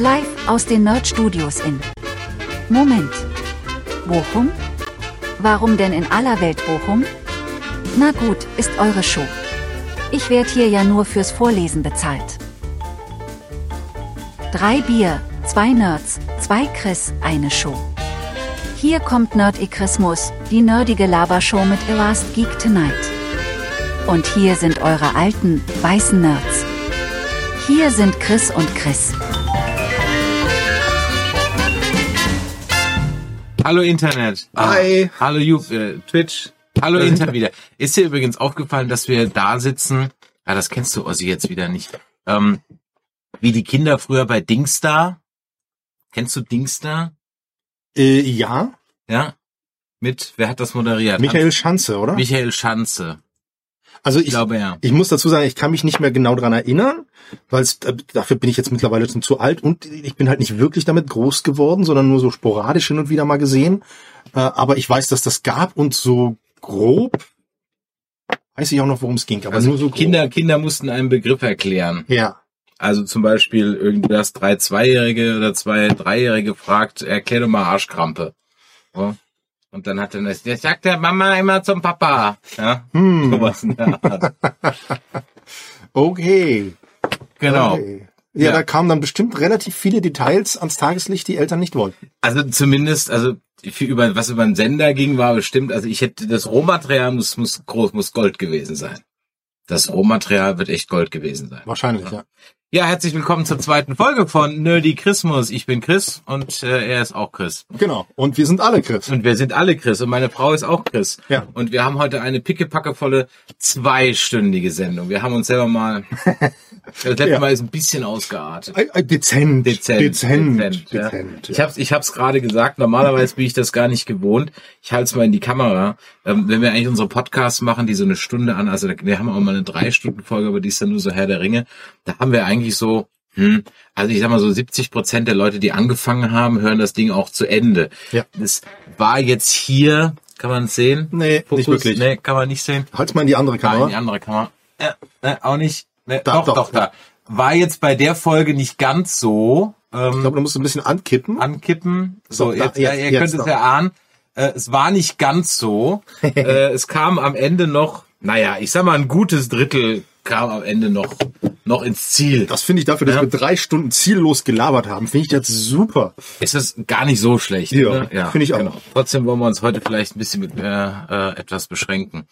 Live aus den Nerd Studios in. Moment. Bochum? Warum denn in aller Welt Bochum? Na gut, ist eure Show. Ich werd hier ja nur fürs Vorlesen bezahlt. Drei Bier, zwei Nerds, zwei Chris, eine Show. Hier kommt Nerdikrismus, die nerdige Labershow mit A Last Geek Tonight. Und hier sind eure alten, weißen Nerds. Hier sind Chris und Chris. Hallo Internet. Hi. Ah, hallo you, äh, Twitch. Hallo Internet wieder. Ist dir übrigens aufgefallen, dass wir da sitzen? Ah, das kennst du Ossi jetzt wieder nicht. Ähm, wie die Kinder früher bei Dingstar. Kennst du Dingstar? Äh, ja, Ja. Mit, wer hat das moderiert? Michael Schanze, oder? Michael Schanze. Also Ich ich, glaube ja. ich muss dazu sagen, ich kann mich nicht mehr genau dran erinnern, weil dafür bin ich jetzt mittlerweile schon zu alt und ich bin halt nicht wirklich damit groß geworden, sondern nur so sporadisch hin und wieder mal gesehen. Äh, aber ich weiß, dass das gab und so grob weiß ich auch noch, worum es ging. Aber Also nur so grob. Kinder, Kinder mussten einen Begriff erklären. Ja. Also zum Beispiel irgendwie das drei Zweijährige oder zwei Dreijährige fragt, erklär doch mal Arschkrampe. So. Und dann hat er das, das sagt der Mama immer zum Papa. Ja, Hm. sowas in der Art. Okay. Genau. Okay. Ja, Ja. da kamen dann bestimmt relativ viele Details ans Tageslicht, die Eltern nicht wollten. Also zumindest, also für über was über den Sender ging, war bestimmt, also ich hätte das Rohmaterial muss muss groß muss Gold gewesen sein. Das Rohmaterial wird echt Gold gewesen sein. Wahrscheinlich, ja. Ja, herzlich willkommen zur zweiten Folge von Nerdy Christmas. Ich bin Chris und äh, er ist auch Chris. Genau. Und wir sind alle Chris. Und wir sind alle Chris und meine Frau ist auch Chris. Ja. Und wir haben heute eine pickepackevolle zweistündige Sendung. Wir haben uns selber mal, das letzte Ja. Mal ist ein bisschen ausgeartet. Dezent. Dezent. Dezent. Dezent, ja. Dezent, Ich hab's, ich hab's gerade gesagt. Normalerweise bin ich das gar nicht gewohnt. Ich halte es mal in die Kamera. Ähm, wenn wir eigentlich unsere Podcasts machen, die so eine Stunde an, also wir haben auch mal eine drei Stunden Folge, aber die ist dann nur so Herr der Ringe. Da haben wir eigentlich so, hm, also ich sag mal so 70 Prozent der Leute, die angefangen haben, hören das Ding auch zu Ende. Ja. Das war jetzt hier, kann man es sehen? Nee, nicht wirklich. Nee, kann man nicht sehen. Halt's mal in die andere Ah, Kamera. in die andere Kamera. Ja, ne, auch nicht. Ne, Da, doch, doch, doch, da. War jetzt bei der Folge nicht ganz so. Ähm, Ich glaube, da musst du ein bisschen ankippen. ankippen. So, So, da, jetzt, ja, jetzt, ihr jetzt könnt es noch. erahnen. Äh, es war nicht ganz so. äh, es kam am Ende noch, naja, ich sag mal, ein gutes Drittel kam am Ende noch, noch ins Ziel. Das finde ich dafür, dass Ja. wir drei Stunden ziellos gelabert haben, finde ich jetzt super. ist das gar nicht so schlecht. Ja, ne? finde ich auch. Genau. Trotzdem wollen wir uns heute vielleicht ein bisschen mit, äh, äh, etwas beschränken.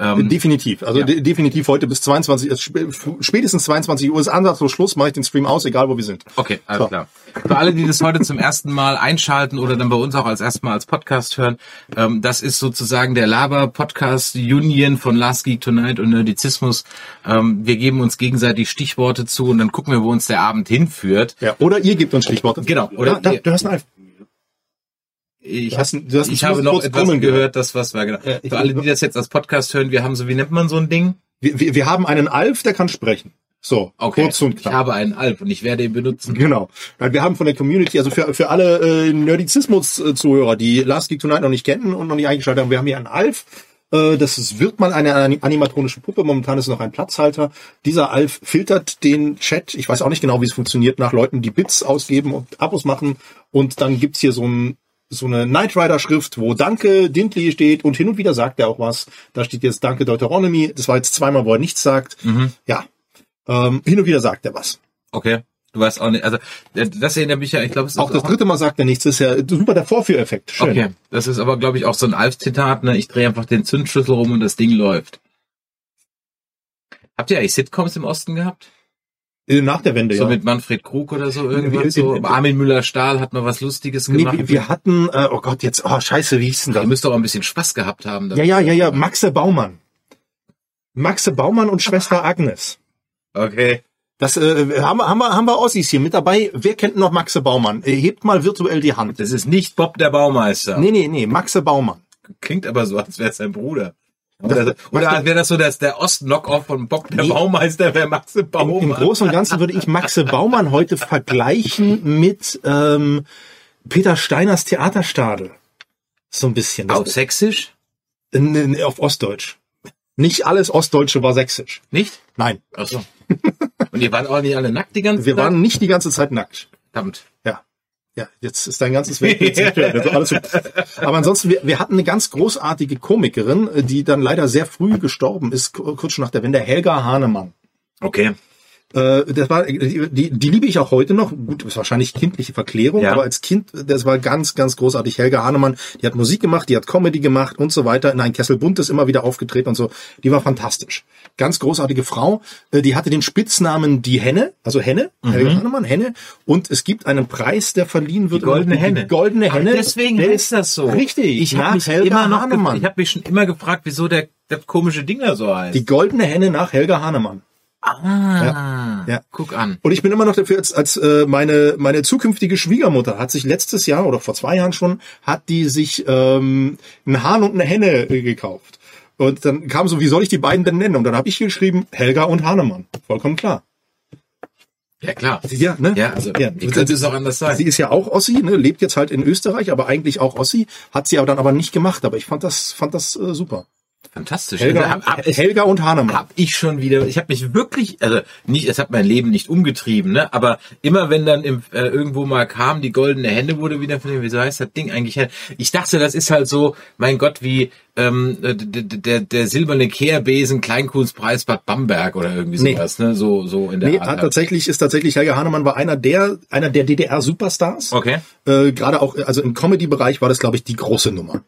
Ähm, definitiv. Also ja. de definitiv heute bis 22, also sp spätestens 22 Uhr ist ansatzlos Schluss, mache ich den Stream aus, egal wo wir sind. Okay, alles So. klar. Für alle, die das heute zum ersten Mal einschalten oder dann bei uns auch als erstes Mal als Podcast hören, ähm, das ist sozusagen der Laber-Podcast Union von Last Geek Tonight und Nerdizismus. Ähm, wir geben uns gegenseitig Stichworte zu und dann gucken wir, wo uns der Abend hinführt. Ja, oder ihr gebt uns Stichworte. Genau, oder Da, da, du hast ein iPhone. Ich, Du hast du hast ich habe noch kurz etwas brummeln gehört, das was war genau. Ja, ich- Für alle, die das jetzt als Podcast hören, wir haben so, wie nennt man so ein Ding? Wir, wir, wir haben einen Alf, der kann sprechen. So, Okay. kurz und ich klar. habe einen Alp und ich werde ihn benutzen. Genau. Wir haben von der Community, also für, für alle äh, Nerdizismus-Zuhörer, die Last Geek Tonight noch nicht kennen und noch nicht eingeschaltet haben, wir haben hier einen Alf. Äh, Das ist, wird mal eine ani- animatronische Puppe. Momentan ist es noch ein Platzhalter. Dieser Alf filtert den Chat. Ich weiß auch nicht genau, wie es funktioniert, nach Leuten, die Bits ausgeben und Abos machen. Und dann gibt's hier so ein so eine Knight Rider Schrift, wo Danke Dindley steht und hin und wieder sagt er auch was. Da steht jetzt Danke Deuteronomy. Das war jetzt zweimal, wo er nichts sagt. Mhm. Ja. Ähm, hin und wieder sagt er was. Okay. Du weißt auch nicht, also äh, das erinnert mich ja, ich glaube, es ist Auch das dritte Mal sagt er nichts. Das ist ja super der Vorführeffekt. Schön. Okay, das ist aber, glaube ich, auch so ein Alf-Zitat. Ne? Ich drehe einfach den Zündschlüssel rum und das Ding läuft. Habt ihr eigentlich Sitcoms im Osten gehabt? Äh, Nach der Wende, So ja. mit Manfred Krug oder so irgendwas? So? Armin Müller-Stahl hat mal was Lustiges Nee, gemacht. wir, wir hatten, äh, oh Gott, jetzt, oh scheiße, wie hieß denn Ihr das? müsst doch auch ein bisschen Spaß gehabt haben. Ja, ja, ja, ja, Maxe Baumann. Maxe Baumann und Schwester Agnes. Okay. Das äh, haben, wir- haben, wir, haben wir Ossis hier mit dabei. Wer kennt noch Maxe Baumann? Äh, hebt mal virtuell die Hand. Das ist nicht Bob der Baumeister. Nee, nee, nee, Maxe Baumann. Klingt aber so, als wäre es sein Bruder. Oder, oder wäre das so, dass der Ost-Knockoff von Bob der Nee. Baumeister wäre Maxe Im, Baumann. Im Großen und Ganzen würde ich Maxe Baumann heute vergleichen mit ähm, Peter Steiners Theaterstadel. So ein bisschen. Auf Sächsisch? in, in, auf Ostdeutsch. Nicht alles Ostdeutsche war sächsisch. Nicht? Nein. Ach so. Und ihr wart auch nicht alle nackt die ganze Wir Zeit? waren nicht die ganze Zeit nackt. Verdammt. Ja. Ja, jetzt ist dein ganzes Weltbild. Also alles. Aber ansonsten, wir, wir hatten eine ganz großartige Komikerin, äh, die dann leider sehr früh gestorben ist, ku- kurz nach der Wende, Helga Hahnemann. Okay. Äh, das war, die, die, die liebe ich auch heute noch. Gut, ist wahrscheinlich kindliche Verklärung, Ja. aber als Kind, das war ganz, ganz großartig. Helga Hahnemann, die hat Musik gemacht, die hat Comedy gemacht und so weiter. In ein Kessel Buntes immer wieder aufgetreten und so. Die war fantastisch. Ganz großartige Frau. Äh, Die hatte den Spitznamen die Henne, also Henne, Helga Hahnemann, Henne. Und es gibt einen Preis, der verliehen wird. Mhm. Die goldene Die Henne. goldene Ach, Henne. deswegen Der heißt das so. Richtig. Ich habe mich Helga immer noch, Hahnemann. ich habe mich schon immer gefragt, wieso der, der komische Ding da so heißt. die goldene Henne nach Helga Hahnemann. Ah, Ja. guck an. Und ich bin immer noch dafür, als, als äh, meine, meine zukünftige Schwiegermutter hat sich letztes Jahr oder vor zwei Jahren schon, hat die sich ähm, einen Hahn und eine Henne äh, gekauft. Und dann kam so, wie soll ich die beiden denn nennen? Und dann habe ich geschrieben, Helga und Hahnemann. Vollkommen klar. Ja klar. Ja, ne? Ja, also Ja. wie könnte es auch anders sein? Sie ist ja auch Ossi, ne? lebt jetzt halt in Österreich, aber eigentlich auch Ossi. Hat sie aber dann aber nicht gemacht. Aber ich fand das, fand das äh, super. Fantastisch. Helga, hab, hab, ich, Helga und Hahnemann. hab ich schon wieder, ich habe mich wirklich, also nicht, es hat mein Leben nicht umgetrieben, ne? Aber immer wenn dann im, äh, irgendwo mal kam, die goldene Hände wurde wieder von dem, wieso heißt das Ding eigentlich? Ich dachte, das ist halt so, mein Gott, wie ähm, äh, d- d- der, der silberne Kehrbesen Kleinkunstpreis Bad Bamberg oder irgendwie Nee. sowas, ne? So, so in der Nee, Art. halt. tatsächlich ist tatsächlich Helga Hahnemann war einer der einer der DDR Superstars. Okay. Äh, Gerade auch also im Comedy Bereich war das glaube ich die große Nummer.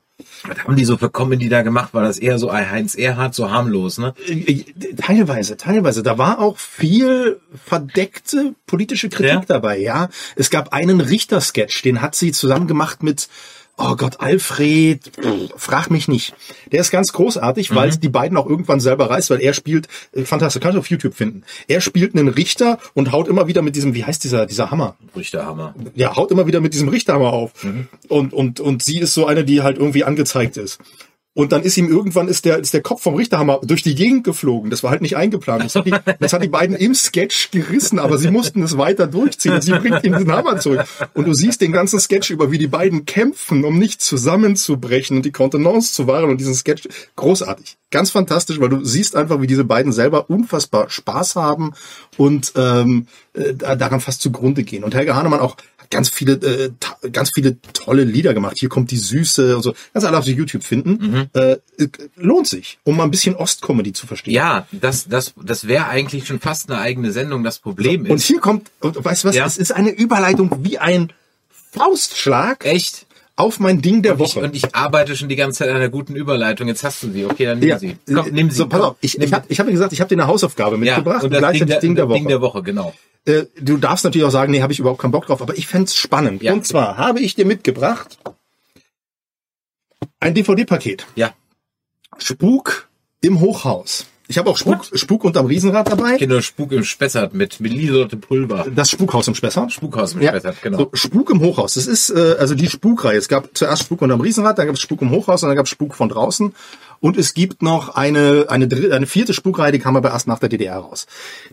Was haben die so für Comedy da gemacht? War das eher so ein Heinz Erhardt, so harmlos, ne? Äh, Teilweise, teilweise. Da war auch viel verdeckte politische Kritik Ja? dabei, ja. Es gab einen Richter-Sketch, den hat sie zusammen gemacht mit, oh Gott, Alfred, frag mich nicht. Der ist ganz großartig, weil es die beiden auch irgendwann selber reißt, weil er spielt, äh, fantastisch, kannst du auf YouTube finden. Er spielt einen Richter und haut immer wieder mit diesem, wie heißt dieser, dieser Hammer? Richterhammer. ja, haut immer wieder mit diesem Richterhammer auf. Und, und, und sie ist so eine, die halt irgendwie angezeigt ist. Und dann ist ihm irgendwann ist der, ist der Kopf vom Richterhammer durch die Gegend geflogen. Das war halt nicht eingeplant. Das hat die, das hat die beiden im Sketch gerissen, aber sie mussten es weiter durchziehen. Und sie bringt ihm den Hammer zurück. Und du siehst den ganzen Sketch über, wie die beiden kämpfen, um nicht zusammenzubrechen und die Kontenance zu wahren. Und diesen Sketch, großartig. Ganz fantastisch, weil du siehst einfach, wie diese beiden selber unfassbar Spaß haben und ähm, äh, da- daran fast zugrunde gehen. Und Helge Hahnemann auch ganz viele, äh, ganz viele tolle Lieder gemacht. Hier kommt die Süße und so. Kannst alle auf YouTube finden. Äh, äh, lohnt sich, um mal ein bisschen Ostcomedy zu verstehen. Ja, das, das, das wäre eigentlich schon fast eine eigene Sendung. Das Problem Und ist, hier kommt, und weißt du was, Ja. es ist eine Überleitung wie ein Faustschlag echt, auf mein Ding der ich, Woche. und ich arbeite schon die ganze Zeit an einer guten Überleitung. Jetzt hast du sie. Okay, dann nimm sie. Komm, nimm sie. So, pass auf, ich, Nimm ich habe hab dir gesagt, ich habe dir eine Hausaufgabe ja, mitgebracht und das Ding der, Ding der Woche. Ding der Woche, genau. Äh, du darfst natürlich auch sagen, nee, habe ich überhaupt keinen Bock drauf, aber ich fänd's spannend. Ja. Und zwar habe ich dir mitgebracht ein DVD-Paket. Ja, Spuk im Hochhaus. Ich habe auch Spuk, Spuk unterm Riesenrad dabei. Kinder Spuk im Spessart mit, mit Lieselotte Pulver. Das Spukhaus im Spessart. Spukhaus im Ja, Spessart, genau. so, Spuk im Hochhaus. Das ist äh, also die Spukreihe. Es gab zuerst Spuk unterm Riesenrad, dann gab es Spuk im Hochhaus und dann gab es Spuk von draußen. Und es gibt noch eine, eine, dritte, eine vierte Spukreihe, die kam aber erst nach der DDR raus.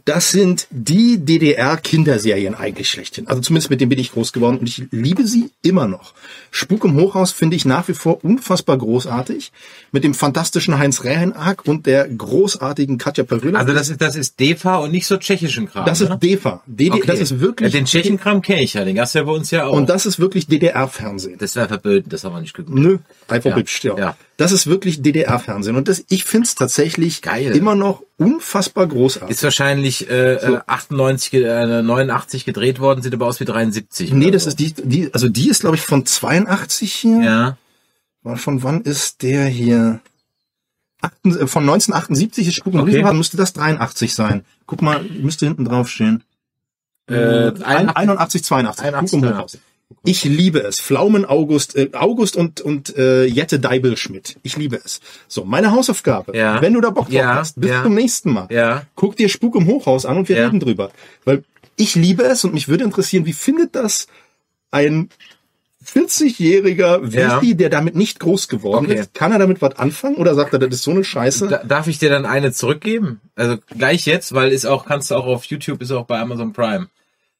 Das sind die DDR-Kinderserien eigentlich schlechthin. Also zumindest mit denen bin ich groß geworden und ich liebe sie immer noch. Spuk im Hochhaus finde ich nach wie vor unfassbar großartig. Mit dem fantastischen Heinz Rehenark und der großartigen Katja Perüller. Also das ist, das ist DEFA und nicht so tschechischen Kram. das ist DEFA. DD, Okay. Das ist wirklich Ja, den Tschechenkram kenne ich ja, den gab's ja bei uns ja auch. und das ist wirklich DDR-Fernsehen. das wäre verböten, das haben wir nicht geguckt. Nö, einfach Ja, hübsch, ja. ja. Das ist wirklich DDR-Fernsehen. Und das, ich find's tatsächlich Geil. immer noch unfassbar großartig. Ist wahrscheinlich äh, äh, 98, ge- äh, 89 gedreht worden, sieht aber aus wie 73. nee, das so. ist die, die, also die ist, glaube ich, von 82 hier. Ja, War Von wann ist der hier? Äh, von 1978 ist Spuk im Okay. Müsste das 83 sein. Guck mal, müsste hinten drauf stehen. äh, Ein- 81, 82. 81, Spuk im Hochhaus. Ich liebe es. Pflaumen August, äh, August und, und äh, Jette Deibelschmidt. Ich liebe es. So, meine Hausaufgabe. Ja. Wenn du da Bock drauf Ja, hast, bis ja. zum nächsten Mal. Ja. Guck dir Spuk im Hochhaus an und wir reden drüber. Weil ich liebe es und mich würde interessieren, wie findet das ein 40-jähriger Ja. Willi, der damit nicht groß geworden Okay. ist? Kann er damit was anfangen oder sagt er, das ist so eine Scheiße? Da, darf ich dir dann eine zurückgeben? Also gleich jetzt, weil ist auch, kannst du auch auf YouTube, ist auch bei Amazon Prime.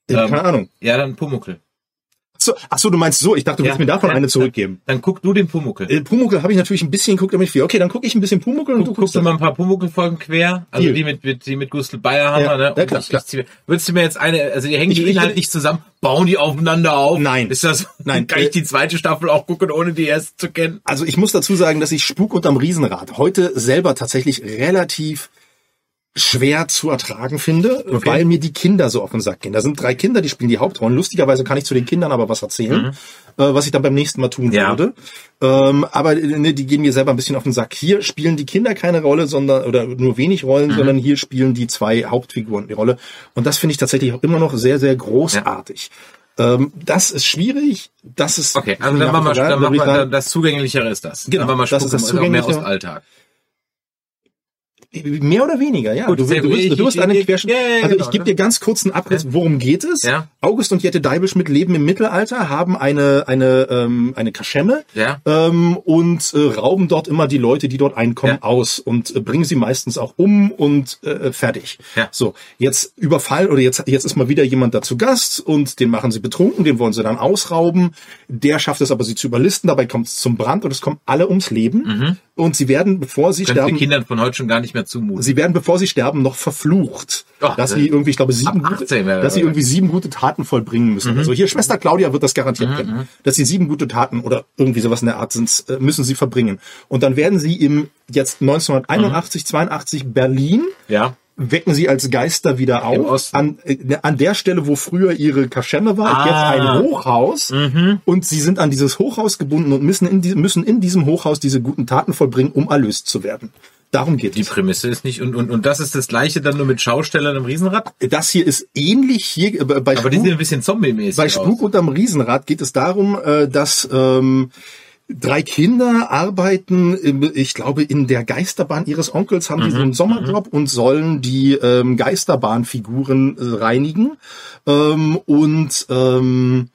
Äh, Keine Ahnung. Ja, dann Pumuckel. So, ach so, du meinst so. Ich dachte, du willst Ja, mir davon ja, eine zurückgeben. Dann guck du den Pumuckel. Äh, Pumuckel habe ich natürlich ein bisschen geguckt, damit ich viel. Okay, dann gucke ich ein bisschen Pumuckel und du Guck, guckst guckst du dann. mal ein paar Pumuckel-Folgen quer, also Deal. die mit, mit, die mit Gustl Bayerhammer, Ja, ne? ja, klar, klar. ich, würdest du mir jetzt eine, also die hängen Ich- die nicht zusammen, bauen die aufeinander auf? Nein. Ist das, Nein, kann ich äh, die zweite Staffel auch gucken, ohne die erste zu kennen? Also ich muss dazu sagen, dass ich Spuk unterm Riesenrad heute selber tatsächlich relativ schwer zu ertragen finde, Okay. weil mir die Kinder so auf den Sack gehen. Da sind drei Kinder, die spielen die Hauptrollen. Lustigerweise kann ich zu den Kindern aber was erzählen, äh, was ich dann beim nächsten Mal tun Mhm. Ja. würde. Ähm, aber ne, die gehen mir selber ein bisschen auf den Sack. Hier spielen die Kinder keine Rolle, sondern oder nur wenig Mhm. Rollen, sondern hier spielen die zwei Hauptfiguren die Rolle. Und das finde ich tatsächlich auch immer noch sehr, sehr großartig. Ähm, das ist schwierig. Das ist Okay, also dann machen wir, dann machen wir, das Zugänglichere ist das. Genau, dann machen wir das ist das auch mehr aus. Alltag. Mehr oder weniger, ja. Gut, du, du, Ich- du einen ich- Querschnitt. ja, ja, also genau, ich gebe ne? dir ganz kurz einen Abriss, worum geht es? Ja. August und Jette Deibelschmidt leben im Mittelalter, haben eine eine ähm, eine Kaschemme Ja. ähm, und äh, rauben dort immer die Leute, die dort einkommen, Ja. aus und äh, bringen sie meistens auch um und äh, fertig. Ja. So, jetzt überfallen oder jetzt jetzt ist mal wieder jemand da zu Gast und den machen sie betrunken, den wollen sie dann ausrauben. Der schafft es aber, sie zu überlisten. Dabei kommt es zum Brand und es kommen alle ums Leben. Und sie werden, bevor sie Können den sterben, Kindern von heute schon gar nicht mehr zumuten. Sie werden, bevor sie sterben, noch verflucht, Oh, dass das- sie irgendwie, ich glaube, sieben, gute, 18 wäre- dass sie irgendwie sieben gute Taten vollbringen müssen. Also hier Schwester Claudia wird das garantiert kennen, dass sie sieben gute Taten oder irgendwie sowas in der Art sind, äh, müssen sie verbringen. Und dann werden sie im jetzt 1981, 82 Berlin ja. wecken sie als Geister wieder auf. An, äh, an der Stelle, wo früher ihre Kaschemme war, Ah. jetzt ein Hochhaus. Und sie sind an dieses Hochhaus gebunden und müssen in, die, müssen in diesem Hochhaus diese guten Taten vollbringen, um erlöst zu werden. Darum geht Die es. Prämisse ist nicht, und, und, und das ist das gleiche dann nur mit Schaustellern im Riesenrad? Das hier ist ähnlich hier äh, bei Aber die Spuk, sehen ein bisschen zombie-mäßig bei aus. Spuk unterm Riesenrad geht es darum, äh, dass ähm, drei Kinder arbeiten, ich glaube, in der Geisterbahn ihres Onkels haben die Mhm, so einen Sommerjob und sollen die ähm, Geisterbahnfiguren äh, reinigen ähm, und ähm,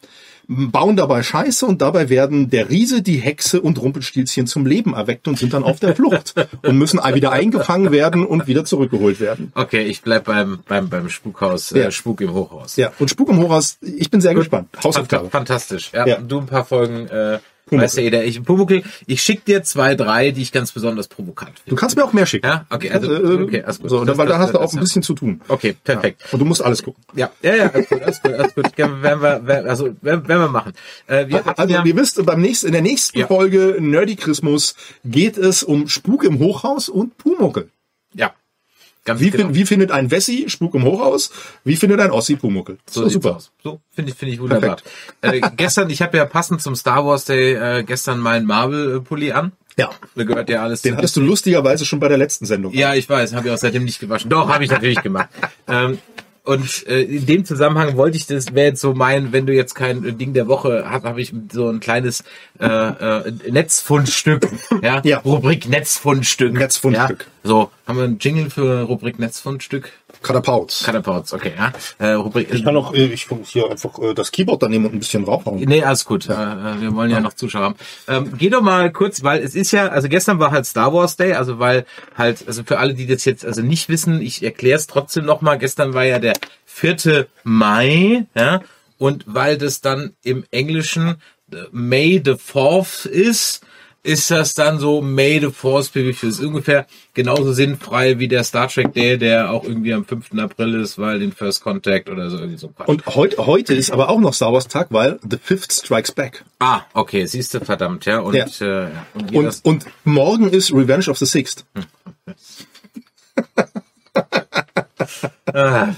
bauen dabei Scheiße und dabei werden der Riese, die Hexe und Rumpelstilzchen zum Leben erweckt und sind dann auf der Flucht und müssen wieder eingefangen werden und wieder zurückgeholt werden. Okay, ich bleib beim, beim, beim Spukhaus, Ja. äh, Spuk im Hochhaus. Ja, und Spuk im Hochhaus, ich bin sehr gespannt. Hausaufgabe. Fant- Fantastisch. Ja, Ja. Du ein paar Folgen, äh, Pumuckl. weißt ja jeder. Ich, Pumuckl, ich schick dir zwei, drei, die ich ganz besonders provokant Du finde. kannst mir auch mehr schicken. Ja, okay, also, Äh, okay, alles gut. So, Das- weil da das- hast du auch ein bisschen zu tun. Okay, perfekt. Und du musst alles gucken. Ja, ja, ja, alles gut, alles gut, alles gut. Ja, werden wir, werden, also, werden, werden wir machen. Äh, wir Also ja, ihr wisst, beim nächsten, in der nächsten Ja. Folge Nerdy Christmas geht es um Spuk im Hochhaus und Pumuckel. ja, ganz Wie, genau. fin- wie findet ein Wessi Spuk im Hochhaus? Wie findet ein Ossi Pumuckel? So sieht's aus. So finde ich finde ich wunderbar. Äh, gestern, ich habe ja passend zum Star Wars Day äh, gestern meinen Marvel Pulli an. Ja. Da gehört ja alles. Den hattest du lustigerweise schon bei der letzten Sendung. Ja, ich weiß, habe ich auch seitdem nicht gewaschen. Doch, habe ich natürlich gemacht. Ähm, und äh, in dem Zusammenhang wollte ich das, wäre jetzt so mein, wenn du jetzt kein äh, Ding der Woche hast, habe ich so ein kleines äh, äh, Netzfundstück, ja, Ja. Rubrik Netzfundstück. Netzfundstück. Ja? So, haben wir einen Jingle für Rubrik Netzfundstück? Katapauz. Katapauts, okay, ja. Äh, Rubrik, Ich kann auch, äh, ich kann hier einfach äh, das Keyboard da nehmen und ein bisschen draufhauen. Nee, alles gut. Äh, wir wollen ja noch Zuschauer haben. Ähm, geh doch mal kurz, weil es ist ja, also gestern war halt Star Wars Day, also weil halt, also für alle, die das jetzt also nicht wissen, ich erkläre es trotzdem noch mal. Gestern war ja der 4. Mai, ja, und weil das dann im Englischen May the 4th ist, ist das dann so May the Force be with you. Das ist ungefähr genauso sinnfrei wie der Star Trek Day, der auch irgendwie am 5. April ist, weil den First Contact oder so irgendwie so Quatsch. Und heute, heute ist aber auch noch Star Wars Tag, weil The Fifth Strikes Back. Ah, okay, siehst du, verdammt, ja. Und, Ja. Äh, und, Und, und morgen ist Revenge of the Sixth. ah,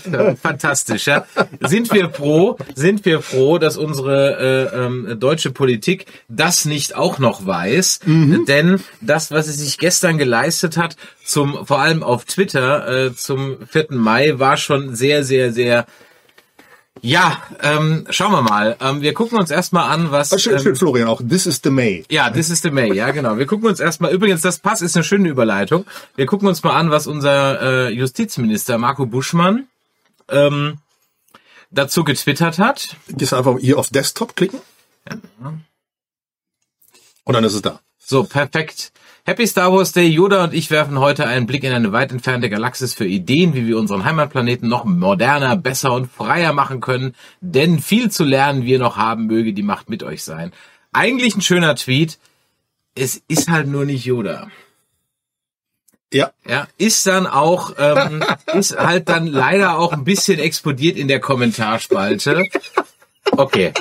fantastisch, ja. Sind wir froh, sind wir froh, dass unsere äh, ähm, deutsche Politik das nicht auch noch weiß, denn das, was sie sich gestern geleistet hat, zum vor allem auf Twitter äh, zum 4. Mai, war schon sehr, sehr, sehr ja, ähm, schauen wir mal. Ähm, wir gucken uns erstmal an, was. Ah, schön, ähm, schön, Florian, auch This is the May. Ja, this is the May, ja genau. Wir gucken uns erstmal, übrigens, das Pass ist eine schöne Überleitung. Wir gucken uns mal an, was unser äh, Justizminister Marco Buschmann ähm, dazu getwittert hat. Gehst einfach hier auf Desktop klicken. Und dann ist es da. So, perfekt. Happy Star Wars Day. Yoda und ich werfen heute einen Blick in eine weit entfernte Galaxis für Ideen, wie wir unseren Heimatplaneten noch moderner, besser und freier machen können. Denn viel zu lernen wir noch haben, möge die Macht mit euch sein. Eigentlich ein schöner Tweet. Es ist halt nur nicht Yoda. Ja. Ja, ist dann auch, ähm, ist halt dann leider auch ein bisschen explodiert in der Kommentarspalte. Okay.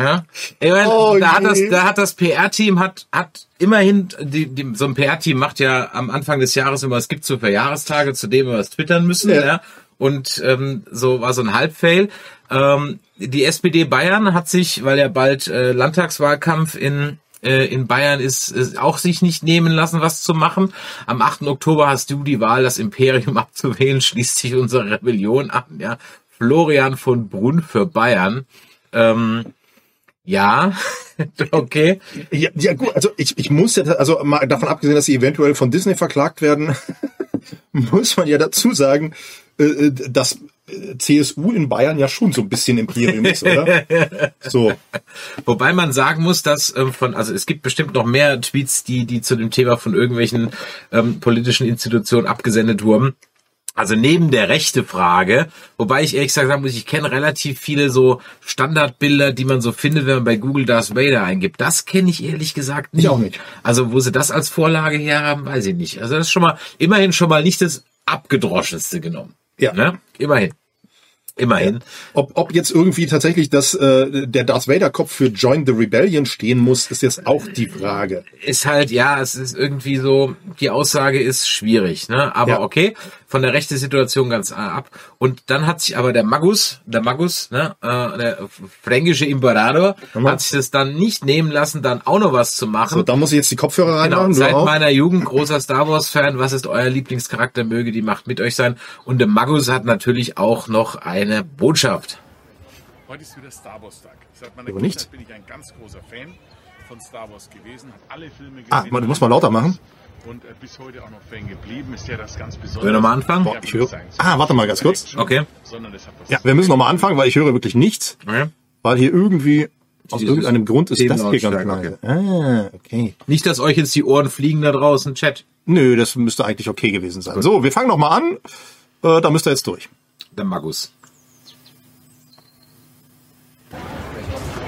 Ja. Ich meine, Oh da hat das, da hat das PR-Team hat, hat immerhin, die, die, so ein PR-Team macht ja am Anfang des Jahres immer, es gibt so für Jahrestage, zu dem wir was twittern müssen, Ja. ja. Und ähm, so war so ein Halbfail. Ähm, die SPD Bayern hat sich, weil ja bald äh, Landtagswahlkampf in äh, in Bayern ist, ist auch sich nicht nehmen lassen, was zu machen. Am 8. Oktober hast du die Wahl, das Imperium abzuwählen, schließt sich unsere Rebellion an. Ja, Florian von Brunn für Bayern. Ähm, ja, okay. Ja, ja gut, also ich, ich muss ja, also mal davon abgesehen, dass sie eventuell von Disney verklagt werden, muss man ja dazu sagen, äh, dass äh, CSU in Bayern ja schon so ein bisschen Imperium ist, oder? So. Wobei man sagen muss, dass ähm, von, also es gibt bestimmt noch mehr Tweets, die, die zu dem Thema von irgendwelchen ähm, politischen Institutionen abgesendet wurden. Also neben der rechte Frage, wobei ich ehrlich gesagt sagen muss, ich kenne relativ viele so Standardbilder, die man so findet, wenn man bei Google Darth Vader eingibt. Das kenne ich ehrlich gesagt nicht. Ich auch nicht. Also wo sie das als Vorlage her haben, weiß ich nicht. Also das ist schon mal, immerhin schon mal nicht das abgedroschenste genommen. Ja. Ne? Immerhin. Immerhin. Ob, ob jetzt irgendwie tatsächlich das, äh, der Darth Vader Kopf für Join the Rebellion stehen muss, ist jetzt auch die Frage. ist halt, ja, es ist irgendwie so, die Aussage ist schwierig, ne? Aber Ja. okay, von der rechten Situation ganz äh, ab. Und dann hat sich aber der Magus, der Magus, ne, äh, der fränkische Imperator, Hammer. hat sich das dann nicht nehmen lassen, dann auch noch was zu machen. So, da muss ich jetzt die Kopfhörer Genau, reinmachen. du seit auch? meiner Jugend großer Star Wars Fan. Was ist euer Lieblingscharakter? Möge die Macht mit euch sein. Und der Magus hat natürlich auch noch eine Botschaft. Heute ist wieder Star Wars Tag. Seit meiner Aber Kindheit nicht. bin ich ein ganz großer Fan von Star Wars gewesen, habe alle Filme gesehen. Ah, man, du musst mal lauter machen. Und äh, bis heute auch noch Fan geblieben. Ist ja das ganz Besondere. Wollen wir nochmal anfangen? Ja, ich höre- Ah, warte mal ganz kurz. Okay. Sondern es hat was Ja, wir müssen nochmal anfangen, weil ich höre wirklich nichts, Okay. weil hier irgendwie aus Dieses irgendeinem Grund ist das hier ganz leise. Ah, okay. Nicht, dass euch jetzt die Ohren fliegen da draußen, Chat. Nö, das müsste eigentlich okay gewesen sein. So, wir fangen nochmal an. Äh, da müsst ihr jetzt durch. Der Magus.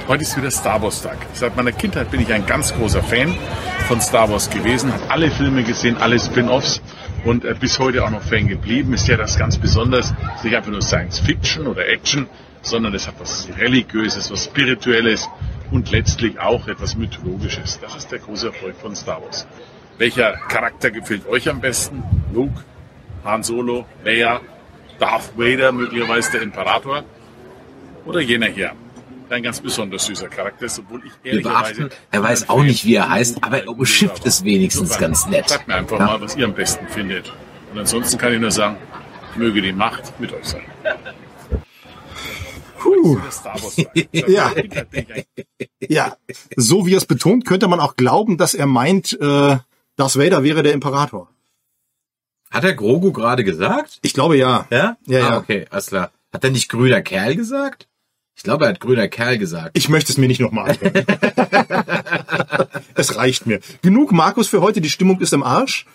Heute ist wieder Star Wars Tag. Seit meiner Kindheit bin ich ein ganz großer Fan von Star Wars gewesen, habe alle Filme gesehen, alle Spin-offs und äh, bis heute auch noch Fan geblieben. Ist ja das ganz Besonderes. Ist nicht einfach nur Science Fiction oder Action, sondern es hat was Religiöses, was Spirituelles und letztlich auch etwas Mythologisches. Das ist der große Erfolg von Star Wars. Welcher Charakter gefällt euch am besten? Luke, Han Solo, Leia, Darth Vader, möglicherweise der Imperator oder jener hier? Ein ganz besonders süßer Charakter ist, obwohl ich Wir beachten, er weiß auch nicht, wie er heißt, aber er umschifft es wenigstens ganz nett. Sagt mir einfach Ja. mal, was ihr am besten findet. Und ansonsten kann ich nur sagen, möge die Macht mit euch sein. Puh. Ja. Ja, so wie er es betont, könnte man auch glauben, dass er meint, äh, Darth Vader wäre der Imperator. Hat er Grogu gerade gesagt? Ich glaube ja. Ja? Ja, ah, ja. okay, alles klar. Hat er nicht grüner Kerl gesagt? Ich glaube, er hat grüner Kerl gesagt. Ich möchte es mir nicht nochmal anhören. es reicht mir. Genug Markus für heute, die Stimmung ist im Arsch.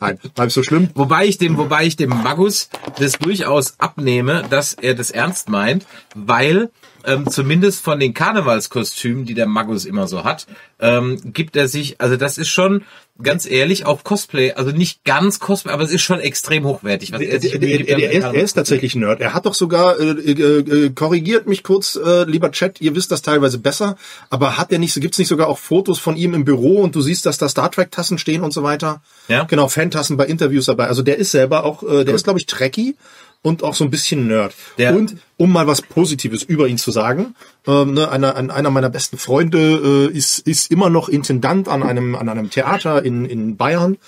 Nein, halb so schlimm. Wobei ich dem, wobei ich dem Magus das durchaus abnehme, dass er das ernst meint, weil ähm, zumindest von den Karnevalskostümen, die der Magus immer so hat, ähm, gibt er sich, also das ist schon ganz ehrlich auch Cosplay, also nicht ganz Cosplay, aber es ist schon extrem hochwertig. Was er sich der, der, der, er, ist, er ist tatsächlich Nerd. Er hat doch sogar, äh, äh, äh, korrigiert mich kurz, äh, lieber Chat, ihr wisst das teilweise besser, aber hat er nicht, so gibt's nicht sogar auch Fotos von ihm im Büro und du siehst, dass da Star Trek Tassen stehen und so weiter? Ja. Genau, Fantassen bei Interviews dabei. Also der ist selber auch, äh, der ist glaube ich Trekkie und auch so ein bisschen Nerd. Der- und um mal was Positives über ihn zu sagen, ähm, ne, einer, ein- einer meiner besten Freunde äh, ist, ist immer noch Intendant an einem, an einem Theater in, in Bayern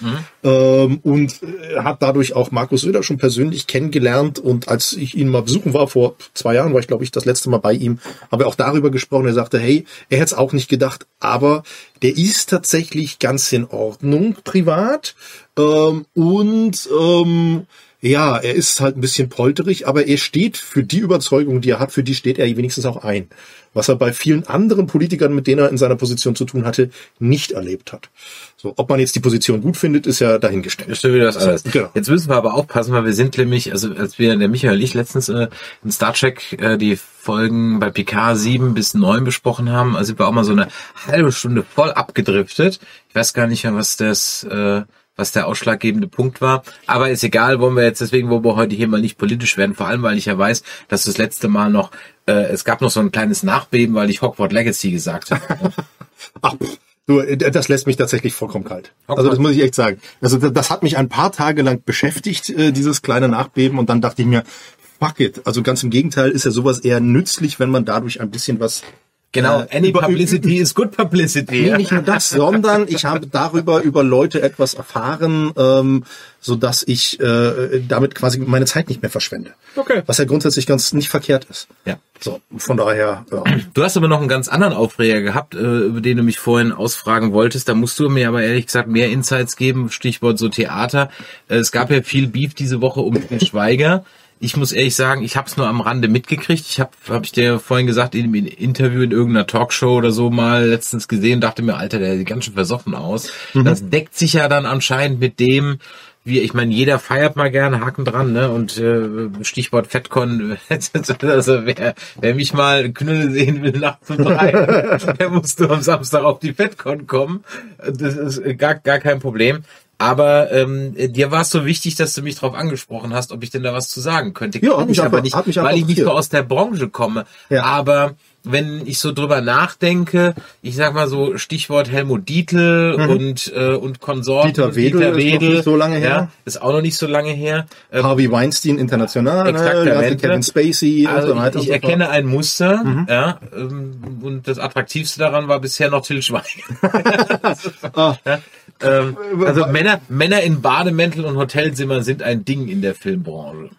ähm, und äh, hat dadurch auch Markus Söder schon persönlich kennengelernt. Und als ich ihn mal besuchen war, vor zwei Jahren war ich, glaube ich, das letzte Mal bei ihm, haben wir auch darüber gesprochen. Er sagte, hey, er hätte es auch nicht gedacht, aber der ist tatsächlich ganz in Ordnung privat. Ähm, und ähm, Ja, er ist halt ein bisschen polterig, aber er steht für die Überzeugung, die er hat, für die steht er wenigstens auch ein. Was er bei vielen anderen Politikern, mit denen er in seiner Position zu tun hatte, nicht erlebt hat. So, ob man jetzt die Position gut findet, ist ja dahingestellt. Stimmt wieder was anderes. Genau. Jetzt müssen wir aber aufpassen, weil wir sind nämlich, also als wir, der Michael und ich letztens äh, in Star Trek äh, die Folgen bei Picard 7 bis 9 besprochen haben, also sind wir auch mal so eine halbe Stunde voll abgedriftet. Ich weiß gar nicht mehr, was das, äh, was der ausschlaggebende Punkt war. Aber ist egal, wollen wir jetzt, deswegen wollen wir heute hier mal nicht politisch werden, vor allem weil ich ja weiß, dass das letzte Mal noch, äh, es gab noch so ein kleines Nachbeben, weil ich Hogwarts Legacy gesagt habe. Ach, du, äh, das lässt mich tatsächlich vollkommen kalt. Also das muss ich echt sagen. Also das, das hat mich ein paar Tage lang beschäftigt, äh, dieses kleine Nachbeben, und dann dachte ich mir, fuck it. Also ganz im Gegenteil ist ja sowas eher nützlich, wenn man dadurch ein bisschen was Genau, Äh, any über- publicity is good publicity. Nee, nicht nur das, sondern ich habe darüber über Leute etwas erfahren, ähm, so dass ich äh, damit quasi meine Zeit nicht mehr verschwende. Okay. Was ja grundsätzlich ganz nicht verkehrt ist. Ja. So, von daher, ja. Du hast aber noch einen ganz anderen Aufreger gehabt, äh, über den du mich vorhin ausfragen wolltest. Da musst du mir aber ehrlich gesagt mehr Insights geben. Stichwort so Theater. Äh, Es gab ja viel Beef diese Woche um den Schweiger. Ich muss ehrlich sagen, ich habe es nur am Rande mitgekriegt. Ich habe, habe ich dir vorhin gesagt, in einem Interview in irgendeiner Talkshow oder so mal letztens gesehen, dachte mir, Alter, der sieht ganz schön versoffen aus. Das deckt sich ja dann anscheinend mit dem, wie, ich meine, jeder feiert mal gerne, Haken dran, ne? Und äh, Stichwort Fettcon, also wer, wer mich mal Knülle sehen will nachts um drei, der muss nur am Samstag auf die Fettcon kommen. Das ist gar, gar kein Problem. Aber ähm, dir war es so wichtig, dass du mich darauf angesprochen hast, ob ich denn da was zu sagen könnte. Ja, Kann ich aber einfach- nicht, weil ich nicht so aus der Branche komme. Ja. Aber wenn ich so drüber nachdenke, ich sag mal so Stichwort Helmut Dietl und äh, und Konsorten, Mhm. Dieter Wedel ist noch nicht so lange her. Ja, ist auch noch nicht so lange her. Ähm, Harvey Weinstein international, ne? Kevin Spacey und also so weiter. ich, ich und so erkenne ein Muster, ja, ähm, und das attraktivste daran war bisher noch Till Schweiger. Ah, ähm, also Männer, Männer in Bademäntel und Hotelzimmern sind ein Ding in der Filmbranche.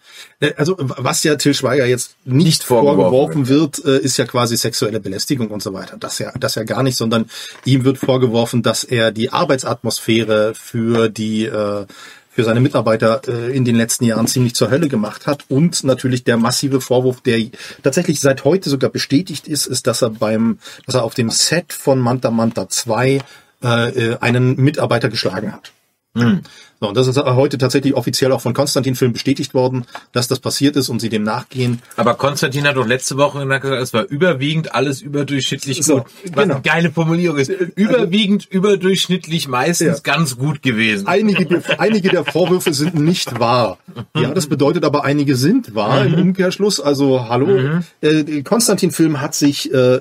Äh, Also was ja Till Schweiger jetzt nicht, Nicht vorgeworfen vorgeworfen wird, äh, ist ja quasi sexuelle Belästigung und so weiter. Das ja, das ja gar nicht, sondern ihm wird vorgeworfen, dass er die Arbeitsatmosphäre für die äh, für seine Mitarbeiter äh, in den letzten Jahren ziemlich zur Hölle gemacht hat und natürlich der massive Vorwurf, der tatsächlich seit heute sogar bestätigt ist, ist, dass er beim, dass er auf dem Set von Manta Manta 2 äh, äh, einen Mitarbeiter geschlagen hat. So, und das ist heute tatsächlich offiziell auch von Konstantin Film bestätigt worden, dass das passiert ist und sie dem nachgehen. Aber Konstantin hat doch letzte Woche gesagt, es war überwiegend alles überdurchschnittlich So, gut. Was genau. eine geile Formulierung ist. Überwiegend überdurchschnittlich meistens Ja. ganz gut gewesen. Einige, der- einige der Vorwürfe sind nicht wahr. Ja, das bedeutet aber, einige sind wahr im Umkehrschluss. Also, hallo. Äh, Konstantin Film hat sich äh,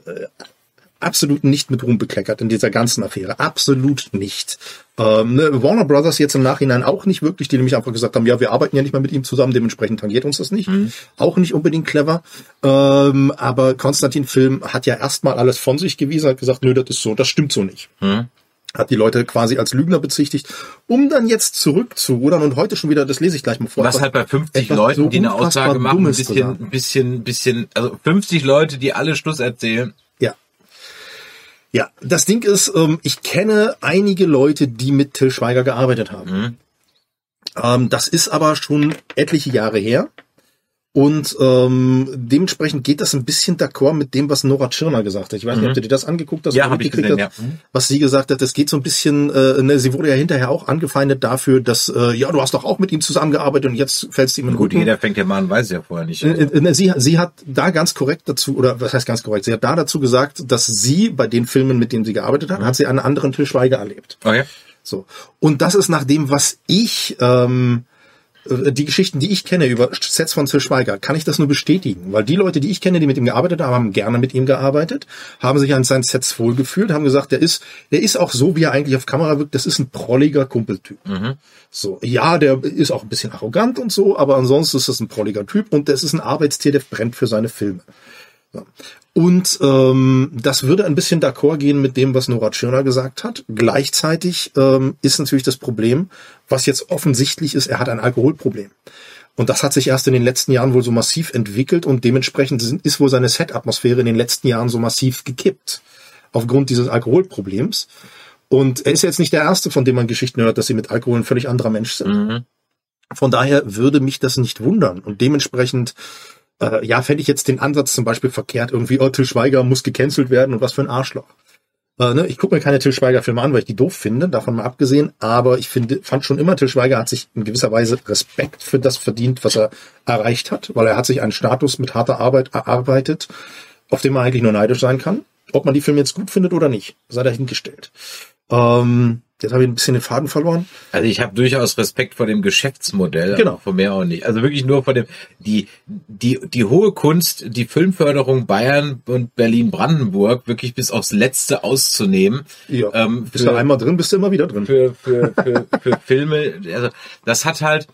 absolut nicht mit Ruhm bekleckert in dieser ganzen Affäre. Absolut nicht. Ähm, ne, Warner Brothers jetzt im Nachhinein auch nicht wirklich, die nämlich einfach gesagt haben, ja, wir arbeiten ja nicht mehr mit ihm zusammen, dementsprechend tangiert uns das nicht. Auch nicht unbedingt clever. Ähm, aber Konstantin Film hat ja erstmal alles von sich gewiesen, hat gesagt, nö, das ist so, das stimmt so nicht hat die Leute quasi als Lügner bezichtigt, um dann jetzt zurückzurudern und heute schon wieder, das lese ich gleich mal vor. Was halt bei 50 etwas Leuten, so die eine Aussage machen, ein bisschen, ein bisschen, bisschen, also 50 Leute, die alle Schluss erzählen. Ja. Das Ding ist, ähm, ich kenne einige Leute, die mit Till Schweiger gearbeitet haben. Ähm, das ist aber schon etliche Jahre her. Und ähm, dementsprechend geht das ein bisschen d'accord mit dem, was Nora Tschirner gesagt hat. Ich weiß nicht, ob du dir das angeguckt hast Ja, oder hab ich gesehen, hast, ja. Mhm. was sie gesagt hat. Das geht so ein bisschen, äh, ne, sie wurde ja hinterher auch angefeindet dafür, dass, äh, ja, du hast doch auch mit ihm zusammengearbeitet und jetzt fällst du ihm in den Gut, Rücken. jeder fängt ja mal an, weiß ja vorher nicht. Äh, Sie, sie hat da ganz korrekt dazu, oder was heißt ganz korrekt, sie hat da dazu gesagt, dass sie bei den Filmen, mit denen sie gearbeitet hat, hat sie einen anderen Til Schweiger erlebt. Okay. So. Und das ist nach dem, was ich, ähm, äh, die Geschichten, die ich kenne über Sets von Til Schweiger, kann ich das nur bestätigen. Weil die Leute, die ich kenne, die mit ihm gearbeitet haben, haben gerne mit ihm gearbeitet, haben sich an seinen Sets wohlgefühlt, haben gesagt, der ist, der ist auch so, wie er eigentlich auf Kamera wirkt, das ist ein prolliger Kumpeltyp. So, ja, der ist auch ein bisschen arrogant und so, aber ansonsten ist das ein prolliger Typ und das ist ein Arbeitstier, der brennt für seine Filme. So. Und ähm, das würde ein bisschen d'accord gehen mit dem, was Nora Tschirner gesagt hat. Gleichzeitig ähm, ist natürlich das Problem, was jetzt offensichtlich ist, er hat ein Alkoholproblem. Und das hat sich erst in den letzten Jahren wohl so massiv entwickelt und dementsprechend ist wohl seine Set-Atmosphäre in den letzten Jahren so massiv gekippt. Aufgrund dieses Alkoholproblems. Und er ist jetzt nicht der Erste, von dem man Geschichten hört, dass sie mit Alkohol ein völlig anderer Mensch sind. Von daher würde mich das nicht wundern. Und dementsprechend, äh, ja, fände ich jetzt den Ansatz zum Beispiel verkehrt, irgendwie, oh, Till Schweiger muss gecancelt werden und was für ein Arschloch. Äh, ne? Ich gucke mir keine Till Schweiger-Filme an, weil ich die doof finde, davon mal abgesehen. Aber ich finde, fand schon immer, Till Schweiger hat sich in gewisser Weise Respekt für das verdient, was er erreicht hat, weil er hat sich einen Status mit harter Arbeit erarbeitet, auf den man eigentlich nur neidisch sein kann. Ob man die Filme jetzt gut findet oder nicht, sei dahingestellt. Ähm, jetzt habe ich ein bisschen den Faden verloren. Also ich habe durchaus Respekt vor dem Geschäftsmodell, Genau. vor mehr auch nicht. Also wirklich nur vor dem die die die hohe Kunst, die Filmförderung Bayern und Berlin Brandenburg wirklich bis aufs letzte auszunehmen. Ja. Ähm, bist du einmal drin, bist du immer wieder drin. für, für, für, für Filme, also das hat halt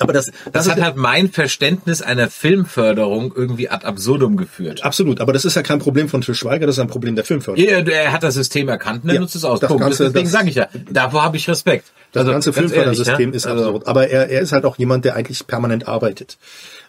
Aber das, das, ist hat halt mein Verständnis einer Filmförderung irgendwie ad absurdum geführt. absolut. Aber das ist ja kein Problem von Till Schweiger, das ist ein Problem der Filmförderung. Ja, er hat das System erkannt und er Ja, nutzt es aus. das Punkt. Ganze- Deswegen das- sage ich ja, davor habe ich Respekt. Das Also, ganze ganz Filmfördersystem ehrlich, ist ne? Also, absurd. Aber er, er ist halt auch jemand, der eigentlich permanent arbeitet.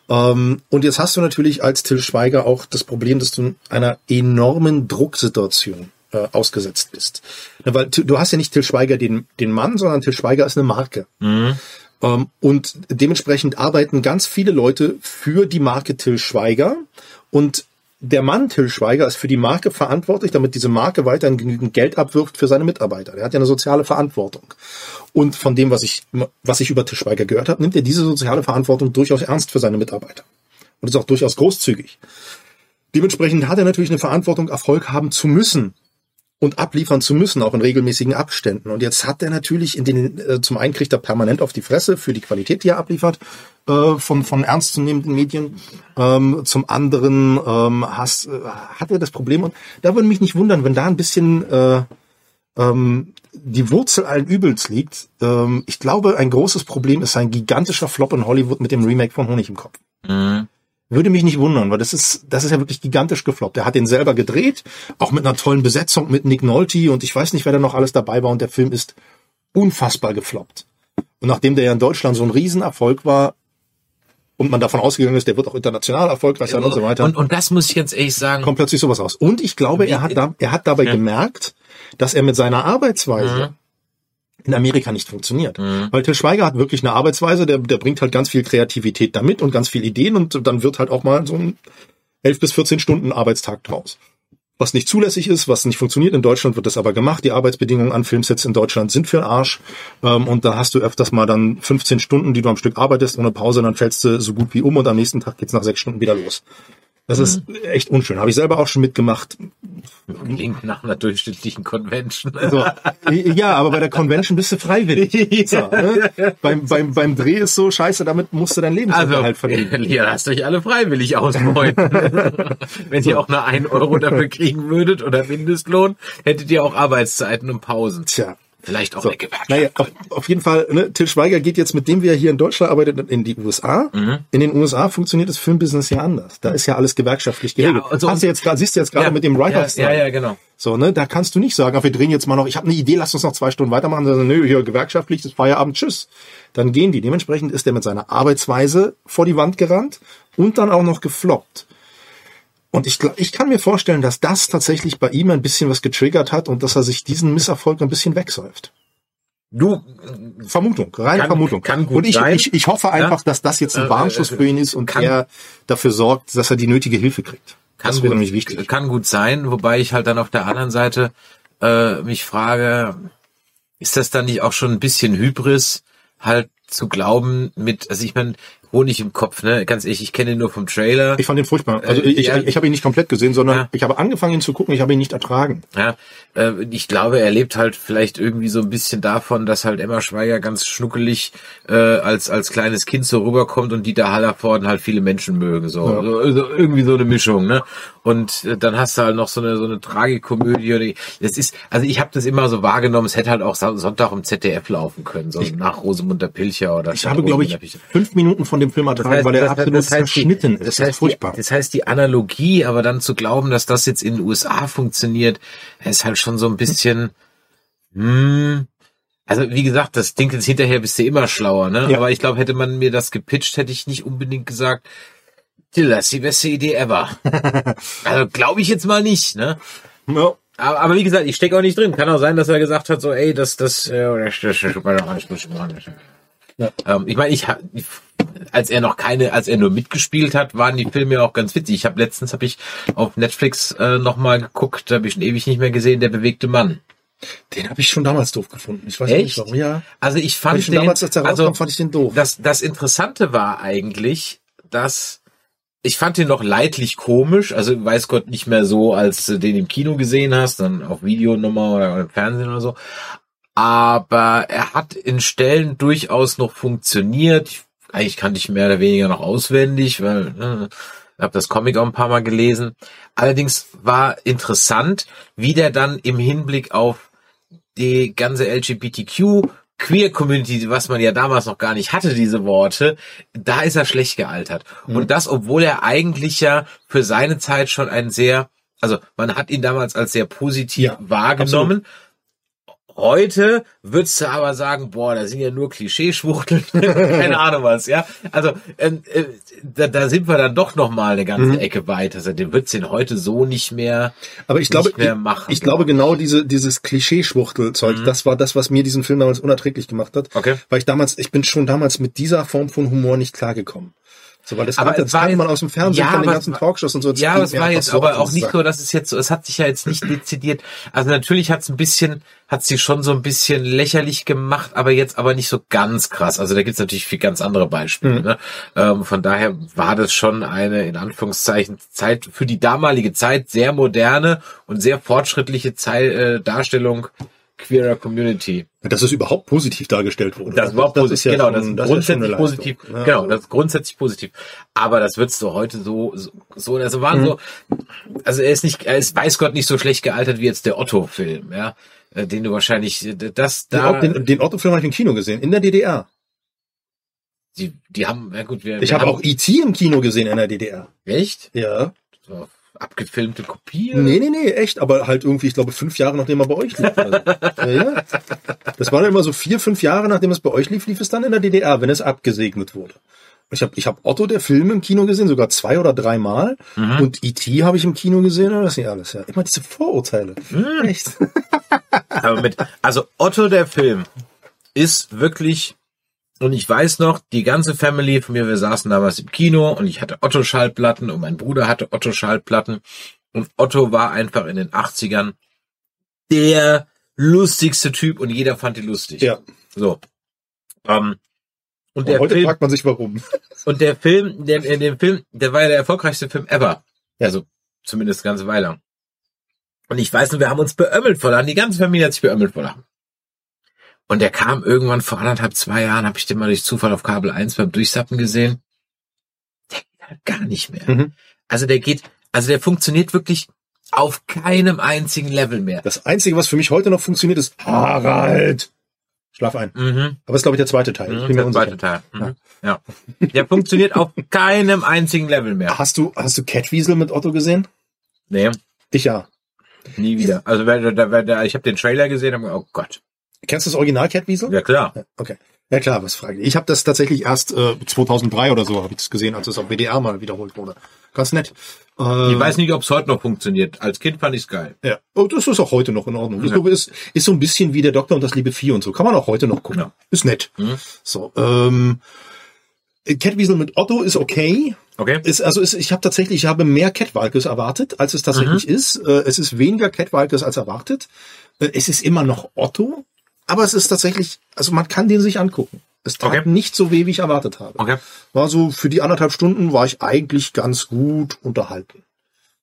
Ähm, und jetzt hast du natürlich als Till Schweiger auch das Problem, dass du in einer enormen Drucksituation äh, ausgesetzt bist. Ja, Weil du hast ja nicht Till Schweiger den, den Mann, sondern Till Schweiger ist eine Marke. Ähm, und dementsprechend arbeiten ganz viele Leute für die Marke Till Schweiger. Und der Mann Till Schweiger ist für die Marke verantwortlich, damit diese Marke weiterhin genügend Geld abwirft für seine Mitarbeiter. Er hat ja eine soziale Verantwortung. Und von dem, was ich, was ich über Till Schweiger gehört habe, nimmt er diese soziale Verantwortung durchaus ernst für seine Mitarbeiter. Und ist auch durchaus großzügig. Dementsprechend hat er natürlich eine Verantwortung, Erfolg haben zu müssen und abliefern zu müssen, auch in regelmäßigen Abständen. Und jetzt hat er natürlich in den, äh, zum einen kriegt er permanent auf die Fresse für die Qualität, die er abliefert, äh, von, von ernstzunehmenden Medien. Ähm, zum anderen ähm, hast, äh, hat er das Problem, und da würde mich nicht wundern, wenn da ein bisschen äh, ähm, die Wurzel allen Übels liegt. Ähm, ich glaube, ein großes Problem ist ein gigantischer Flop in Hollywood mit dem Remake von Honig im Kopf. Mhm. Würde mich nicht wundern, weil das ist, das ist ja wirklich gigantisch gefloppt. Er hat den selber gedreht, auch mit einer tollen Besetzung mit Nick Nolte und ich weiß nicht, wer da noch alles dabei war und der Film ist unfassbar gefloppt. Und nachdem der ja in Deutschland so ein Riesenerfolg war und man davon ausgegangen ist, der wird auch international erfolgreich sein und so weiter, Und, und das muss ich jetzt ehrlich sagen. kommt plötzlich sowas raus. Und ich glaube, er hat, da, er hat dabei gemerkt, dass er mit seiner Arbeitsweise in Amerika nicht funktioniert. Weil Till Schweiger hat wirklich eine Arbeitsweise, der, der bringt halt ganz viel Kreativität damit und ganz viel Ideen und dann wird halt auch mal so ein 11 bis 14 Stunden Arbeitstag draus. Was nicht zulässig ist, was nicht funktioniert. In Deutschland wird das aber gemacht. Die Arbeitsbedingungen an Filmsets in Deutschland sind für den Arsch. Ähm, und da hast du öfters mal dann 15 Stunden, die du am Stück arbeitest, ohne Pause, dann fällst du so gut wie um und am nächsten Tag geht's nach sechs Stunden wieder los. Das ist echt unschön. Habe ich selber auch schon mitgemacht. Klingt nach einer durchschnittlichen Convention. So, ja, aber bei der Convention bist du freiwillig. So, ne? beim, beim, beim Dreh ist so, scheiße, damit musst du dein Lebensunterhalt verdienen. ihr lasst euch alle freiwillig ausbeuten. Wenn ihr auch nur ein Euro dafür kriegen würdet oder Mindestlohn, hättet ihr auch Arbeitszeiten und Pausen. Tja. Vielleicht auch So, eine Gewerkschaft. naja, auf, auf jeden Fall, ne, Till Schweiger geht jetzt mit dem, wie er hier in Deutschland arbeitet, in die USA. In den USA funktioniert das Filmbusiness ja anders. Da ist ja alles gewerkschaftlich geregelt. also- Hast du jetzt gerade, siehst du jetzt gerade mit dem Writers ja, ja, ja, genau. So, ne, da kannst du nicht sagen, ach, wir drehen jetzt mal noch, ich habe eine Idee, lass uns noch zwei Stunden weitermachen. Sondern, nö, hier gewerkschaftlich, das Feierabend, tschüss. Dann gehen die. Dementsprechend ist er mit seiner Arbeitsweise vor die Wand gerannt und dann auch noch gefloppt. Und ich, ich kann mir vorstellen, dass das tatsächlich bei ihm ein bisschen was getriggert hat und dass er sich diesen Misserfolg ein bisschen wegsäuft. Du, Vermutung, reine Kann- Vermutung. kann gut und ich, sein. ich, ich hoffe einfach, dass das jetzt ein Äh, Warnschuss äh, für ihn ist und kann- er dafür sorgt, dass er die nötige Hilfe kriegt. kann das wäre gut, nämlich wichtig. Kann gut sein, wobei ich halt dann auf der anderen Seite äh, mich frage, ist das dann nicht auch schon ein bisschen Hybris, halt zu glauben mit, also ich meine, Honig im Kopf, ne? Ganz ehrlich, ich kenne ihn nur vom Trailer. Ich fand ihn furchtbar. Also Äh, ich, ja. ich, ich habe ihn nicht komplett gesehen, sondern Ja. ich habe angefangen, ihn zu gucken, ich habe ihn nicht ertragen. Ja, äh, ich glaube, er lebt halt vielleicht irgendwie so ein bisschen davon, dass halt Emma Schweiger ganz schnuckelig äh, als als kleines Kind so rüberkommt und Dieter Hallervorden halt viele Menschen mögen, so, Ja. so, so irgendwie so eine Mischung, ne? Und äh, dann hast du halt noch so eine so eine Tragikomödie. Das ist, also ich habe das immer so wahrgenommen. Es hätte halt auch Son- Sonntag im ZDF laufen können, so nach Rosemunter Pilcher oder. Ich habe, glaube ich, fünf Minuten von dem Film ertragen, weil er absolut zerschnitten ist. Das heißt, furchtbar. Die, das heißt, die Analogie, aber dann zu glauben, dass das jetzt in den USA funktioniert, ist halt schon so ein bisschen, hm, also wie gesagt, das Ding jetzt hinterher bist du immer schlauer, ne? Ja. Aber ich glaube, hätte man mir das gepitcht, hätte ich nicht unbedingt gesagt, das ist die beste Idee ever. also glaube ich jetzt mal nicht, ne? ja. Aber, aber wie gesagt, ich stecke auch nicht drin. Kann auch sein, dass er gesagt hat, so, ey, das, das, äh, das, das, das, das, das, das Ja. Ähm, ich meine, ich, ich als er noch keine, als er nur mitgespielt hat, waren die Filme auch ganz witzig. Ich habe letztens habe ich auf Netflix äh, noch mal geguckt, habe ich schon ewig nicht mehr gesehen, der bewegte Mann. Den habe ich schon damals doof gefunden. Ich weiß Echt? nicht warum. Ja. Also ich Fand ich den, damals, als rauskam, also fand ich den doof. das, das Interessante war eigentlich, dass ich fand den noch leidlich komisch, also weiß Gott nicht mehr so, als du den im Kino gesehen hast, dann auf Videonummer oder, oder im Fernsehen oder so. Aber er hat in Stellen durchaus noch funktioniert. Ich, eigentlich kannte ich mehr oder weniger noch auswendig, weil ich habe das Comic auch ein paar Mal gelesen. Allerdings war interessant, wie der dann im Hinblick auf die ganze LGBTQ Queer Community, was man ja damals noch gar nicht hatte, diese Worte, da ist er schlecht gealtert. Und das, obwohl er eigentlich ja für seine Zeit schon ein sehr, also man hat ihn damals als sehr positiv Ja, wahrgenommen. Heute würdest du aber sagen, boah, da sind ja nur Klischeeschwuchteln, keine Ahnung was, ja. Also ähm, äh, da, da sind wir dann doch noch mal eine ganze Mhm. Ecke weiter. Also, den wird's den heute so nicht mehr. Aber ich glaube, mehr ich, machen, ich glaube glaub genau diese, dieses Klischeeschwuchtelzeug, das war das, was mir diesen Film damals unerträglich gemacht hat. Okay. Weil ich damals, ich bin schon damals mit dieser Form von Humor nicht klargekommen. So, weil das, Aber es das war man aus dem Fernsehen Ja, von den aber ganzen es Talkshows und so. Ja, aber es war jetzt so aber auch nicht so, dass es jetzt so, es hat sich ja jetzt nicht dezidiert, also natürlich hat es ein bisschen, hat sie schon so ein bisschen lächerlich gemacht, aber jetzt aber nicht so ganz krass. Also da gibt's natürlich viel ganz andere Beispiele. Mhm. Ne? Ähm, von daher war das schon eine, in Anführungszeichen, Zeit, für die damalige Zeit sehr moderne und sehr fortschrittliche Zeit, äh, Darstellung queerer Community. Dass es überhaupt positiv dargestellt wurde. Das war positiv, ist ja genau, schon- das ist ja grundsätzlich eine positiv. Ja, genau, das ist grundsätzlich positiv. Aber das würdest du heute so, so, so also waren Mhm. so, also er ist nicht, er ist weiß Gott nicht so schlecht gealtert wie jetzt der Otto-Film, ja, äh, den du wahrscheinlich, das da, den, den Otto-Film habe ich im Kino gesehen, in der DDR. die, die haben, ja gut, wir, Ich habe auch E.T. im Kino gesehen in der DDR. echt, Ja. so, abgefilmte Kopie. Nee, nee, nee, echt, aber halt irgendwie, ich glaube, fünf Jahre nachdem er bei euch lief. Also. ja, ja. Das war dann immer so vier, fünf Jahre nachdem es bei euch lief, lief es dann in der DDR, wenn es abgesegnet wurde. Ich habe ich hab Otto, der Film, im Kino gesehen, sogar zwei oder dreimal. Mhm. Und E.T. habe ich im Kino gesehen, oder das nicht alles. Ja. Immer diese Vorurteile. Mhm. Echt. Aber mit, also Otto der Film ist wirklich, und ich weiß noch, die ganze Family von mir, wir saßen damals im Kino und ich hatte Otto Schallplatten und mein Bruder hatte Otto Schallplatten und Otto war einfach in den 80ern der lustigste Typ und jeder fand ihn lustig. Ja. So. Ähm, und Und der heute Film, fragt man sich, warum. und der Film, der, in dem Film, der war ja der erfolgreichste Film ever. Ja. Also, zumindest eine ganze Weile lang. Und ich weiß nur, wir haben uns beömmelt vor Lachen. Die ganze Familie hat sich beömmelt vor Lachen. Und der kam irgendwann vor anderthalb, zwei Jahren, habe ich den mal durch Zufall auf Kabel 1 beim Durchsappen gesehen. Der geht halt gar nicht mehr. Mhm. Also der geht, also der funktioniert wirklich auf keinem einzigen Level mehr. Das Einzige, was für mich heute noch funktioniert, ist Harald. Schlaf ein. Mhm. Aber ist, glaube ich, der zweite Teil. Ich bin mir Der zweite. Teil. Mhm. Ja. Der funktioniert auf keinem einzigen Level mehr. Hast du, hast du Catwiesel mit Otto gesehen? Nee, Ich ja. nie wieder. Also ich habe den Trailer gesehen gedacht, oh Gott. Kennst du das Original Catwiesel? Ja klar. Okay. Ja klar, was frage ich. Ich habe das tatsächlich erst äh, 2003 oder so habe ich das gesehen, als es auf WDR mal wiederholt wurde. Ganz nett. Äh, Ich weiß nicht, ob es heute noch funktioniert. Als Kind fand ich's geil. Ja, oh, das ist auch heute noch in Ordnung. Ich Ja. glaube, ist, ist so ein bisschen wie der Doktor und das liebe Vieh und so. Kann man auch heute noch gucken. Ja. Ist nett. Mhm. So, ähm, Catwiesel mit Otto ist okay. Okay? Ist, also ist, ich habe tatsächlich, ich habe mehr Catwalkes erwartet, als es tatsächlich Mhm. ist. Äh, es ist weniger Catwalkes als erwartet. Äh, es ist immer noch Otto, aber es ist tatsächlich, also man kann den sich angucken. Es tat Okay. nicht so weh, wie ich erwartet habe. Okay. War so, für die anderthalb Stunden war ich eigentlich ganz gut unterhalten.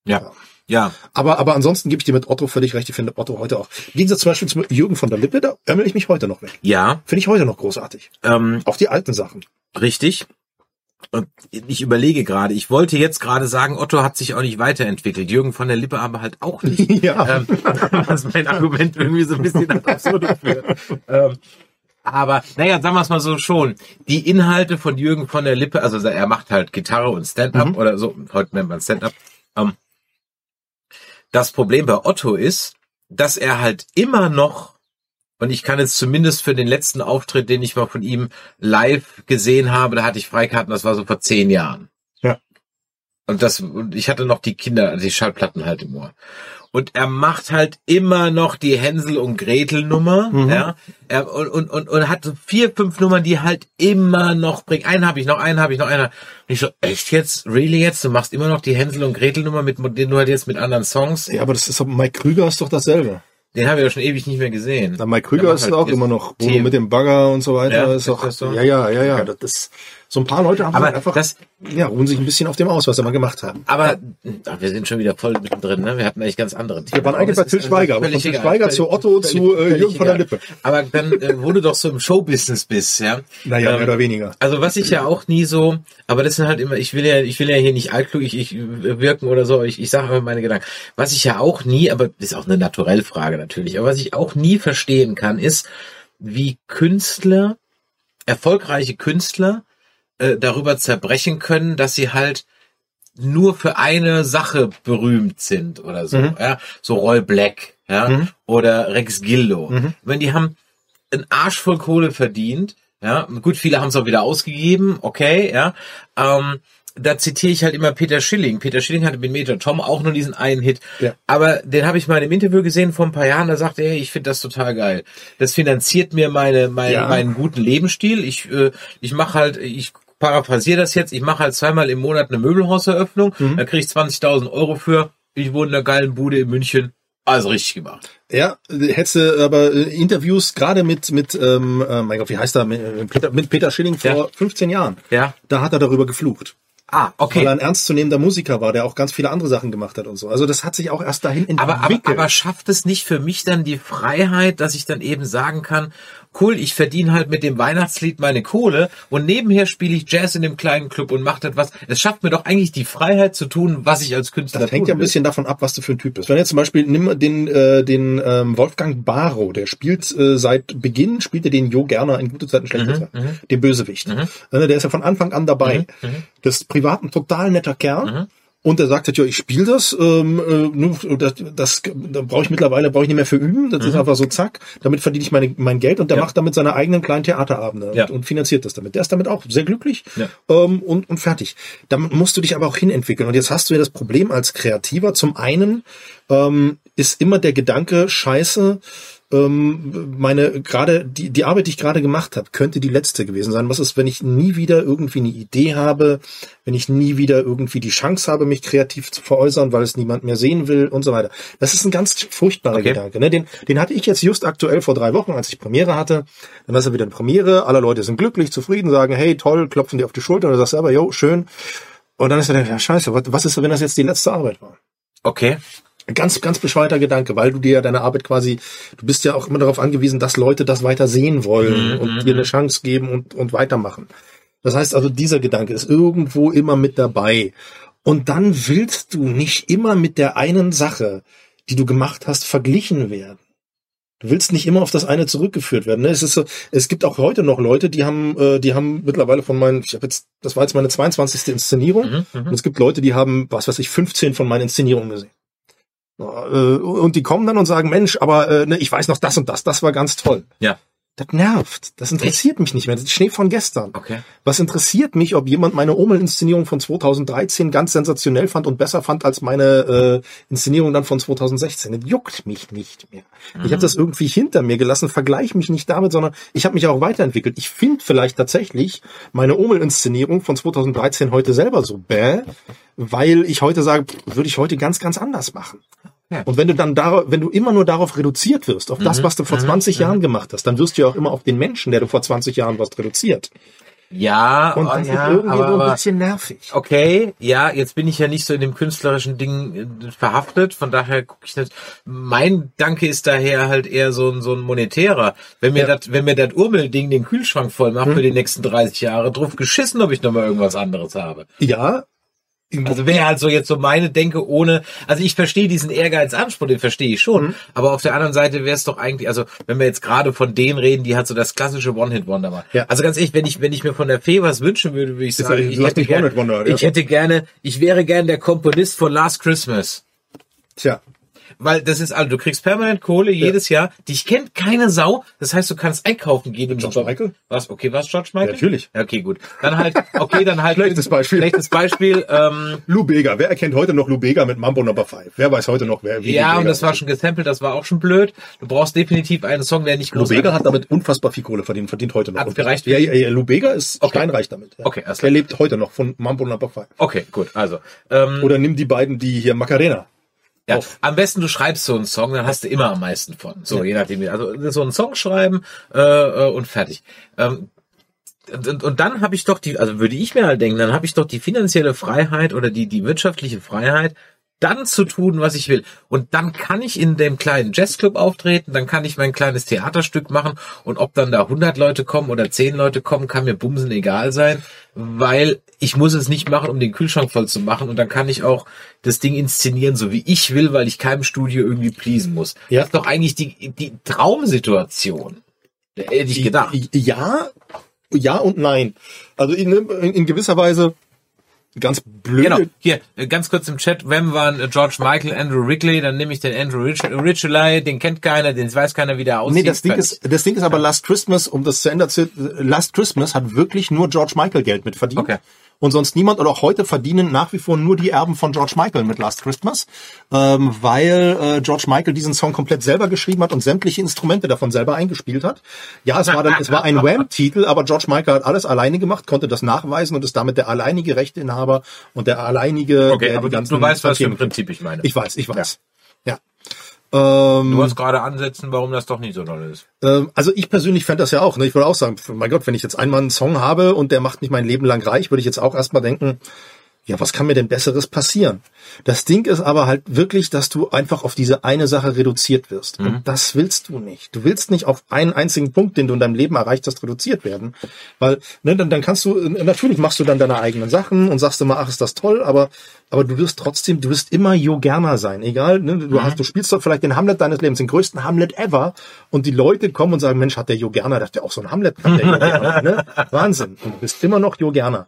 Ja. Ja. Aber, aber ansonsten gebe ich dir mit Otto völlig recht. Ich finde Otto heute auch. Im Gegensatz zum Beispiel zu Jürgen von der Lippe, da ömmel ich mich heute noch weg. Ja. Finde ich heute noch großartig. Ähm, Auch die alten Sachen. richtig. Und ich überlege gerade, ich wollte jetzt gerade sagen, Otto hat sich auch nicht weiterentwickelt. Jürgen von der Lippe aber halt auch nicht. Ja. ähm, was mein Argument irgendwie so ein bisschen ad absurdum führt. Ähm, aber, naja, sagen wir es mal so schon. Die Inhalte von Jürgen von der Lippe, also er macht halt Gitarre und Stand-up Mhm. oder so, heute nennt man Stand-up. Ähm, das Problem bei Otto ist, dass er halt immer noch, und ich kann jetzt zumindest für den letzten Auftritt, den ich mal von ihm live gesehen habe, da hatte ich Freikarten, das war so vor zehn Jahren. Ja. Und das, und ich hatte noch die Kinder, die Schallplatten halt im Ohr. Und er macht halt immer noch die Hänsel und Gretel Nummer, ja. Er, und, und, und, und hat so vier, fünf Nummern, die halt immer noch bringen. Einen habe ich noch, einen habe ich noch, einen. Und ich so, echt jetzt? Really jetzt? Du machst immer noch die Hänsel und Gretel Nummer mit, den du halt jetzt mit anderen Songs? Ja, aber das ist doch, Mike Krüger ist doch dasselbe. Den habe ich ja schon ewig nicht mehr gesehen. Na, Mike Krüger ist halt auch immer noch, wo mit dem Bagger und so weiter, Ja, ist auch, ja, ja, ja, ja, das so ein paar Leute haben Aber halt einfach, das- ja, ruhen sich ein bisschen auf dem aus, was sie mal gemacht haben. Aber ach, wir sind schon wieder voll mittendrin, ne? Wir hatten eigentlich ganz andere Themen. Wir waren eigentlich bei Till Schweiger, aber völlig von Till. Schweiger zu Otto zu, äh, Jürgen von der. Lippe. Aber dann, äh, wo du doch so im Showbusiness bist, ja. Naja, Ähm, mehr oder weniger. Also was ich ja auch nie so, aber das sind halt immer, ich will ja, ich will ja hier nicht altklug ich, ich wirken oder so, ich, ich sage immer meine Gedanken. Was ich ja auch nie, aber das ist auch eine Naturellfrage natürlich, aber was ich auch nie verstehen kann, ist, wie Künstler, erfolgreiche Künstler, äh, darüber zerbrechen können, dass sie halt nur für eine Sache berühmt sind oder so, ja, so Roy Black, ja, oder Rex Gildo. Wenn die haben einen Arsch voll Kohle verdient, ja, gut, viele haben es auch wieder ausgegeben, okay, ja, ähm, da zitiere ich halt immer Peter Schilling. Peter Schilling hatte mit Major Tom auch nur diesen einen Hit. Ja. Aber den habe ich mal in einem Interview gesehen vor ein paar Jahren, da sagte er, hey, ich finde das total geil. Das finanziert mir meine, mein, Ja. meinen guten Lebensstil. Ich, äh, ich mache halt, ich paraphrasiere das jetzt, ich mache halt zweimal im Monat eine Möbelhauseröffnung, Mhm. da kriege ich 20.000 Euro für. Ich wohne in einer geilen Bude in München. Also richtig gemacht. Ja, hättest du aber äh, Interviews gerade mit, mit, ähm, äh, mein Gott, wie heißt er, mit äh, Peter, mit Peter Schilling vor Ja. 15 Jahren. Ja. Da hat er darüber geflucht. Ah, okay. Weil er ein ernstzunehmender Musiker war, der auch ganz viele andere Sachen gemacht hat und so. Also das hat sich auch erst dahin entwickelt. Aber, aber, aber schafft es nicht für mich dann die Freiheit, dass ich dann eben sagen kann, cool, ich verdiene halt mit dem Weihnachtslied meine Kohle und nebenher spiele ich Jazz in dem kleinen Club und mache das was. Es schafft mir doch eigentlich die Freiheit zu tun, was ich als Künstler Das hängt ja ein bisschen davon ab, was du für ein Typ bist. Wenn jetzt zum Beispiel nimm den äh, den ähm, Wolfgang Barrow, der spielt äh, seit Beginn spielt er den Jo Gerner in gute Zeiten, schlechte Zeiten, den Bösewicht. Äh, Der ist ja von Anfang an dabei. Das ist privat ein total netter Kerl. Und er sagt halt, ja, ich spiele das, ähm, äh, das, das da brauche ich mittlerweile, brauche ich nicht mehr für üben, das ist einfach so zack, damit verdiene ich meine, mein Geld und der Ja. macht damit seine eigenen kleinen Theaterabende Ja. und, und finanziert das damit. Der ist damit auch sehr glücklich Ja. ähm, und, und fertig. Damit musst du dich aber auch hinentwickeln. Und jetzt hast du ja das Problem als Kreativer. Zum einen ähm, ist immer der Gedanke, scheiße, ähm, meine gerade die die Arbeit, die ich gerade gemacht habe, könnte die letzte gewesen sein. Was ist, wenn ich nie wieder irgendwie eine Idee habe, wenn ich nie wieder irgendwie die Chance habe, mich kreativ zu veräußern, weil es niemand mehr sehen will und so weiter. Das ist ein ganz furchtbarer Okay. Gedanke. Ne? Den, den hatte ich jetzt just aktuell vor drei Wochen, als ich Premiere hatte. Dann war es ja wieder eine Premiere. Alle Leute sind glücklich, zufrieden, sagen, hey, toll, klopfen dir auf die Schulter und sagst selber, jo, schön. Und dann ist er dann, ja, scheiße, was, was ist, wenn das jetzt die letzte Arbeit war? Okay. Ganz, ganz bescheuerter Gedanke, weil du dir ja deine Arbeit quasi, du bist ja auch immer darauf angewiesen, dass Leute das weiter sehen wollen und dir eine Chance geben und, und weitermachen. Das heißt also, dieser Gedanke ist irgendwo immer mit dabei. Und dann willst du nicht immer mit der einen Sache, die du gemacht hast, verglichen werden. Du willst nicht immer auf das eine zurückgeführt werden. Ne? Es ist so, es gibt auch heute noch Leute, die haben, äh, die haben mittlerweile von meinen, ich habe jetzt, das war jetzt meine 22. Inszenierung. Und es gibt Leute, die haben, was weiß ich, 15 von meinen Inszenierungen gesehen. Äh, Und die kommen dann und sagen, Mensch, aber äh, ne, ich weiß noch das und das, das war ganz toll. Ja. Das nervt. Das interessiert mich nicht mehr. Das ist Schnee von gestern. Okay. Was interessiert mich, ob jemand meine Omel-Inszenierung von 2013 ganz sensationell fand und besser fand als meine äh, Inszenierung dann von 2016? Das juckt mich nicht mehr. Ich habe das irgendwie hinter mir gelassen, vergleich mich nicht damit, sondern ich habe mich auch weiterentwickelt. Ich finde vielleicht tatsächlich meine Omel-Inszenierung von 2013 heute selber so bäh, weil ich heute sage, würde ich heute ganz, ganz anders machen. Ja. Und wenn du dann darauf, wenn du immer nur darauf reduziert wirst, auf das, was du vor 20 Jahren gemacht hast, dann wirst du ja auch immer auf den Menschen, der du vor 20 Jahren warst, reduziert. Ja, Und oh, das ja, ist irgendwie aber, so ein bisschen nervig. okay, ja, jetzt bin ich ja nicht so in dem künstlerischen Ding äh, verhaftet, von daher gucke ich nicht. Mein Danke ist daher halt eher so ein so ein monetärer. Wenn mir Ja. Hm. das, wenn mir das Urmel-Ding den Kühlschrank voll macht für die nächsten 30 Jahre, drauf geschissen, ob ich noch mal irgendwas anderes habe. Ja, Also wäre halt so jetzt so meine Denke ohne, also ich verstehe diesen Ehrgeizanspruch, den verstehe ich schon, Mhm. aber auf der anderen Seite wäre es doch eigentlich, also wenn wir jetzt gerade von denen reden, die halt so das klassische One-Hit-Wonder machen. Ja. Also ganz ehrlich, wenn ich, wenn ich mir von der Fee was wünschen würde, würde ich sagen, ich hätte, gerne, ja. ich hätte gerne, ich wäre gern der Komponist von Last Christmas. tja. Weil das ist also, du kriegst permanent Kohle jedes Jahr. Dich kennt keine Sau. Das heißt, du kannst einkaufen gehen im George Super- Michael? Was? Okay, was George Michael? Ja, natürlich. Ja, Okay, gut. Dann halt, okay, dann halt. Schlechtes Beispiel. Schlechtes Beispiel. Ähm, Lou Bega. Wer erkennt heute noch Lou Bega mit Mambo Number 5? Wer weiß heute noch, wer wie ja, Lou und das war schon gesampelt, das war auch schon blöd. Du brauchst definitiv einen Song, der nicht Lou groß Bega hat damit unfassbar viel Kohle verdient, verdient heute noch. Hat gereicht? Ja, ja, ja, Lou Bega ist Okay. steinreich damit. Ja. Okay, alles Er lebt heute noch von Mambo Number 5. Okay, gut. Also, ähm, Oder nimm die beiden, die hier Macarena. Ja, auf. am besten du schreibst so einen Song, dann hast du immer am meisten von. So, je nachdem. wie- Also so einen Song schreiben äh, äh, und fertig. Ähm, und, und, und dann habe ich doch die, also würde ich mir halt denken, dann habe ich doch die finanzielle Freiheit oder die die wirtschaftliche Freiheit, dann zu tun, was ich will. Und dann kann ich in dem kleinen Jazzclub auftreten, dann kann ich mein kleines Theaterstück machen und ob dann da 100 Leute kommen oder 10 Leute kommen, kann mir bumsen egal sein, weil ich muss es nicht machen, um den Kühlschrank voll zu machen und dann kann ich auch das Ding inszenieren, so wie ich will, weil ich keinem Studio irgendwie pleasen muss. Ja. Das ist doch eigentlich die, die Traumsituation. Hätte ich gedacht. Ja, ja und nein. Also in, in, in gewisser Weise ganz blöd. Genau, hier, äh, ganz kurz im Chat, Wem waren äh, George Michael, Andrew Wrigley, dann nehme ich den Andrew Rich Richeley, den kennt keiner, den weiß keiner, wie der aussieht. Nee, das Ding ist, das Ding ist aber Last Christmas, um das zu ändern, zu- Last Christmas hat wirklich nur George Michael Geld mit verdient. Okay. Und sonst niemand oder auch heute verdienen nach wie vor nur die Erben von George Michael mit Last Christmas, ähm, weil äh, George Michael diesen Song komplett selber geschrieben hat und sämtliche Instrumente davon selber eingespielt hat. Ja, es war dann, es war ein Wham-Titel, aber George Michael hat alles alleine gemacht, konnte das nachweisen und ist damit der alleinige Rechteinhaber und der alleinige. Okay, der aber die ganzen du weißt, was für ein Tantiemen- Prinzip ich meine. Ich weiß, ich weiß. Ja. Ähm, du hast gerade ansetzen, warum das doch nicht so doll ist. ähm, also ich persönlich fände das ja auch. Ne? Ich würde auch sagen, mein Gott, wenn ich jetzt einmal einen Song habe und der macht mich mein Leben lang reich, würde ich jetzt auch erstmal denken, ja, was kann mir denn Besseres passieren? Das Ding ist aber halt wirklich, dass du einfach auf diese eine Sache reduziert wirst. Und das willst du nicht. Du willst nicht auf einen einzigen Punkt, den du in deinem Leben erreicht hast, reduziert werden. Weil, ne, dann, dann kannst du, natürlich machst du dann deine eigenen Sachen und sagst immer, ach, ist das toll, aber, aber du wirst trotzdem, du wirst immer Jo Gerner sein. Egal, ne, du hast, du spielst doch vielleicht den Hamlet deines Lebens, den größten Hamlet ever. Und die Leute kommen und sagen, Mensch, hat der Jo Gerner, dass der auch so ein Hamlet kann, der Jo Gerner, ne? Wahnsinn. Und du bist immer noch Jo Gerner.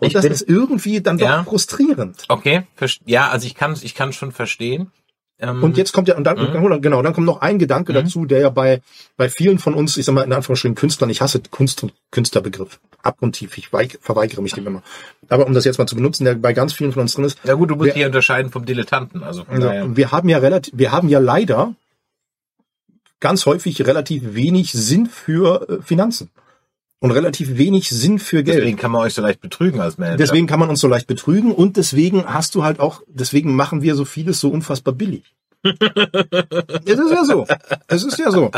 Und Ich das bin- ist irgendwie dann doch Ja. frustrierend. Okay, ja, also ich kann ich kann schon verstehen. Ähm, Und jetzt kommt ja, und dann, genau, dann kommt noch ein Gedanke dazu, der ja bei, bei vielen von uns, ich sag mal in Anführungsstrichen Künstlern, ich hasse Kunst und Künstlerbegriff. Abgrundtief, ich weig, verweigere mich dem immer. Aber um das jetzt mal zu benutzen, der bei ganz vielen von uns drin ist, ja gut, du musst Wer- hier unterscheiden vom Dilettanten. Also von also, wir haben ja relativ, wir haben ja leider ganz häufig relativ wenig Sinn für äh, Finanzen. Und relativ wenig Sinn für Geld. Deswegen kann man euch so leicht betrügen als Manager. Deswegen kann man uns so leicht betrügen und deswegen hast du halt auch, deswegen machen wir so vieles so unfassbar billig. es ist ja so. Es ist ja so.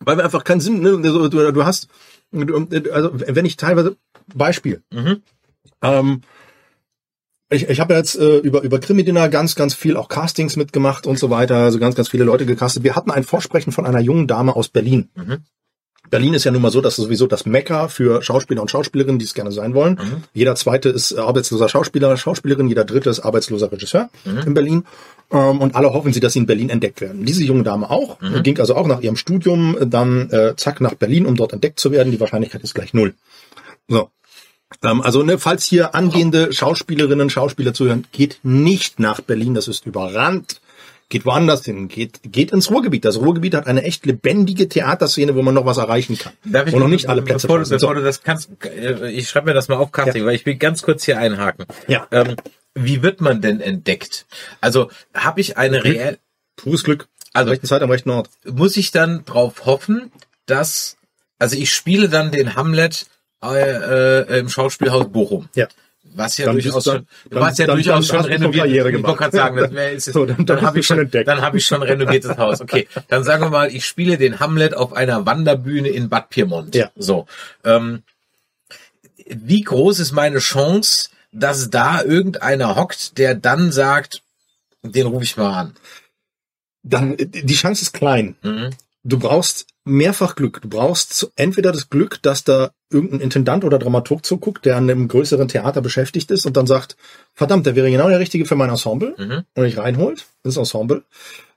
Weil wir einfach keinen Sinn, ne? du, du, hast, du, also wenn ich teilweise, Beispiel, Mhm. ähm, ich, ich habe jetzt äh, über über Krimi-Dinner ganz ganz viel auch Castings mitgemacht und so weiter, also ganz ganz viele Leute gecastet. Wir hatten ein Vorsprechen von einer jungen Dame aus Berlin. Mhm. Berlin ist ja nun mal so, dass es sowieso das Mekka für Schauspieler und Schauspielerinnen, die es gerne sein wollen. Mhm. Jeder zweite ist arbeitsloser Schauspieler, Schauspielerin, jeder dritte ist arbeitsloser Regisseur Mhm. in Berlin. Ähm, und alle hoffen sie, dass sie in Berlin entdeckt werden. Diese junge Dame auch, Mhm. ging also auch nach ihrem Studium dann äh, zack nach Berlin, um dort entdeckt zu werden. Die Wahrscheinlichkeit ist gleich null. So. Ähm, also, ne, falls hier angehende Schauspielerinnen, Schauspieler zuhören, geht nicht nach Berlin, das ist überrannt. Geht woanders hin, geht, geht ins Ruhrgebiet. Das Ruhrgebiet hat eine echt lebendige Theaterszene, wo man noch was erreichen kann. Darf ich wo noch nicht alle Plätze bevor, bevor So. du das kannst, äh, ich schreibe mir das mal auf, Katrin, Ja. weil ich will ganz kurz hier einhaken. Ja. Ähm, wie wird man denn entdeckt? Also habe ich eine reell, Pures Glück. Also- Also rechten Zeit am rechten Ort. muss ich dann drauf hoffen, dass, also ich spiele dann den Hamlet äh, äh, im Schauspielhaus Bochum. Ja. Was ja Dann durchaus du- schon, dann- was ja dann- durchaus dann schon renoviert. Karriere ich gemacht. gerade sagen, das wäre, ist, So, dann- dann, dann habe ich schon entdeckt. dann habe ich schon renoviertes Haus. Okay, dann sagen wir mal, ich spiele den Hamlet auf einer Wanderbühne in Bad Pyrmont. Ja. So, ähm, wie groß ist meine Chance, dass da irgendeiner hockt, der dann sagt, den rufe ich mal an. Dann, die Chance ist klein. Mhm. Du brauchst mehrfach Glück. Du brauchst entweder das Glück, dass da irgendein Intendant oder Dramaturg zuguckt, der an einem größeren Theater beschäftigt ist und dann sagt, verdammt, der wäre genau der Richtige für mein Ensemble Mhm. und dich reinholt, das Ensemble.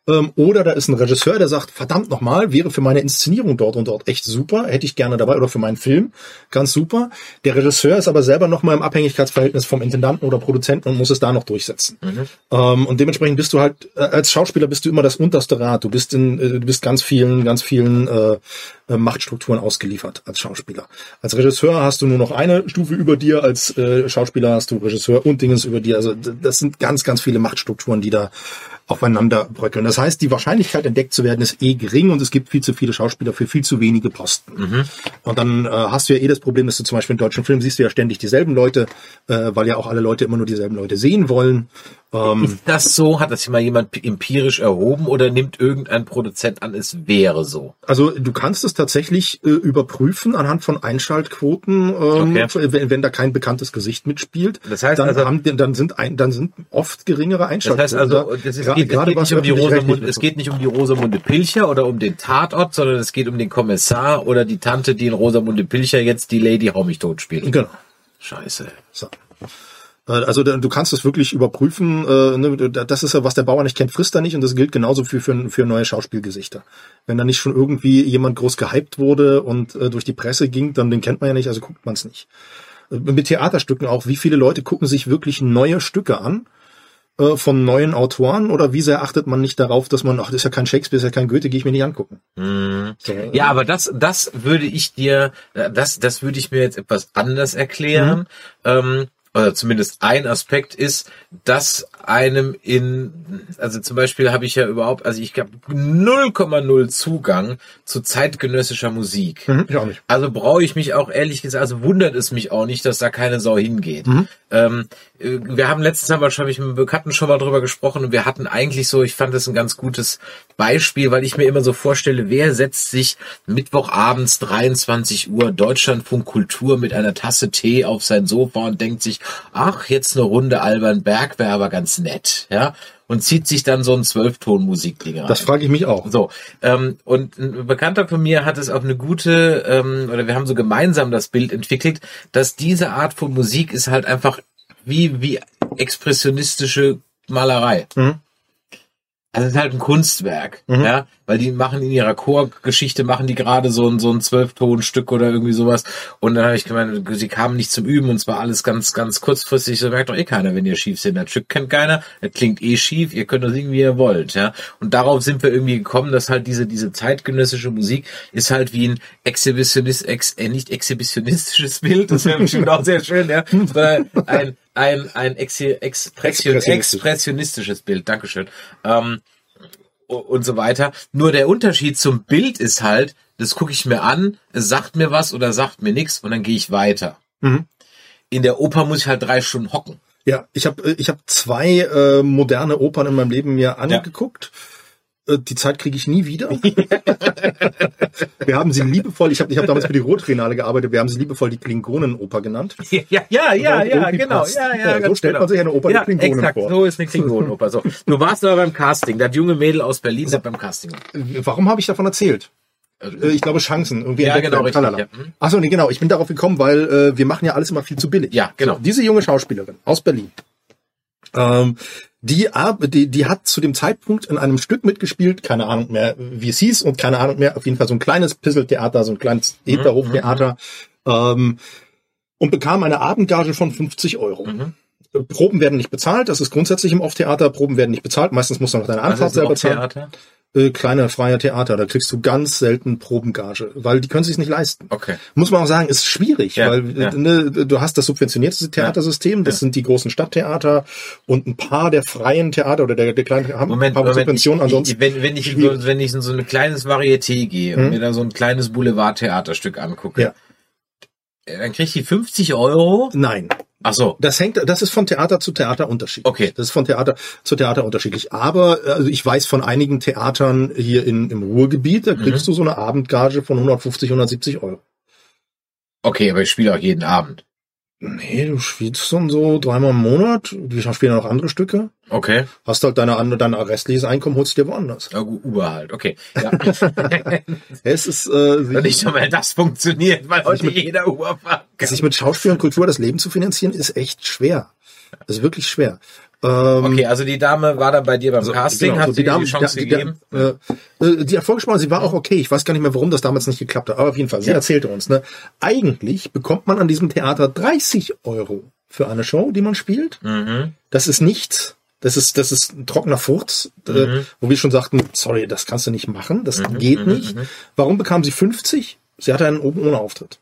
Ähm, oder da ist ein Regisseur, der sagt, verdammt nochmal, wäre für meine Inszenierung dort und dort echt super, hätte ich gerne dabei, oder für meinen Film, ganz super. Der Regisseur ist aber selber nochmal im Abhängigkeitsverhältnis vom Intendanten oder Produzenten und muss es da noch durchsetzen. Ähm, und dementsprechend bist du halt, äh, als Schauspieler bist du immer das unterste Rad. Du bist in, äh, du bist ganz vielen, ganz vielen äh, äh, Machtstrukturen ausgeliefert als Schauspieler. Als Regisseur hast du nur noch eine Stufe über dir, als äh, Schauspieler hast du Regisseur und Dingens über dir. Also das sind ganz, ganz viele Machtstrukturen, die da aufeinander bröckeln. Das heißt, die Wahrscheinlichkeit entdeckt zu werden ist eh gering und es gibt viel zu viele Schauspieler für viel zu wenige Posten. Und dann äh, hast du ja eh das Problem, dass du zum Beispiel in deutschen Filmen siehst du ja ständig dieselben Leute, äh, weil ja auch alle Leute immer nur dieselben Leute sehen wollen. Ähm, Ist das so? Hat das mal jemand empirisch erhoben oder nimmt irgendein Produzent an, es wäre so? Also du kannst es tatsächlich äh, überprüfen anhand von Einschaltquoten, ähm, Okay. wenn, wenn da kein bekanntes Gesicht mitspielt. Das heißt dann, also- haben, dann sind ein, dann sind oft geringere Das Einschaltquoten. heißt also, da. das ist, geht, es geht nicht um die Rosamunde, es geht nicht um die Rosamunde Pilcher oder um den Tatort, sondern es geht um den Kommissar oder die Tante, die in Rosamunde Pilcher jetzt die Lady Hau mich tot spielt. Genau. Scheiße. So. Äh, Also du kannst es wirklich überprüfen. Äh, ne, das ist ja, was der Bauer nicht kennt, frisst er nicht. Und das gilt genauso für, für, für neue Schauspielgesichter. Wenn da nicht schon irgendwie jemand groß gehypt wurde und äh, durch die Presse ging, dann den kennt man ja nicht, also guckt man es nicht. Mit Theaterstücken auch. Wie viele Leute gucken sich wirklich neue Stücke an? Äh, von neuen Autoren oder wie sehr achtet man nicht darauf, dass man, ach, das ist ja kein Shakespeare, das ist ja kein Goethe, gehe ich mir nicht angucken. So, äh, Ja, aber das, das würde ich dir, das, das würde ich mir jetzt etwas anders erklären. Ähm, oder zumindest ein Aspekt ist, dass einem in, also zum Beispiel habe ich ja überhaupt, also ich habe 0,0 Zugang zu zeitgenössischer Musik. Mhm, ich auch nicht. Also brauche ich mich auch ehrlich gesagt, also wundert es mich auch nicht, dass da keine Sau hingeht. Ähm, äh, wir haben letztens haben wir schon, hab ich mit einem Bekannten schon mal drüber gesprochen und wir hatten eigentlich so, ich fand das ein ganz gutes Beispiel, weil ich mir immer so vorstelle, wer setzt sich Mittwochabends 23 Uhr Deutschlandfunk Kultur mit einer Tasse Tee auf sein Sofa und denkt sich, ach, jetzt eine Runde Alban Berg wäre aber ganz nett, ja, und zieht sich dann so ein Zwölfton-Musikding rein. Das frage ich mich auch. So, ähm, und ein Bekannter von mir hat es auf eine gute, ähm, oder wir haben so gemeinsam das Bild entwickelt, dass diese Art von Musik ist halt einfach wie, wie expressionistische Malerei. Mhm. Also es ist halt ein Kunstwerk, ja, weil die machen in ihrer Chorgeschichte, machen die gerade so ein, so ein Zwölftonstück oder irgendwie sowas. Und dann habe ich gemeint, sie kamen nicht zum Üben und zwar alles ganz, ganz kurzfristig. So merkt doch eh keiner, wenn ihr schief seid. Das Stück kennt keiner, das klingt eh schief, ihr könnt das singen, wie ihr wollt, ja. Und darauf sind wir irgendwie gekommen, dass halt diese, diese zeitgenössische Musik ist halt wie ein Exhibitionist, ex, äh, nicht exhibitionistisches Bild, das wäre bestimmt auch sehr schön, ja, sondern ein, ein, ein Expression, Expressionistisch. expressionistisches Bild, Dankeschön. Ähm, und so weiter. Nur der Unterschied zum Bild ist halt, das gucke ich mir an, es sagt mir was oder sagt mir nichts und dann gehe ich weiter. Mhm. In der Oper muss ich halt drei Stunden hocken. Ja, ich habe ich hab zwei äh, moderne Opern in meinem Leben mir angeguckt. Äh, Die Zeit kriege ich nie wieder. wir haben sie liebevoll, ich habe ich hab damals für die Rotrenale gearbeitet, wir haben sie liebevoll die Klingonenoper genannt. Ja, ja, ja, ja, genau. passt. Ja, ja, Ja, so stellt genau. man sich eine Oper ja, Klingonen exakt, vor. so ist eine Klingonenoper. So. Du warst aber beim Casting, das junge Mädel aus Berlin hat beim Casting. Warum habe ich davon erzählt? Äh, Ich glaube Chancen. Irgendwie Ja, genau, richtig, ja. Mhm. Ach so, nee, genau. Ich bin darauf gekommen, weil äh, wir machen ja alles immer viel zu billig. Ja, genau. So, diese junge Schauspielerin aus Berlin, ähm, die, die, die hat zu dem Zeitpunkt in einem Stück mitgespielt, keine Ahnung mehr, wie es hieß und keine Ahnung mehr, auf jeden Fall so ein kleines Pisseltheater, so ein kleines Mhm, Ätherhoftheater ähm, und bekam eine Abendgage von 50 Euro. Mhm. Proben werden nicht bezahlt, das ist grundsätzlich im Off-Theater, Proben werden nicht bezahlt, meistens musst du noch deine Anfahrt ein selber zahlen äh, kleine freie Theater, da kriegst du ganz selten Probengage, weil die können sich nicht leisten. Okay. Muss man auch sagen, ist schwierig, Ja, weil ja. ne, du hast das subventionierte Theatersystem, das Ja. sind die großen Stadttheater und ein paar der freien Theater oder der, der kleinen haben Moment, ein paar Subventionen, ansonsten wenn, wenn ich in schwierig. so, wenn ich in so ein kleines Varieté gehe und mir da so ein kleines Boulevardtheaterstück angucke, Ja. äh, dann krieg ich die 50 Euro. Nein, Ach so. das hängt, das ist von Theater zu Theater unterschiedlich. Okay. Das ist von Theater zu Theater unterschiedlich. Aber also ich weiß von einigen Theatern hier in, im Ruhrgebiet, da Mhm. kriegst du so eine Abendgage von 150, 170 Euro. Okay, aber ich spiele auch jeden Abend. Nee, du spielst dann so dreimal im Monat. Die spielen noch andere Stücke. Okay. Hast halt deine andere, dein restliches Einkommen holst du dir woanders. Ja, gut, Uber halt. Okay. Ja. Es ist, äh, nicht schon mal das funktioniert, weil heute jeder Uber fahren kann. sich mit Schauspiel und Kultur das Leben zu finanzieren, ist echt schwer. Das ist wirklich schwer. Ähm, Okay, also die Dame war dann bei dir beim Casting, genau, hat so sie die Dame, die Chance die, die, gegeben? äh, äh, die hat sie war auch okay. Ich weiß gar nicht mehr, warum das damals nicht geklappt hat. Aber auf jeden Fall, sie Ja. erzählte uns, ne, eigentlich bekommt man an diesem Theater 30 Euro für eine Show, die man spielt. Mhm. Das ist nichts. Das ist, das ist ein trockener Furz, Mhm. äh, wo wir schon sagten, sorry, das kannst du nicht machen, das geht mhm, nicht. Warum bekam sie 50? Sie hatte einen oben ohne Auftritt.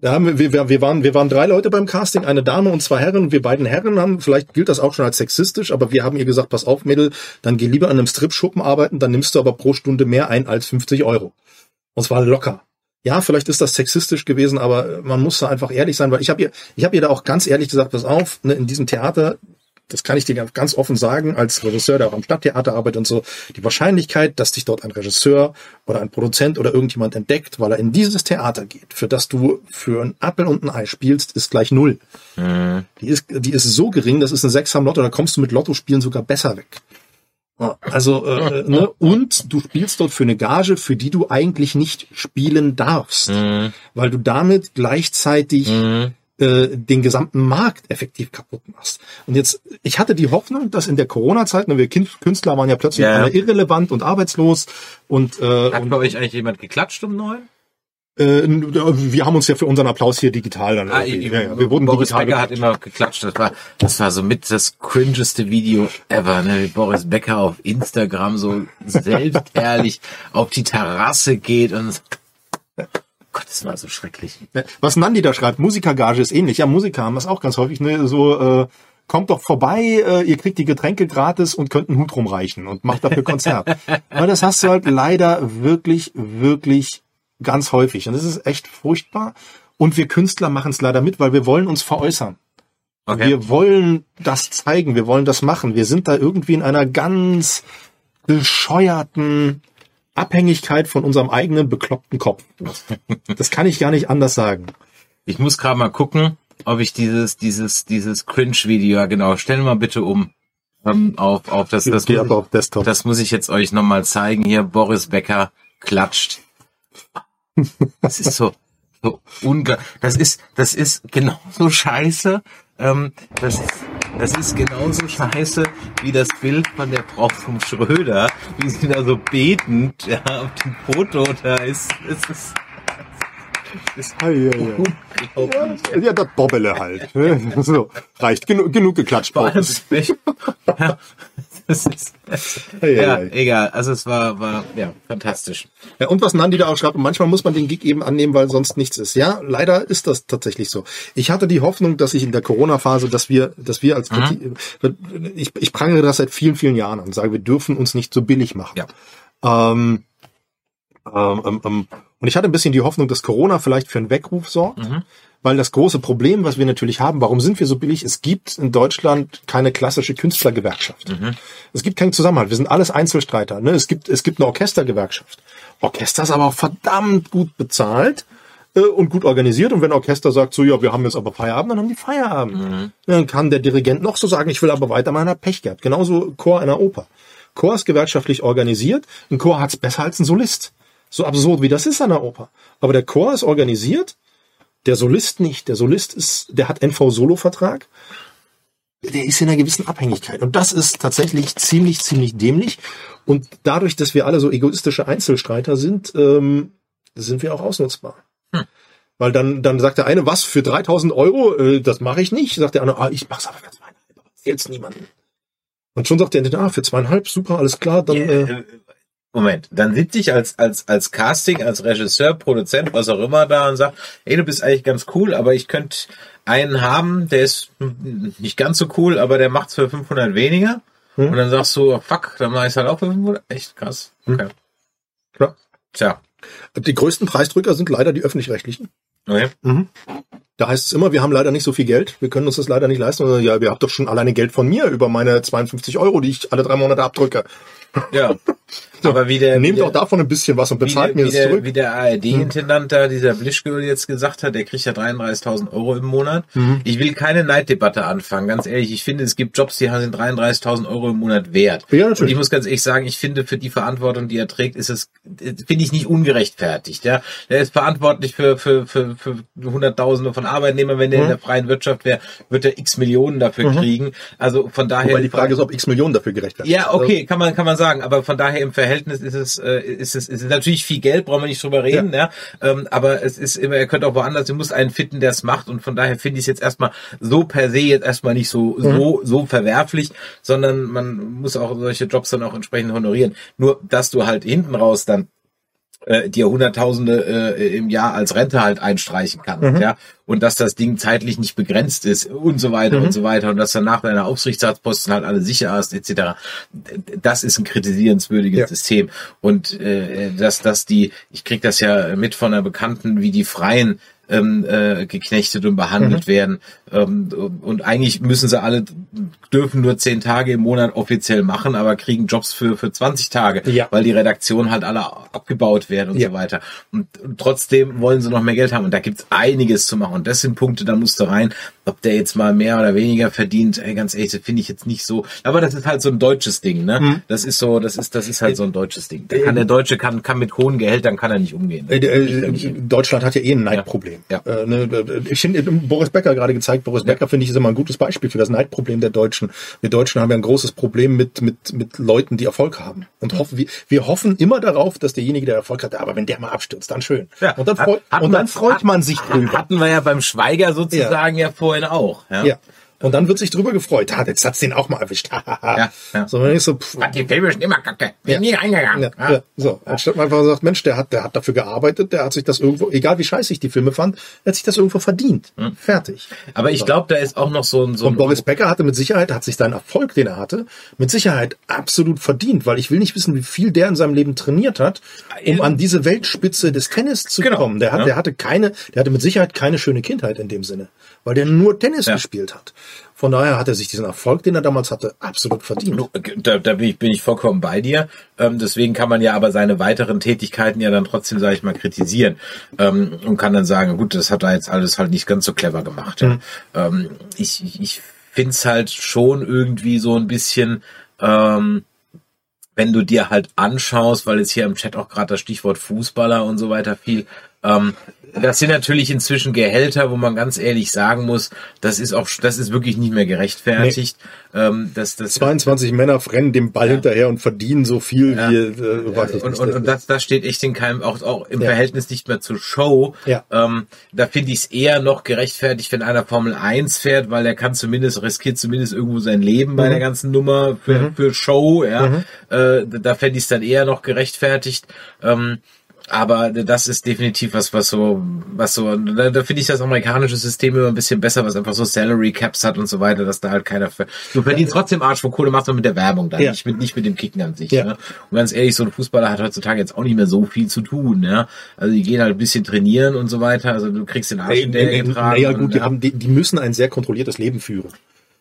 Da haben wir, wir, wir, waren, wir waren drei Leute beim Casting, eine Dame und zwei Herren. Und wir beiden Herren haben, vielleicht gilt das auch schon als sexistisch, aber wir haben ihr gesagt, pass auf, Mädel, dann geh lieber an einem Strip-Schuppen arbeiten, dann nimmst du aber pro Stunde mehr ein als 50 Euro. Und zwar locker. Ja, vielleicht ist das sexistisch gewesen, aber man muss da einfach ehrlich sein, weil ich habe ihr, ich ihr da auch ganz ehrlich gesagt, pass auf, ne, in diesem Theater, das kann ich dir ganz, offen sagen, als Regisseur, der auch am Stadttheater arbeitet und so, die Wahrscheinlichkeit, dass dich dort ein Regisseur oder ein Produzent oder irgendjemand entdeckt, weil er in dieses Theater geht, für das du für ein Appel und ein Ei spielst, ist gleich null. Die ist, die ist so gering, das ist ein Sechser am Lotto, da kommst du mit Lottospielen sogar besser weg. Also, äh, ne? und du spielst dort für eine Gage, für die du eigentlich nicht spielen darfst, weil du damit gleichzeitig äh, den gesamten Markt effektiv kaputt machst. Und jetzt, ich hatte die Hoffnung, dass in der Corona-Zeit, ne, wir Künstler waren ja plötzlich Ja, ja. alle irrelevant und arbeitslos und, äh, Hat bei euch eigentlich jemand geklatscht um neun? äh, wir haben uns ja für unseren Applaus hier digital dann Ah, ich, ja, ja, wir wurden Boris digital Becker hat immer geklatscht. Das war, das war so mit das cringeste Video ever. Ne? Wie Boris Becker auf Instagram so selbstehrlich auf die Terrasse geht und Gott, das war so schrecklich. Was Nandi da schreibt, Musikergage ist ähnlich. Ja, Musiker haben das auch ganz häufig, ne, so, äh, kommt doch vorbei, äh, ihr kriegt die Getränke gratis und könnt einen Hut rumreichen und macht dafür Konzert. Weil das hast du halt leider wirklich, wirklich ganz häufig. Und das ist echt furchtbar. Und wir Künstler machen es leider mit, weil wir wollen uns veräußern. Okay. Wir wollen das zeigen, wir wollen das machen. Wir sind da irgendwie in einer ganz bescheuerten Abhängigkeit von unserem eigenen bekloppten Kopf. Das kann ich gar nicht anders sagen. Ich muss gerade mal gucken, ob ich dieses, dieses, dieses Cringe-Video, ja genau, stellen wir mal bitte um. Ähm, auf, auf das, das, muss ich, auf Desktop. das muss ich jetzt euch nochmal zeigen. Hier, Boris Becker klatscht. Das ist so, so unge das ist, das ist genauso scheiße. Ähm, das ist, das ist genauso scheiße wie das Bild von der Frau vom Schröder, wie sie da so betend, ja, auf dem Foto da ist. Es ist, ist Ja, ja, ja. ja, das Bobbele halt. So, reicht. Genug, genug geklatscht. vor allem ja, das ist, Ja, ja, egal. Also es war, war, ja, fantastisch. Ja, und was Nandi da auch schreibt, manchmal muss man den Gig eben annehmen, weil sonst nichts ist. Ja, leider ist das tatsächlich so. Ich hatte die Hoffnung, dass ich in der Corona-Phase, dass wir, dass wir als Kritik, ich, ich prangere das seit vielen, vielen Jahren an und sage, wir dürfen uns nicht so billig machen. Ja. Ähm, ähm, ähm, ähm, und ich hatte ein bisschen die Hoffnung, dass Corona vielleicht für einen Weckruf sorgt. Weil das große Problem, was wir natürlich haben, warum sind wir so billig? Es gibt in Deutschland keine klassische Künstlergewerkschaft. Es gibt keinen Zusammenhalt. Wir sind alles Einzelstreiter. Ne? Es gibt es gibt eine Orchestergewerkschaft. Orchester ist aber auch verdammt gut bezahlt äh, und gut organisiert. Und wenn Orchester sagt, so ja, wir haben jetzt aber Feierabend, dann haben die Feierabend. Dann kann der Dirigent noch so sagen, ich will aber weitermachen, hat Pech gehabt. Genauso Chor einer Oper. Chor ist gewerkschaftlich organisiert. Ein Chor hat's besser als ein Solist. So absurd wie das ist an der Oper. Aber der Chor ist organisiert, der Solist nicht. Der Solist ist, der hat NV-Solo-Vertrag. Der ist in einer gewissen Abhängigkeit. Und das ist tatsächlich ziemlich, ziemlich dämlich. Und dadurch, dass wir alle so egoistische Einzelstreiter sind, ähm, sind wir auch ausnutzbar. Weil dann, dann sagt der eine, was, für 3000 Euro, äh, das mache ich nicht. Sagt der andere, ah, ich mach's aber für zweieinhalb, aber erzähl's niemandem. Und schon sagt der, ah, für zweieinhalb, super, alles klar, dann, äh, Äh, Moment, dann sitze ich als, als, als Casting, als Regisseur, Produzent, was auch immer da und sag, ey, du bist eigentlich ganz cool, aber ich könnte einen haben, der ist nicht ganz so cool, aber der macht's für 500 weniger. Hm. Und dann sagst du, fuck, dann mach ich's halt auch für 500. Echt krass. Okay. klar. Tja. Die größten Preisdrücker sind leider die öffentlich-rechtlichen. Okay. Da heißt es immer, wir haben leider nicht so viel Geld, wir können uns das leider nicht leisten. Oder, ja, ihr habt doch schon alleine Geld von mir über meine 52 Euro, die ich alle drei Monate abdrücke. Ja. Aber wie der, wie Nehmt der, auch davon ein bisschen was und wie bezahlt der, mir wie das der, zurück. wie der ARD-Intendant da, dieser Blischgöl jetzt gesagt hat, der kriegt ja 33.000 Euro im Monat. Mhm. Ich will keine Neiddebatte anfangen, ganz ehrlich. Ich finde, es gibt Jobs, die sind 33.000 Euro im Monat wert. Ja, natürlich. Und ich muss ganz ehrlich sagen, ich finde, für die Verantwortung, die er trägt, ist es, finde ich nicht ungerechtfertigt. Ja, Er ist verantwortlich für, für, für, für Hunderttausende von Arbeitnehmern. Wenn Mhm. der in der freien Wirtschaft wäre, wird er x Millionen dafür kriegen. Also von daher. Weil die Frage ist, ob x Millionen dafür gerechtfertigt Ja, okay, kann man kann man sagen, aber von daher im Verhältnis ist es äh, ist es ist es natürlich viel Geld, brauchen wir nicht drüber reden, ja. Ähm, aber es ist immer, er könnte auch woanders, ihr muss einen finden, der es macht und von daher finde ich es jetzt erstmal so per se jetzt erstmal nicht so so so verwerflich, sondern man muss auch solche Jobs dann auch entsprechend honorieren. Nur dass du halt hinten raus dann äh, dir Hunderttausende äh, im Jahr als Rente halt einstreichen kannst, ja, und dass das Ding zeitlich nicht begrenzt ist und so weiter und so weiter und dass dann nach deiner Aufsichtsratsposten halt alle sicher hast etc. Das ist ein kritisierenswürdiges Ja. System und äh, dass dass die, ich krieg das ja mit von einer Bekannten, wie die Freien ähm, äh, geknechtet und behandelt werden. Ähm, und eigentlich müssen sie alle, dürfen nur zehn Tage im Monat offiziell machen, aber kriegen Jobs für, für 20 Tage, Ja. weil die Redaktionen halt alle abgebaut werden und Ja. so weiter. Und, trotzdem wollen sie noch mehr Geld haben. Und da gibt's einiges zu machen. Und das sind Punkte, da musst du rein. Ob der jetzt mal mehr oder weniger verdient, ey, ganz ehrlich, das finde ich jetzt nicht so. Aber das ist halt so ein deutsches Ding, ne? Mhm. Das ist so, das ist, das ist halt so ein deutsches Ding. Da kann der Deutsche kann, kann mit hohen Gehältern kann er nicht umgehen. Äh, äh, Deutschland hat ja eh ein Neidproblem. Ja. Äh, ne, ich finde, Boris Becker gerade gezeigt, Boris Becker finde ich ist immer ein gutes Beispiel für das Neidproblem der Deutschen. Wir Deutschen haben ja ein großes Problem mit, mit, mit Leuten, die Erfolg haben. Und hoffen, wir, wir hoffen immer darauf, dass derjenige, der Erfolg hat, aber wenn der mal abstürzt, dann schön. Ja. Und dann, freut, hat und man- dann freut hat- man sich drüber. Hatten wir ja beim Schweiger sozusagen ja, vorhin auch. Ja. Ja. Und dann wird sich drüber gefreut. Ah, jetzt hat's den auch mal erwischt. Ja, ja. So, dann ist so, pff, Die Filme sind immer kacke. Bin nie reingegangen. Ja, ja. So, anstatt man einfach sagt, Mensch, der hat, der hat dafür gearbeitet, der hat sich das irgendwo, egal wie scheiße ich die Filme fand, der hat sich das irgendwo verdient. Fertig. Aber ich glaube, da ist auch noch so ein, so Und ein Boris Becker hatte mit Sicherheit, hat sich seinen Erfolg, den er hatte, mit Sicherheit absolut verdient, weil ich will nicht wissen, wie viel der in seinem Leben trainiert hat, um an diese Weltspitze des Tennis zu Genau. kommen. Der, hat, Ja. der hatte keine, der hatte mit Sicherheit keine schöne Kindheit in dem Sinne, weil der nur Tennis Ja. gespielt hat. Von daher hat er sich diesen Erfolg, den er damals hatte, absolut verdient. Da, da bin, ich, bin ich vollkommen bei dir. Ähm, deswegen kann man ja aber seine weiteren Tätigkeiten ja dann trotzdem, sage ich mal, kritisieren ähm, und kann dann sagen, gut, das hat er jetzt alles halt nicht ganz so clever gemacht. Ja. Ähm, ich ich, finde es halt schon irgendwie so ein bisschen, ähm, wenn du dir halt anschaust, weil jetzt hier im Chat auch gerade das Stichwort Fußballer und so weiter viel, ähm, das sind natürlich inzwischen Gehälter, wo man ganz ehrlich sagen muss, das ist auch, das ist wirklich nicht mehr gerechtfertigt. Ähm, das, das, 22 Männer rennen dem Ball hinterher und verdienen so viel wie, äh, ich und, und, und das, das steht echt in keinem, auch, auch im Ja. Verhältnis nicht mehr zur Show. Ja. Ähm, da finde ich es eher noch gerechtfertigt, wenn einer Formel 1 fährt, weil der kann zumindest, riskiert zumindest irgendwo sein Leben bei Mhm. der ganzen Nummer für, für Show, ja. Äh, da fände ich es dann eher noch gerechtfertigt. Ähm, aber das ist definitiv was, was so, was so, da, da finde ich das amerikanische System immer ein bisschen besser, was einfach so Salary Caps hat und so weiter, dass da halt keiner, ver du verdienst trotzdem Arsch vor Kohle, machst du mit der Werbung dann, Ja. nicht mit, nicht mit dem Kicken an sich, Ja. ne? Und ganz ehrlich, so ein Fußballer hat heutzutage jetzt auch nicht mehr so viel zu tun, ja. Also die gehen halt ein bisschen trainieren und so weiter, also du kriegst den Arsch in der naja, gut, die, haben, die, die müssen ein sehr kontrolliertes Leben führen.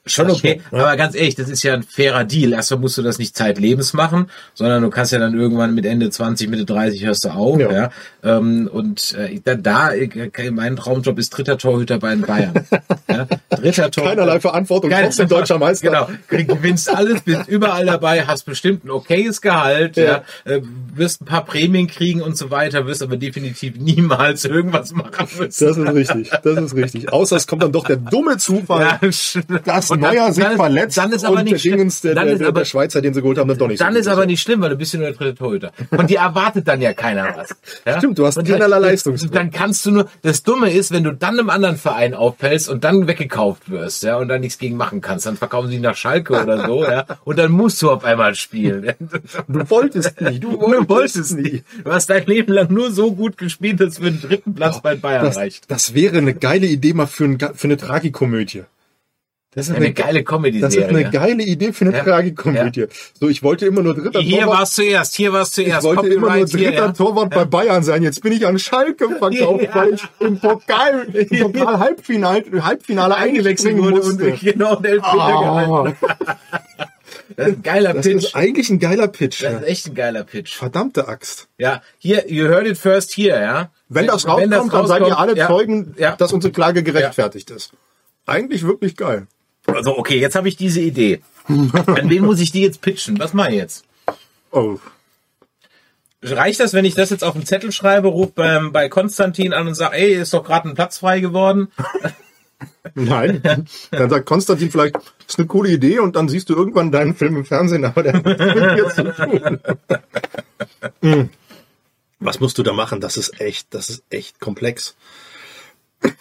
Schon okay, ja. aber ganz ehrlich, das ist ja ein fairer Deal. Erstmal musst du das nicht zeitlebens machen, sondern du kannst ja dann irgendwann mit Ende 20, Mitte 30 hörst du auf. Ja. Ja. Ähm, und äh, da, da, äh, mein Traumjob ist dritter Torhüter bei den Bayern. ja? Dritter Torhüter. Keinerlei Verantwortung, Keine trotzdem deutscher Meister. Genau, Du gewinnst alles, bist überall dabei, hast bestimmt ein okayes Gehalt, ja. Ja. äh, wirst ein paar Prämien kriegen und so weiter, wirst aber definitiv niemals irgendwas machen müssen. Das ist richtig, das ist richtig. Außer es kommt dann doch der dumme Zufall, dass Und dann- Neuer sich verletzt dann ist aber und nicht der schlimm. Der, Dann der, ist der, aber- der Schweizer, den sie geholt haben, dann doch nicht Dann so ist aber nicht schlimm, weil du bist ja nur der dritte Torhüter. Von dir erwartet dann ja keiner was. Ja? Stimmt, du hast keinerlei dann- Leistungsdruck. Dann kannst du nur, das Dumme ist, wenn du dann einem anderen Verein auffällst und dann weggekauft wirst, ja, und dann nichts gegen machen kannst, dann verkaufen sie dich nach Schalke oder so, ja, und dann musst du auf einmal spielen. Du wolltest nicht, du Du wolltest, wolltest nicht. Du hast dein Leben lang nur so gut gespielt, dass du für den dritten Platz bei Bayern Das, reicht. das wäre eine geile Idee mal für, ein, für eine Tragikomödie. Das ist Eine geile Comedy-Serie. Das ist eine geile Idee für eine Ja. Tragikomödie. So, ich wollte immer nur dritter Hier Torwart. war es zuerst, hier war es Ich zuerst. wollte immer nur Copyright hier, dritter ja. Torwart bei Bayern sein. Jetzt bin ich an Schalke verkauft, Ja. weil ich im Pokal, im Pokal Halbfinale, Halbfinale eingewechselt wurde musste. und genau den Elfmeter Ah. gehalten. Das ist ein geiler Das Pitch. ist eigentlich ein geiler Pitch. Das ja. ist echt ein geiler Pitch. Verdammte Axt. Ja, hier, you heard it first here, ja. Wenn das rauskommt, dann seid ihr alle ja, Zeugen, Ja. dass unsere Klage gerechtfertigt ist. Eigentlich wirklich geil. Also, okay, jetzt habe ich diese Idee. An wen muss ich die jetzt pitchen? Was mache ich jetzt? Oh. Reicht das, wenn ich das jetzt auf den Zettel schreibe, ruf beim, bei Konstantin an und sage, ey, ist doch gerade ein Platz frei geworden? Nein. Dann sagt Konstantin vielleicht, das ist eine coole Idee und dann siehst du irgendwann deinen Film im Fernsehen, aber der hat dir zu tun. Hm. Was musst du da machen? Das ist echt, das ist echt komplex.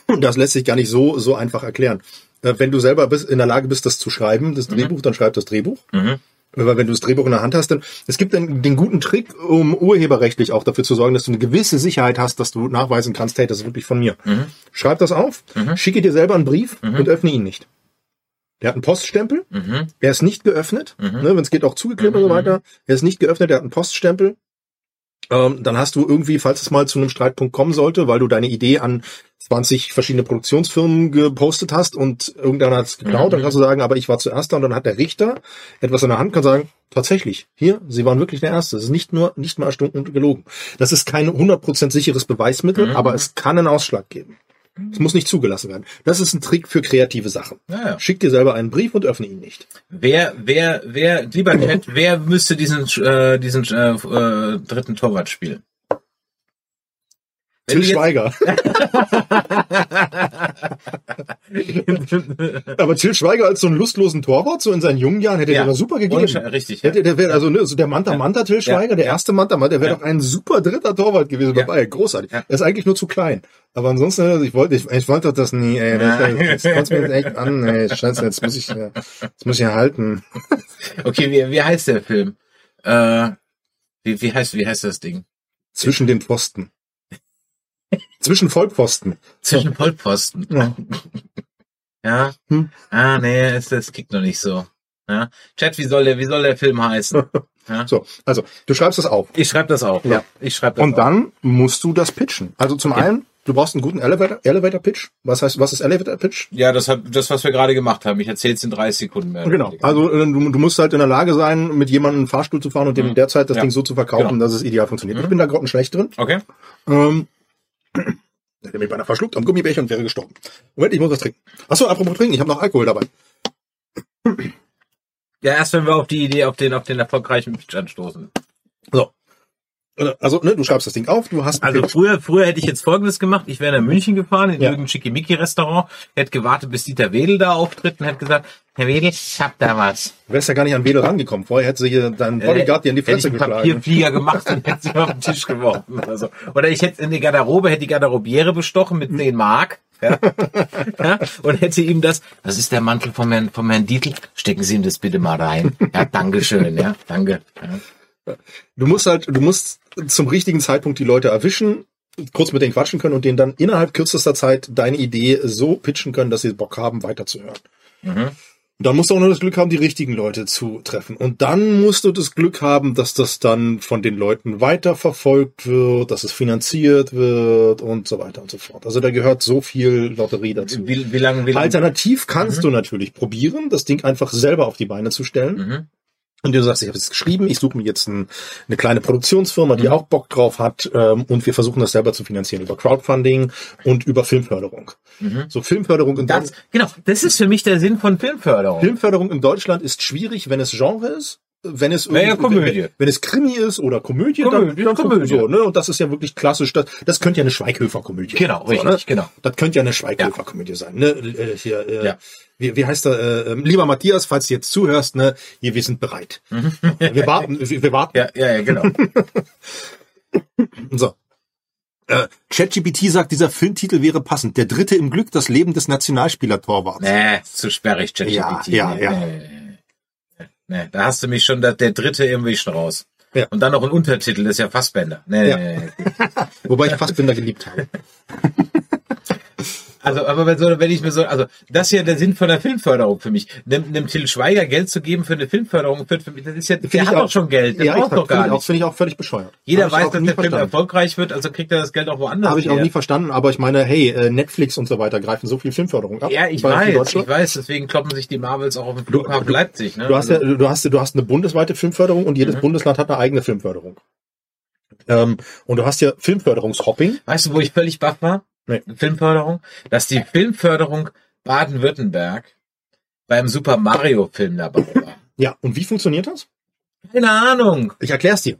Und das lässt sich gar nicht so, so einfach erklären. Äh, Wenn du selber bist, in der Lage bist, das zu schreiben, das Drehbuch, dann schreib das Drehbuch. Weil wenn du das Drehbuch in der Hand hast, dann, es gibt den, den guten Trick, um urheberrechtlich auch dafür zu sorgen, dass du eine gewisse Sicherheit hast, dass du nachweisen kannst, hey, das ist wirklich von mir. Schreib das auf, schicke dir selber einen Brief und öffne ihn nicht. Der hat einen Poststempel, er ist nicht geöffnet, ne, wenn es geht auch zugeklebt und so weiter. Er ist nicht geöffnet, der hat einen Poststempel. Ähm, dann hast du irgendwie, falls es mal zu einem Streitpunkt kommen sollte, weil du deine Idee an 20 verschiedene Produktionsfirmen gepostet hast und irgendeiner hat es geklaut, dann kannst du sagen, aber ich war zuerst da und dann hat der Richter etwas in der Hand, kann sagen, tatsächlich, hier, sie waren wirklich der Erste. Es ist nicht nur, nicht mal erstunken und gelogen. Das ist kein 100% sicheres Beweismittel, aber es kann einen Ausschlag geben. Es muss nicht zugelassen werden. Das ist ein Trick für kreative Sachen. Ja, ja. Schick dir selber einen Brief und öffne ihn nicht. Wer, wer, wer, lieber Chat, wer müsste diesen, äh, diesen äh, äh, dritten Torwart spielen? Wenn Till Schweiger. Aber Till Schweiger als so einen lustlosen Torwart, so in seinen jungen Jahren, hätte Ja. der super gegeben. Ohne richtig, ja. Hätte, der wäre, also, ne, so der Manta Manta Till Schweiger, der erste Manta Manta, der wäre Ja. doch ein super dritter Torwart gewesen Ja. dabei. Großartig. Ja. Er ist eigentlich nur zu klein. Aber ansonsten, also ich wollte, ich, ich wollte doch das nie, ey. Das, das, kotzt mir jetzt echt an, ey. Scheiße, jetzt muss ich, äh, jetzt muss ich erhalten. Okay, wie, wie heißt der Film? Äh, wie, wie heißt, wie heißt das Ding? Zwischen den Pfosten. Zwischen Vollpfosten. Zwischen Vollpfosten. Ja. Ja. Hm. Ah, nee, es, das kickt noch nicht so. Ja. Chat, wie soll der, wie soll der Film heißen? Ja. So, also, du schreibst das auf. Ich schreibe das auf. Ja. Ich schreibe das Und auf. dann musst du das pitchen. Also zum einen, du brauchst einen guten Elevator, Elevator Pitch. Was heißt, was ist Elevator Pitch? Ja, das hat, das, was wir gerade gemacht haben. Ich erzähle es in 30 Sekunden mehr. Genau. Also äh, du, du musst halt in der Lage sein, mit jemandem einen Fahrstuhl zu fahren und dem in der Zeit das Ja. Ding so zu verkaufen, Genau. dass es ideal funktioniert. Ich bin da grottenschlecht drin. Okay. Ähm, hätte mich beinahe verschluckt am Gummibärchen und wäre gestorben. Moment, ich muss was trinken. Achso, apropos trinken, ich habe noch Alkohol dabei. Ja, erst wenn wir auf die Idee, auf den, auf den erfolgreichen Pitch anstoßen. So. Also, ne, du schreibst das Ding auf, du hast Also früher, früher hätte ich jetzt Folgendes gemacht. Ich wäre nach München gefahren, in Ja. irgendein Schickimicki-Restaurant, hätte gewartet, bis Dieter Wedel da auftritt und hätte gesagt, Herr Wedel, ich hab da was. Du wärst ja gar nicht an Wedel rangekommen. Vorher hätte sie hier deinen Bodyguard dir in die Hätte ich Fresse einen geschlagen. Papierflieger gemacht und hätte sie auf den Tisch geworfen. Oder, so. oder ich hätte in die Garderobe, hätte die Garderobiere bestochen mit 10 Mark. Ja, ja, und hätte ihm das, das ist der Mantel vom Herrn, vom Herrn Dietl, stecken Sie ihm das bitte mal rein. Ja, Dankeschön, ja, danke. Ja. Du musst halt, du musst zum richtigen Zeitpunkt die Leute erwischen, kurz mit denen quatschen können und denen dann innerhalb kürzester Zeit deine Idee so pitchen können, dass sie Bock haben, weiterzuhören. Mhm. Und dann musst du auch noch das Glück haben, die richtigen Leute zu treffen. Und dann musst du das Glück haben, dass das dann von den Leuten weiterverfolgt wird, dass es finanziert wird und so weiter und so fort. Also da gehört so viel Lotterie dazu. Wie, wie lange, wie lange? Alternativ kannst du natürlich probieren, das Ding einfach selber auf die Beine zu stellen. Mhm. Und du sagst, ich habe es geschrieben, ich suche mir jetzt ein, eine kleine Produktionsfirma, Mhm. die auch Bock drauf hat, ähm, und wir versuchen das selber zu finanzieren über Crowdfunding und über Filmförderung. So Filmförderung in Mhm. Das, genau, das ist für mich der Sinn von Filmförderung. Filmförderung in Deutschland ist schwierig, wenn es Genre ist. Wenn es ja irgendwie- Komödie. Wenn, wenn es Krimi ist oder Komödie, Komödie, dann, dann Komödie. So, ne? Und das ist ja wirklich klassisch. Das, das könnte ja eine Schweighöfer-Komödie Genau, sein. richtig, ne? genau. Das könnte ja eine Schweighöfer-Komödie sein. Ne? Äh, hier, äh, Ja. wie, wie heißt er? Äh, ähm, lieber Matthias, falls du jetzt zuhörst, ne, hier, wir sind bereit. wir warten, wir, wir warten. Ja, ja, ja, genau. So. Äh, ChatGPT sagt, dieser Filmtitel wäre passend. Der dritte im Glück, das Leben des Nationalspieler-Torwarts. nee, zu sperrig, ChatGPT. Ja, ja, ja. Nee, nee, nee. Nee, da hast du mich schon, der, der dritte irgendwie schon raus. Ja. Und dann noch ein Untertitel, das ist ja Fassbänder. Nee, Ja. nee, nee. Wobei ich Fassbinder geliebt habe. Also, aber wenn, so, wenn ich mir so, also das ist ja der Sinn von der Filmförderung für mich. Dem, dem Till Schweiger Geld zu geben für eine Filmförderung, für, für, das ist ja, der Find hat auch- doch schon Geld, der ja, braucht doch gar nicht. finde ich auch völlig bescheuert. Jeder Hab weiß, dass der Film verstanden. erfolgreich wird, also kriegt er das Geld auch woanders. Habe ich auch nie verstanden, aber ich meine, hey, äh, Netflix und so weiter greifen so viel Filmförderung ab. Ja, ich weiß, ich weiß, deswegen kloppen sich die Marvels auch auf dem Flughafen Leipzig. Ne? Du hast ja, Also, du hast, du hast eine bundesweite Filmförderung und jedes Mhm. Bundesland hat eine eigene Filmförderung. Ähm, und du hast ja Filmförderungshopping. weißt du, wo ich völlig baff war? Filmförderung? Dass die Filmförderung Baden-Württemberg beim Super Mario Film dabei war. Ja, und wie funktioniert das? Keine Ahnung. Ich erklär's dir.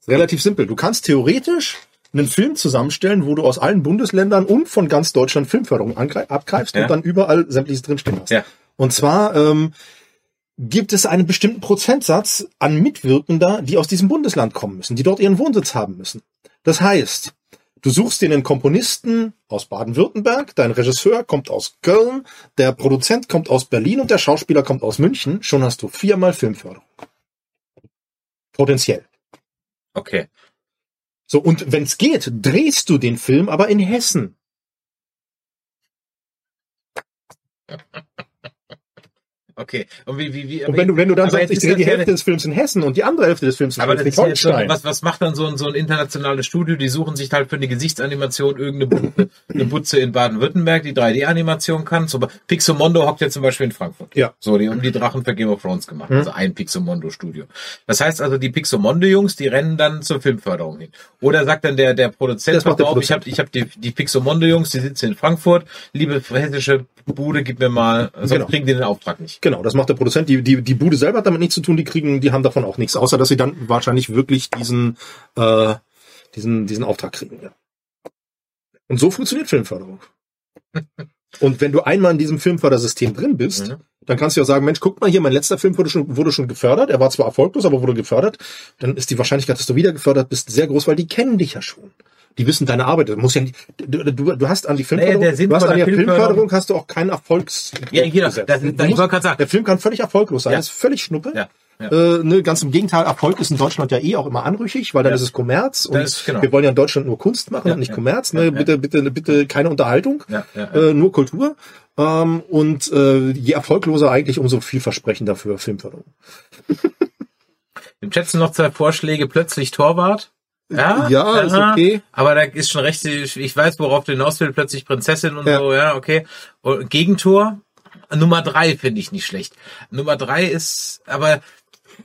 Ist relativ simpel. Du kannst theoretisch einen Film zusammenstellen, wo du aus allen Bundesländern und von ganz Deutschland Filmförderung abgreifst Ja. und dann überall sämtliches drinstehen hast. Ja. Und zwar ähm, gibt es einen bestimmten Prozentsatz an Mitwirkender, die aus diesem Bundesland kommen müssen, die dort ihren Wohnsitz haben müssen. Das heißt, du suchst dir einen Komponisten aus Baden-Württemberg, dein Regisseur kommt aus Köln, der Produzent kommt aus Berlin und der Schauspieler kommt aus München. Schon hast du viermal Filmförderung. Potenziell. Okay. So, und wenn's geht, drehst du den Film aber in Hessen. Okay. Und wie, wie, wie, Und wenn du, wenn du dann sagst, ich drehe die Hälfte des Films in Hessen und die andere Hälfte des Films in Aber das ist jetzt so, was, was macht dann so ein, so ein internationales Studio? Die suchen sich halt für eine Gesichtsanimation irgendeine Butze, eine Butze in Baden-Württemberg, die 3D-Animation kann. So, Pixomondo hockt ja zum Beispiel in Frankfurt. Ja. So, die haben die Drachen für Game of Thrones gemacht. Mhm. Also ein Pixomondo-Studio. Das heißt also, die Pixomondo-Jungs, die rennen dann zur Filmförderung hin. Oder sagt dann der, der Produzent, Das macht der auf, ich habe ich hab die, die Pixomondo-Jungs, die sitzen in Frankfurt. Liebe hessische Bude, gib mir mal, sonst Genau. kriegen die den Auftrag nicht. Genau, das macht der Produzent. Die, die, die Bude selber hat damit nichts zu tun, die kriegen, die haben davon auch nichts, außer dass sie dann wahrscheinlich wirklich diesen, äh, diesen, diesen Auftrag kriegen. Ja. Und so funktioniert Filmförderung. Und wenn du einmal in diesem Filmfördersystem drin bist, Mhm. dann kannst du ja sagen, Mensch, guck mal hier, mein letzter Film wurde schon, wurde schon gefördert. Er war zwar erfolglos, aber wurde gefördert. Dann ist die Wahrscheinlichkeit, dass du wieder gefördert bist, sehr groß, weil die kennen dich ja schon. Die wissen deine Arbeit. Du musst ja nicht, du, du, du hast an die Filmförderung, der Sinn du hast an der der Filmförderung- Filmförderung hast du auch keinen Erfolgs. Ja, genau. gesetzt. Das, das, ich musst- sagen, der Film kann völlig erfolglos sein. Ja. Das ist völlig schnuppe. Ja, ja. Äh, ne, ganz im Gegenteil, Erfolg ist in Deutschland ja eh auch immer anrüchig, weil dann Ja. ist es Kommerz und ist- genau. wir wollen ja in Deutschland nur Kunst machen Ja, und nicht ja. Kommerz. Ja, Ne? ja. Bitte, bitte, bitte keine Unterhaltung, Ja, ja, ja. Äh, nur Kultur. Ähm, und äh, je erfolgloser eigentlich, umso vielversprechender für Filmförderung. Im Chat sind noch zwei Vorschläge, plötzlich Torwart. Ja, Ja, ist okay. Aber da ist schon recht, ich weiß, worauf du hinaus will, plötzlich Prinzessin und Ja. so, ja, okay. Und Gegentor, Nummer drei finde ich nicht schlecht. Nummer drei ist, aber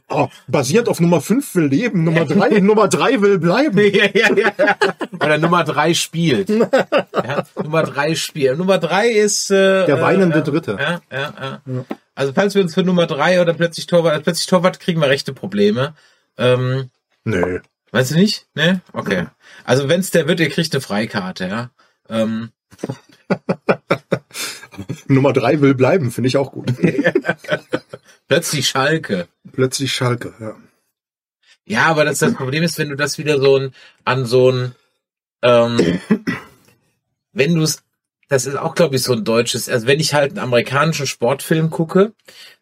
Oh, basierend auf Nummer 5 will leben, Nummer 3, Nummer 3 will bleiben. ja, ja, ja. Oder Nummer drei spielt. Ja, Nummer drei spielt. Nummer drei ist äh, Der weinende äh, Dritte. Ja, ja, ja. Also falls wir uns für Nummer drei oder plötzlich Torwart, plötzlich Torwart kriegen wir rechte Probleme. Ähm, Nö. Weißt du nicht? Ne? Okay. Also wenn's der wird, ihr kriegt eine Freikarte, ja. Ähm, Nummer 3 will bleiben, finde ich auch gut. plötzlich Schalke. Plötzlich Schalke, ja. Ja, aber das, das Problem ist, wenn du das wieder so ein, an so ein, ähm, wenn du es, das ist auch, glaube ich, so ein deutsches, also wenn ich halt einen amerikanischen Sportfilm gucke,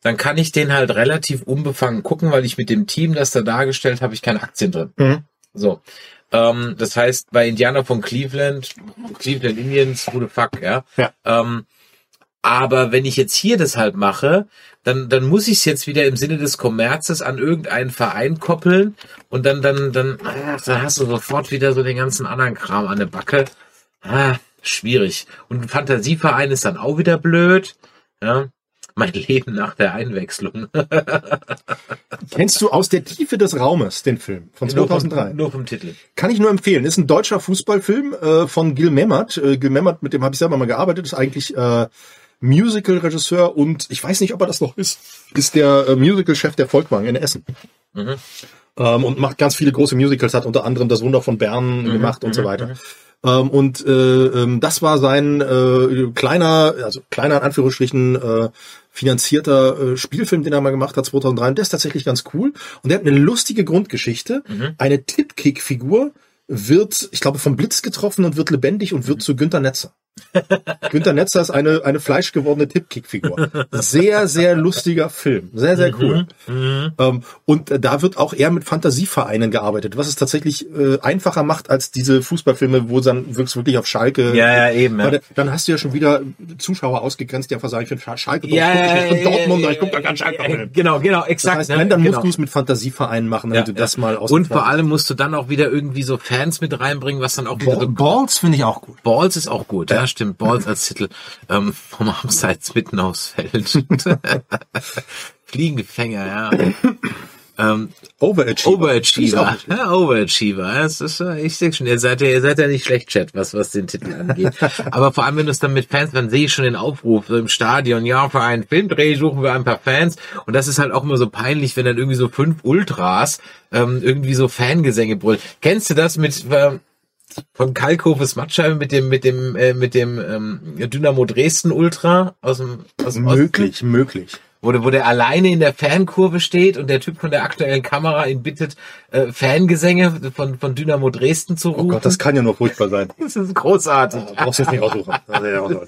dann kann ich den halt relativ unbefangen gucken, weil ich mit dem Team, das da dargestellt habe, ich keine Aktien drin. Mhm. So. Ähm, das heißt, bei Indianer von Cleveland, Cleveland Indians, who the fuck, ja. Ja. Ähm, aber wenn ich jetzt hier das halt mache, dann, dann muss ich es jetzt wieder im Sinne des Kommerzes an irgendeinen Verein koppeln und dann, dann, dann, ach, dann hast du sofort wieder so den ganzen anderen Kram an der Backe. Ah, schwierig. Und ein Fantasieverein ist dann auch wieder blöd. Ja. Mein Leben nach der Einwechslung. Kennst du aus der Tiefe des Raumes den Film von Nur vom- 2003? Nur vom Titel. Kann ich nur empfehlen. Ist ein deutscher Fußballfilm äh, von Gil Memmert. Äh, Gil Memmert, mit dem habe ich selber mal gearbeitet, ist eigentlich äh, Musical-Regisseur und ich weiß nicht, ob er das noch ist, ist der äh, Musical-Chef der Volkwang in Essen. Mhm. Ähm, und macht ganz viele große Musicals, hat unter anderem das Wunder von Bern Mhm, gemacht und so weiter. Ähm, und äh, ähm, das war sein äh, kleiner, also kleiner in Anführungsstrichen äh, finanzierter äh, Spielfilm, den er mal gemacht hat 2003. Und der ist tatsächlich ganz cool. Und der hat eine lustige Grundgeschichte. Mhm. Eine Tipkick-Figur wird, ich glaube, vom Blitz getroffen und wird lebendig und wird zu Günther Netzer. Günter Netzer ist eine, eine fleischgewordene Tippkick-Figur. Sehr, sehr lustiger Film. Sehr, sehr cool. Ähm, und äh, da wird auch eher mit Fantasievereinen gearbeitet, was es tatsächlich äh, einfacher macht als diese Fußballfilme, wo dann wirklich wirklich auf Schalke. Ja, ja, eben, ja. Dann hast du ja schon wieder Zuschauer ausgegrenzt, die einfach sagen, ich finde Schalke Ja, doch, ja, ich bin ja, ich gucke da keinen Schalke-Film. Genau, genau, Das exakt. heißt, ne? wenn, dann genau. musst du es mit Fantasievereinen machen, damit du das mal aus Und vor allem musst du dann auch wieder irgendwie so Fans mit reinbringen, was dann auch wieder so Balls finde ich auch gut. Balls ist auch gut, ja, stimmt. Balls als Titel. Ähm, vom Abseits mitten aufs Feld. Fliegengefänger, ja. Ähm, Overachiever. Overachiever. Ja, Overachiever. Das ist, äh, ich sehe schon, ihr seid ja, ihr seid ja nicht schlecht, Chat, was, was den Titel angeht. Aber vor allem, wenn du es dann mit Fans, dann sehe ich schon den Aufruf im Stadion, ja, für einen Filmdreh suchen wir ein paar Fans. Und das ist halt auch immer so peinlich, wenn dann irgendwie so fünf Ultras ähm, irgendwie so Fangesänge brüllen. Kennst du das mit, ähm, von Kalkhofes Matscheibe mit dem mit dem äh, mit dem ähm, Dynamo Dresden Ultra aus dem aus dem Osten? Möglich, möglich. Wo, der- wo der alleine in der Fankurve steht und der Typ von der aktuellen Kamera ihn bittet, äh, Fangesänge von, von Dynamo Dresden zu Oh rufen. Gott, das kann ja nur furchtbar sein. das ist großartig. Da brauchst du jetzt nicht aussuchen. Ja, also.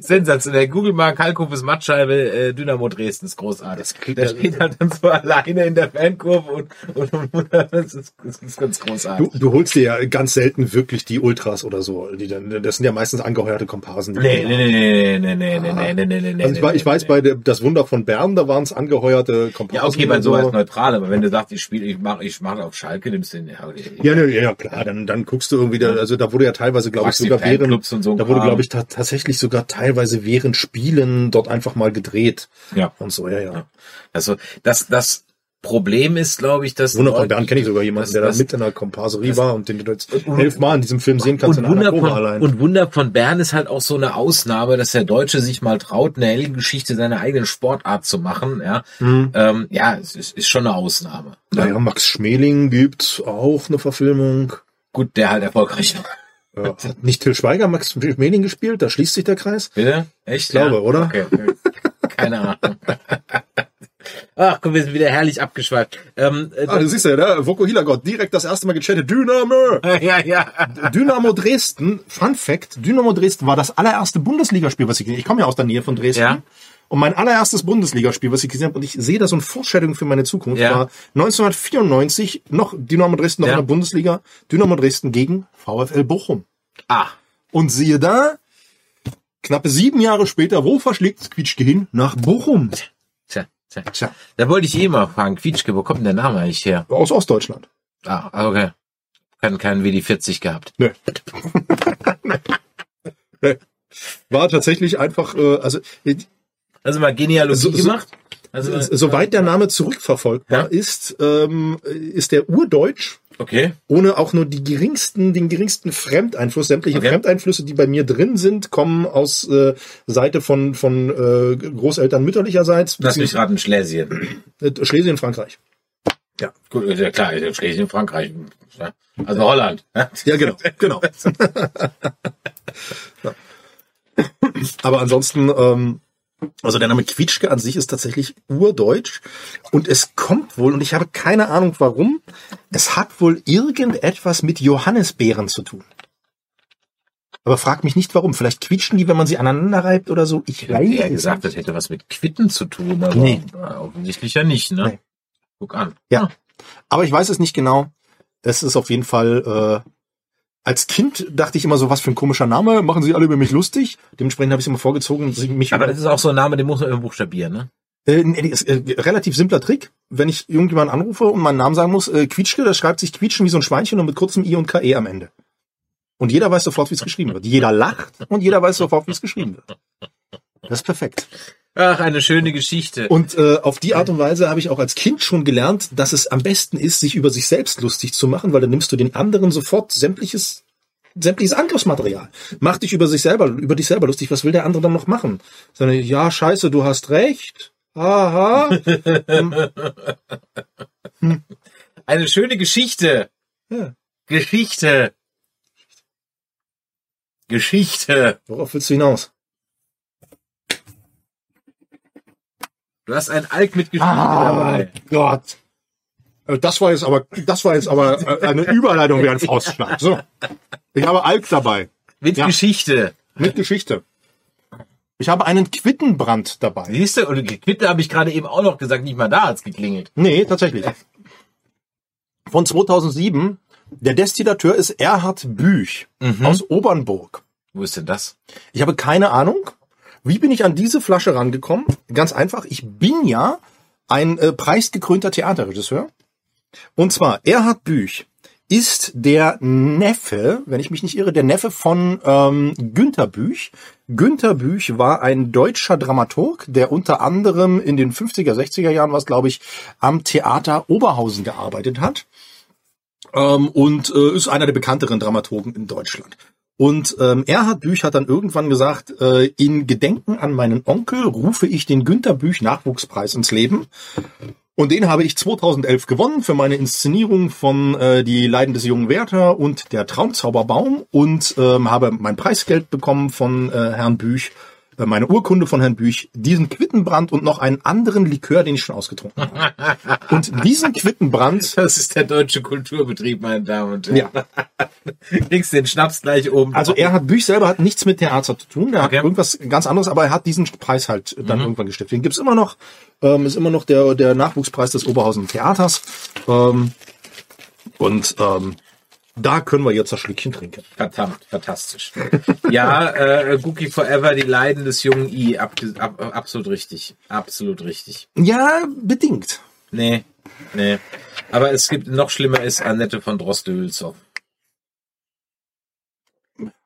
Sensationell. Google mal Kalkhofes Mattscheibe, äh, Dynamo Dresden ist großartig. Das klingt- der steht halt dann so alleine in der Fankurve und, und, und das, ist, das ist ganz großartig. Du, du holst dir ja ganz selten wirklich die Ultras oder so. Die, dann- das sind ja meistens angeheuerte Komparsen. die- Nee, nee, nee, nee, nee, nee, nee, nee, nee, nee, nee. Also ich, wei- ich weiß, bei der, das Wunder von Bern, da waren es angeheuerte Komparsen. Ja, okay, bei sowas neutral, aber wenn du sagst, ich spiele, ich mache, ich mache auf Schalke, nimmst du den, ja. Ja, ne, ja, klar, dann, dann guckst du irgendwie, da, also da wurde ja teilweise, glaube ich, sogar während, so da wurde, glaube ich, ta tatsächlich sogar teilweise während Spielen dort einfach mal gedreht. Ja. Und so, ja, ja. Also das, das Problem ist, glaube ich, dass Wunder von Leute- Bern kenne ich sogar jemanden, das- der das- da mit in der Komparserie war und den du jetzt elfmal in diesem Film sehen kannst und in Wunder, von, allein. und Wunder von Bern ist halt auch so eine Ausnahme, dass der Deutsche sich mal traut, eine Heldengeschichte seiner eigenen Sportart zu machen. Ja, Mhm. ähm, ja es ist, ist schon eine Ausnahme. naja, Max Schmeling gibt auch eine Verfilmung. Gut, der halt erfolgreich war. Ja, hat nicht Till Schweiger Max Schmeling gespielt? Da schließt sich der Kreis. Bitte? Echt? Ich glaube, oder? Okay. Keine Ahnung. Ach, komm, wir sind wieder herrlich abgeschweift. Ähm, äh, Ah, du siehst ja, ne? Voko Hilagott direkt das erste Mal gechattet. Dynamo! ja, ja. Dynamo Dresden, Fun Fact, Dynamo Dresden war das allererste Bundesligaspiel, was ich gesehen habe. Ich komme ja aus der Nähe von Dresden. Ja. Und mein allererstes Bundesligaspiel, was ich gesehen habe, und ich sehe da so ein Foreshadowing für meine Zukunft, Ja. war 1994 noch Dynamo Dresden noch Ja. in der Bundesliga, Dynamo Dresden gegen VfL Bochum. Ah, Und siehe da, knappe sieben Jahre später, wo verschlägt Quietschke hin? Nach Bochum. Tja, Da wollte ich eh mal fragen, Quietschke, wo kommt denn der Name eigentlich her? aus Ostdeutschland. Ah, okay. Kein, kein WD40 gehabt. Nö. Nee. War tatsächlich einfach, äh, also äh, Also mal Genealogie So- so- gemacht. Also, Äh, Soweit der Name zurückverfolgbar Ja. ist, ähm, ist der Urdeutsch okay. ohne auch nur die geringsten, den geringsten Fremdeinfluss. Sämtliche Okay. Fremdeinflüsse, die bei mir drin sind, kommen aus äh, Seite von von äh, Großeltern mütterlicherseits. Lass mich raten, Schlesien. Äh, Schlesien, Frankreich. Gut, ist ja klar, ist ja Schlesien, Frankreich. Ja. Also Holland. Ja. Ja, genau, genau. Ja. Aber ansonsten, ähm, also der Name Quietschke an sich ist tatsächlich urdeutsch und es kommt wohl, und ich habe keine Ahnung warum, es hat wohl irgendetwas mit Johannisbeeren zu tun. Aber frag mich nicht warum. Vielleicht quietschen die, wenn man sie aneinander reibt oder so. Ich eher es gesagt, das hätte was mit Quitten zu tun, aber Nee. offensichtlich ja nicht, ne? Nee. Guck an. Ja. Aber ich weiß es nicht genau. Es ist auf jeden Fall, äh, als Kind dachte ich immer so, was für ein komischer Name, machen sie alle über mich lustig. Dementsprechend habe ich es immer vorgezogen, mich Aber das ist auch so ein Name, den muss man immer buchstabieren, ne? äh, nee, ist, äh, relativ simpler Trick. Wenn ich irgendjemanden anrufe und meinen Namen sagen muss, äh, Quietschke, das schreibt sich Quietschen wie so ein Schweinchen und mit kurzem I und KE am Ende. Und jeder weiß sofort, wie es geschrieben wird. Jeder lacht und jeder weiß sofort, wie es geschrieben wird. Das ist perfekt. Ach, eine schöne Geschichte. Und äh, auf die Art und Weise habe ich auch als Kind schon gelernt, dass es am besten ist, sich über sich selbst lustig zu machen, weil dann nimmst du den anderen sofort sämtliches sämtliches Angriffsmaterial. Mach dich über sich selber, über dich selber lustig. Was will der andere dann noch machen? Sondern, ja, scheiße, du hast recht. Aha. Eine schöne Geschichte. Ja. Geschichte. Geschichte. Worauf willst du hinaus? Du hast ein Alk mit Geschichte Ah, dabei. Gott. Äh, Das war jetzt aber, das war jetzt aber äh, eine Überleitung wie ein Faustschlag. So. Ich habe Alk dabei. Mit Ja. Geschichte. mit Geschichte. Ich habe einen Quittenbrand dabei. Siehst du, und Quitte habe ich gerade eben auch noch gesagt, nicht mal da hat's geklingelt. Nee, tatsächlich. Von 2007. Der Destillateur ist Erhard Büch aus Obernburg. Wo ist denn das? Ich habe keine Ahnung. Wie bin ich an diese Flasche rangekommen? Ganz einfach. Ich bin ja ein äh, preisgekrönter Theaterregisseur. Und zwar Erhard Büch ist der Neffe, wenn ich mich nicht irre, der Neffe von ähm, Günter Büch. Günter Büch war ein deutscher Dramaturg, der unter anderem in den 50er, 60er Jahren, was glaube ich, am Theater Oberhausen gearbeitet hat ähm, und äh, ist einer der bekannteren Dramaturgen in Deutschland. Und ähm, Erhard Büch hat dann irgendwann gesagt, äh, in Gedenken an meinen Onkel rufe ich den Günter Büch Nachwuchspreis ins Leben. Und den habe ich 2011 gewonnen für meine Inszenierung von äh, Die Leiden des jungen Werther und Der Traumzauberbaum und ähm, habe mein Preisgeld bekommen von äh, Herrn Büch, meine Urkunde von Herrn Büch, diesen Quittenbrand und noch einen anderen Likör, den ich schon ausgetrunken habe. und diesen Quittenbrand, Das ist der deutsche Kulturbetrieb, meine Damen und Herren. ja, Kriegst den Schnaps gleich oben. Also er hat Büch selber hat nichts mit Theater zu tun, der Okay. hat irgendwas ganz anderes, aber er hat diesen Preis halt dann irgendwann gestiftet. Den gibt's immer noch, ähm, ist immer noch der der Nachwuchspreis des Oberhausen Theaters ähm, und ähm, da können wir jetzt das Schlückchen trinken. Verdammt, fantastisch. ja, äh, Gookie Forever, die Leiden des jungen I, ab, ab, absolut richtig. Absolut richtig. Ja, bedingt. Nee, nee. Aber es gibt, noch schlimmer ist Annette von Droste-Hülshoff.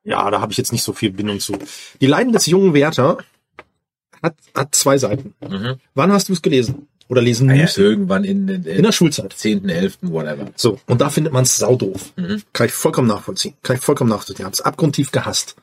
Ja, da habe ich jetzt nicht so viel Bindung zu. Die Leiden des jungen Werther hat hat zwei Seiten. Mhm. Wann hast du es gelesen oder lesen Ja, müssen? irgendwann in, in, In der Schulzeit. 10., 11., whatever. So, und da findet man es saudoof. Mhm. Kann ich vollkommen nachvollziehen. Kann ich vollkommen nachvollziehen. Es abgrundtief gehasst.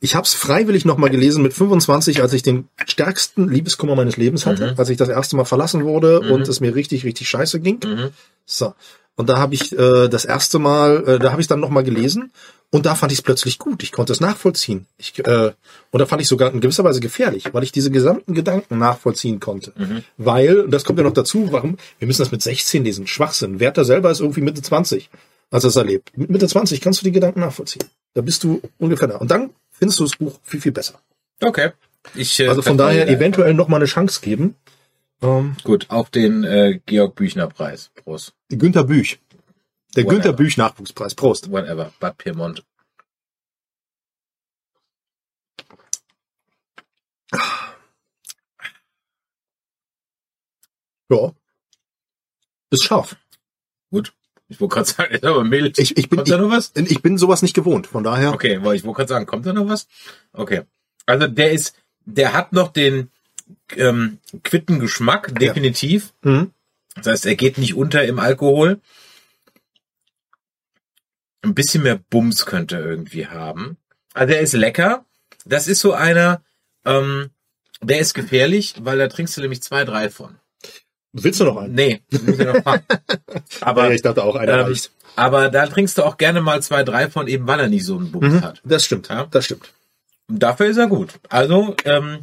Ich habe es freiwillig nochmal gelesen mit 25, als ich den stärksten Liebeskummer meines Lebens hatte, Mhm. als ich das erste Mal verlassen wurde und es mir richtig, richtig scheiße ging. Mhm. So. Und da habe ich äh, das erste Mal, äh, da habe ich dann nochmal gelesen und da fand ich es plötzlich gut. Ich konnte es nachvollziehen. Ich, äh, und da fand ich sogar in gewisser Weise gefährlich, weil ich diese gesamten Gedanken nachvollziehen konnte. Weil, und das kommt ja noch dazu, warum, wir müssen das mit 16 lesen. Schwachsinn. Werther selber ist irgendwie Mitte 20, als er es erlebt. Mit Mitte 20 kannst du die Gedanken nachvollziehen. Da bist du ungefähr da. Und dann findest du das Buch viel, viel besser. Okay. Ich, äh, Also von daher eventuell nochmal eine Chance geben. Ähm, Gut, auch den äh, Georg Büchner Preis. Prost. Günter Büch. Der Whatever. Günter Büch Nachwuchspreis. Prost. Whatever. Bad Pyrmont. Ja. Ist scharf. Gut. Ich wollte gerade sagen, ist aber mild. Ich, ich bin, Kommt da noch was? ich, ich bin sowas nicht gewohnt. Von daher. Okay, weil ich wollte gerade sagen, kommt da noch was? Okay. Also der ist, der hat noch den ähm, Quittengeschmack, definitiv. Mhm. Das heißt, er geht nicht unter im Alkohol. Ein bisschen mehr Bums könnte er irgendwie haben. Also der ist lecker. Das ist so einer, ähm, der ist gefährlich, weil da trinkst du nämlich zwei, drei von. Willst du noch einen? Nee, muss ich noch. Aber, ja, ich dachte auch, einer ähm, reicht. aber da trinkst du auch gerne mal zwei, drei von, eben weil er nicht so einen Bums Mhm. hat. Das stimmt. Ja. Das stimmt. Und dafür ist er gut. Also, ähm,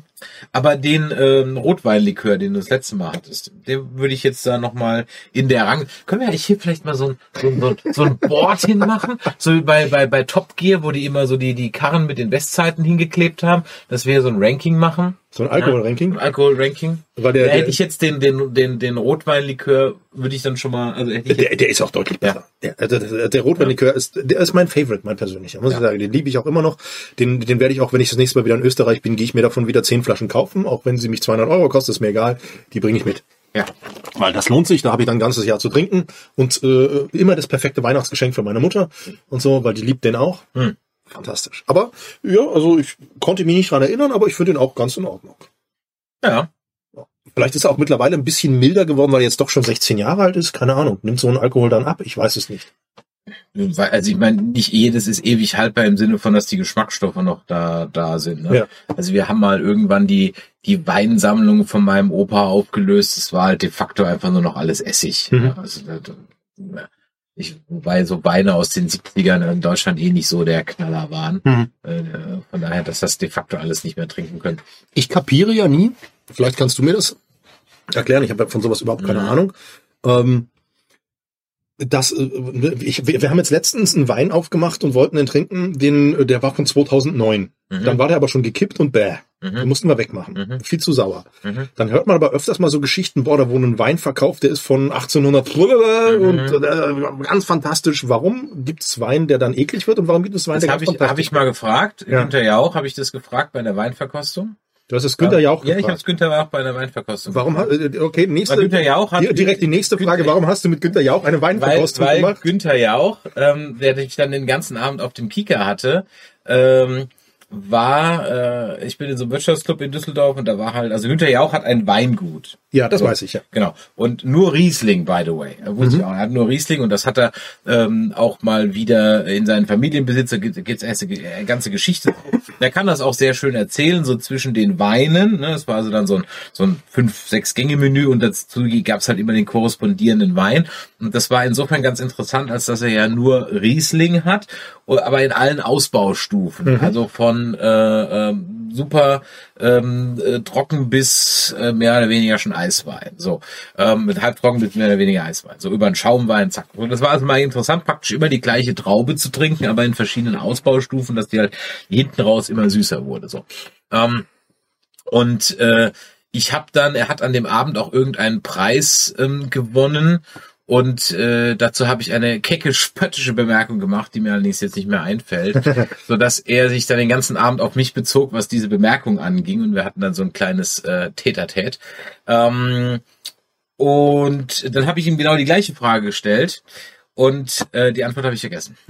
aber den ähm, Rotweinlikör, den du das letzte Mal hattest, den würde ich jetzt da nochmal in der Rang. Können wir eigentlich hier vielleicht mal so ein, so ein, so ein, Board hinmachen? So wie bei, bei, bei Top Gear, wo die immer so die, die Karren mit den Westzeiten hingeklebt haben, dass wir so ein Ranking machen. So ein Alkoholranking. Ein Alkohol-Ranking. War der, Da hätte der, ich jetzt den, den, den, den Rotweinlikör, würde ich dann schon mal, also hätte ich jetzt, der, der ist auch deutlich besser. Der, der, der, der Rotweinlikör ist, der ist mein Favorite, mein persönlicher, muss ich sagen. Den liebe ich auch immer noch. Den, den werde ich auch, wenn ich das nächste Mal wieder in Österreich bin, gehe ich mir davon wieder zehn Flaschen kaufen, auch wenn sie mich 200 Euro kosten, ist mir egal. Die bringe ich mit. ja. Weil das lohnt sich, da habe ich dann ein ganzes Jahr zu trinken und äh, immer das perfekte Weihnachtsgeschenk für meine Mutter und so, weil die liebt den auch. Hm. Fantastisch. Aber ja, also ich konnte mich nicht dran erinnern, aber ich finde den auch ganz in Ordnung. Ja. Vielleicht ist er auch mittlerweile ein bisschen milder geworden, weil er jetzt doch schon 16 Jahre alt ist. Keine Ahnung. Nimmt so ein Alkohol dann ab? Ich weiß es nicht. Also ich meine, nicht jedes ist ewig haltbar im Sinne von, dass die Geschmacksstoffe noch da, da sind. Ne? Ja. Also wir haben mal irgendwann die, die Weinsammlung von meinem Opa aufgelöst. Es war halt de facto einfach nur noch alles Essig. Mhm. Ja, Also, ich, wobei so Weine aus den 70ern in Deutschland eh nicht so der Knaller waren. Mhm. Äh, von daher, dass das de facto alles nicht mehr trinken können. Ich kapiere ja nie, vielleicht kannst du mir das erklären, ich habe von sowas überhaupt keine Mhm. Ahnung. Ähm, das, äh, ich, wir, wir haben jetzt letztens einen Wein aufgemacht und wollten den trinken, den, äh, der war von 2009. Mhm. Dann war der aber schon gekippt und bäh. Mhm. Den mussten wir wegmachen. Mhm. Viel zu sauer. Mhm. Dann hört man aber öfters mal so Geschichten, boah, da wurde ein Wein verkauft, der ist von 1800 Mhm. und äh, ganz fantastisch. Warum gibt es Wein, der dann eklig wird und warum gibt es Wein, Das der habe ganz ich, hab ich mal gefragt. Ja. Günther Jauch habe ich das gefragt bei der Weinverkostung. Du hast es Günther ja auch Ja, ich habe gefragt. es Günther Jauch bei der Weinverkostung Warum, gefragt. äh, okay, nächste, Weil Günther Jauch hat Di- direkt die nächste Frage, warum hast du mit Günther Jauch eine weil, Weinverkostung weil gemacht? Günther Jauch, ähm, der dich dann den ganzen Abend auf dem Kika hatte, ähm, war, äh, ich bin in so einem Wirtschaftsclub in Düsseldorf und da war halt, also Günther Jauch hat ein Weingut. Ja, das So. weiß ich ja. Genau. Und nur Riesling, by the way. Er wusste ich auch. Er hat nur Riesling und das hat er ähm, auch mal wieder in seinen Familienbesitz. Da gibt es erste äh, ganze Geschichte. Der kann das auch sehr schön erzählen, so zwischen den Weinen. Ne? Das war also dann so ein, so ein fünf, sechs Gänge-Menü und dazu gab es halt immer den korrespondierenden Wein. Und das war insofern ganz interessant, als dass er ja nur Riesling hat, aber in allen Ausbaustufen. Also von äh, ähm, super ähm, äh, trocken bis äh, mehr oder weniger schon Eiswein. So, ähm, mit halbtrocken bis mehr oder weniger Eiswein. So über einen Schaumwein, zack. Und das war also mal interessant, praktisch immer die gleiche Traube zu trinken, aber in verschiedenen Ausbaustufen, dass die halt hinten raus immer süßer wurde. So. Ähm, und äh, ich habe dann, er hat an dem Abend auch irgendeinen Preis ähm, gewonnen. Und äh, dazu habe ich eine kecke, spöttische Bemerkung gemacht, die mir allerdings jetzt nicht mehr einfällt, so dass er sich dann den ganzen Abend auf mich bezog, was diese Bemerkung anging. Und wir hatten dann so ein kleines äh, Tätertät. Ähm, und dann habe ich ihm genau die gleiche Frage gestellt. Und äh, die Antwort habe ich vergessen.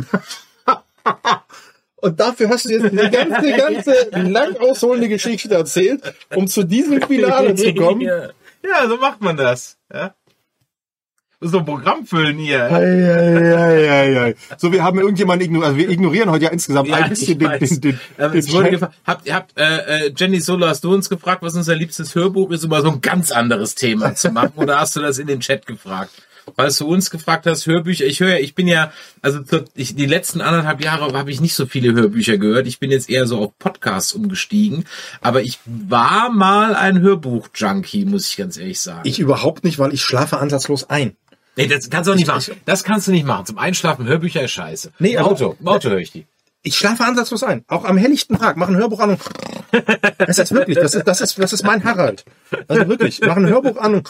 Und dafür hast du jetzt eine ganze, ganze lang ausholende Geschichte erzählt, um zu diesem Finale zu kommen. ja. ja, so macht man das. Ja? So ein Programm füllen hier. Ei, ei, ei, ei, ei. So, wir haben irgendjemanden ignoriert. Also wir ignorieren heute ja insgesamt Ja, ein bisschen den, den, den, Ähm, den wurde habt, habt äh, äh, Jenny Solo, hast du uns gefragt, was unser liebstes Hörbuch ist, über so ein ganz anderes Thema zu machen? Oder hast du das in den Chat gefragt? Falls du uns gefragt hast, Hörbücher, ich höre, ich bin ja, also ich, die letzten anderthalb Jahre habe ich nicht so viele Hörbücher gehört. Ich bin jetzt eher so auf Podcasts umgestiegen. Aber ich war mal ein Hörbuch-Junkie, muss ich ganz ehrlich sagen. Ich überhaupt nicht, weil ich schlafe ansatzlos ein. Nee, das kannst du auch nicht machen. Das kannst du nicht machen. Zum Einschlafen Hörbücher ist scheiße. Nee, Im aber- Auto, im Auto höre ich die. Ich schlafe ansatzlos ein. Auch am helllichten Tag. Mach ein Hörbuch an und das ist wirklich, das ist, das ist, das ist mein Harald. Also wirklich, mach ein Hörbuch an und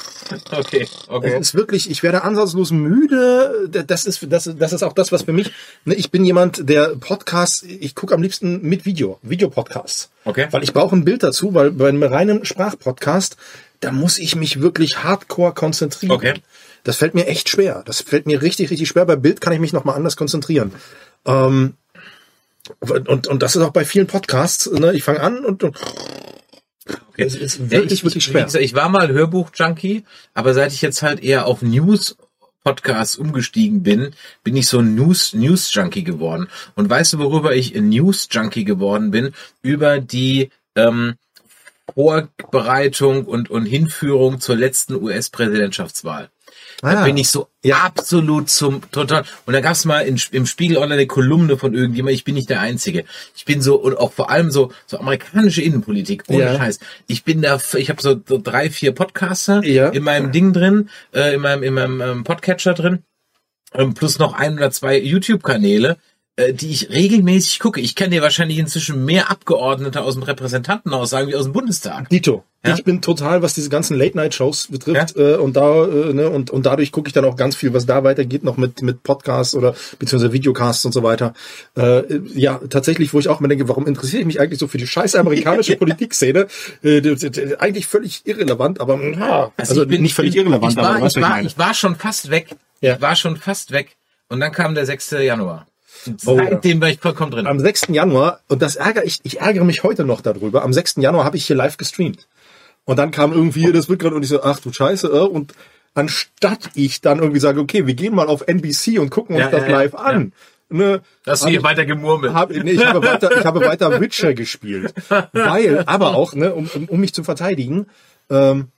Okay, okay. Es ist wirklich, ich werde ansatzlos müde. Das ist, das, das ist auch das, was für mich, ne, ich bin jemand, der Podcasts, ich gucke am liebsten mit Video, Videopodcasts. Okay. Weil ich brauche ein Bild dazu, weil bei einem reinen Sprachpodcast, da muss ich mich wirklich hardcore konzentrieren. Okay. Das fällt mir echt schwer. Das fällt mir richtig, richtig schwer. Bei Bild kann ich mich nochmal anders konzentrieren. Ähm, und, und das ist auch bei vielen Podcasts. Ne? Ich fange an und, und Okay. Es ist wirklich, ich, wirklich ich, schwer. Gesagt, ich war mal Hörbuch-Junkie, aber seit ich jetzt halt eher auf News Podcasts umgestiegen bin, bin ich so ein News News Junkie geworden. Und weißt du, worüber ich ein News Junkie geworden bin? Über die ähm, Vorbereitung und und Hinführung zur letzten US-Präsidentschaftswahl. Da Ah. bin ich so absolut zum total. Und da gab's mal in, im Spiegel Online eine Kolumne von irgendjemand. Ich bin nicht der Einzige. Ich bin so und auch vor allem so so amerikanische Innenpolitik ohne Ja. Scheiß. Ich bin da. Ich habe so, so drei vier Podcaster Ja. in meinem Ding drin, äh, in meinem in meinem ähm, Podcatcher drin, ähm, plus noch ein oder zwei YouTube Kanäle äh, die ich regelmäßig gucke. Ich kann dir wahrscheinlich inzwischen mehr Abgeordnete aus dem Repräsentantenhaus sagen wie aus dem Bundestag. Dito. Ja? Ich bin total, was diese ganzen Late-Night-Shows betrifft, äh, und da, äh, ne, und, und dadurch gucke ich dann auch ganz viel, was da weitergeht, noch mit, mit Podcasts oder beziehungsweise Videocasts und so weiter. Äh, ja, tatsächlich, wo ich auch mir denke, warum interessiere ich mich eigentlich so für die scheiß amerikanische Politikszene? Äh, eigentlich völlig irrelevant, aber ja, also, ich bin- nicht völlig ich bin- irrelevant, ich war, aber ich, ich war, meine. ich war schon fast weg. Ja. Ich war schon fast weg. Und dann kam der 6. Januar. Oh, ja. Seitdem war ich vollkommen drin. Am 6. Januar, und das ärgere ich, ich ärgere mich heute noch darüber, am 6. Januar habe ich hier live gestreamt. Und dann kam irgendwie das wird gerade und ich so, ach du Scheiße, äh, und anstatt ich dann irgendwie sage, okay, wir gehen mal auf NBC und gucken uns Ja, das ja, ja, live an. Ne, Hast du hab hier ich- weiter gemurmelt? hab, nee, ich habe weiter, ich habe weiter Witcher gespielt. Weil, aber auch, ne, um, um, um mich zu verteidigen, ähm,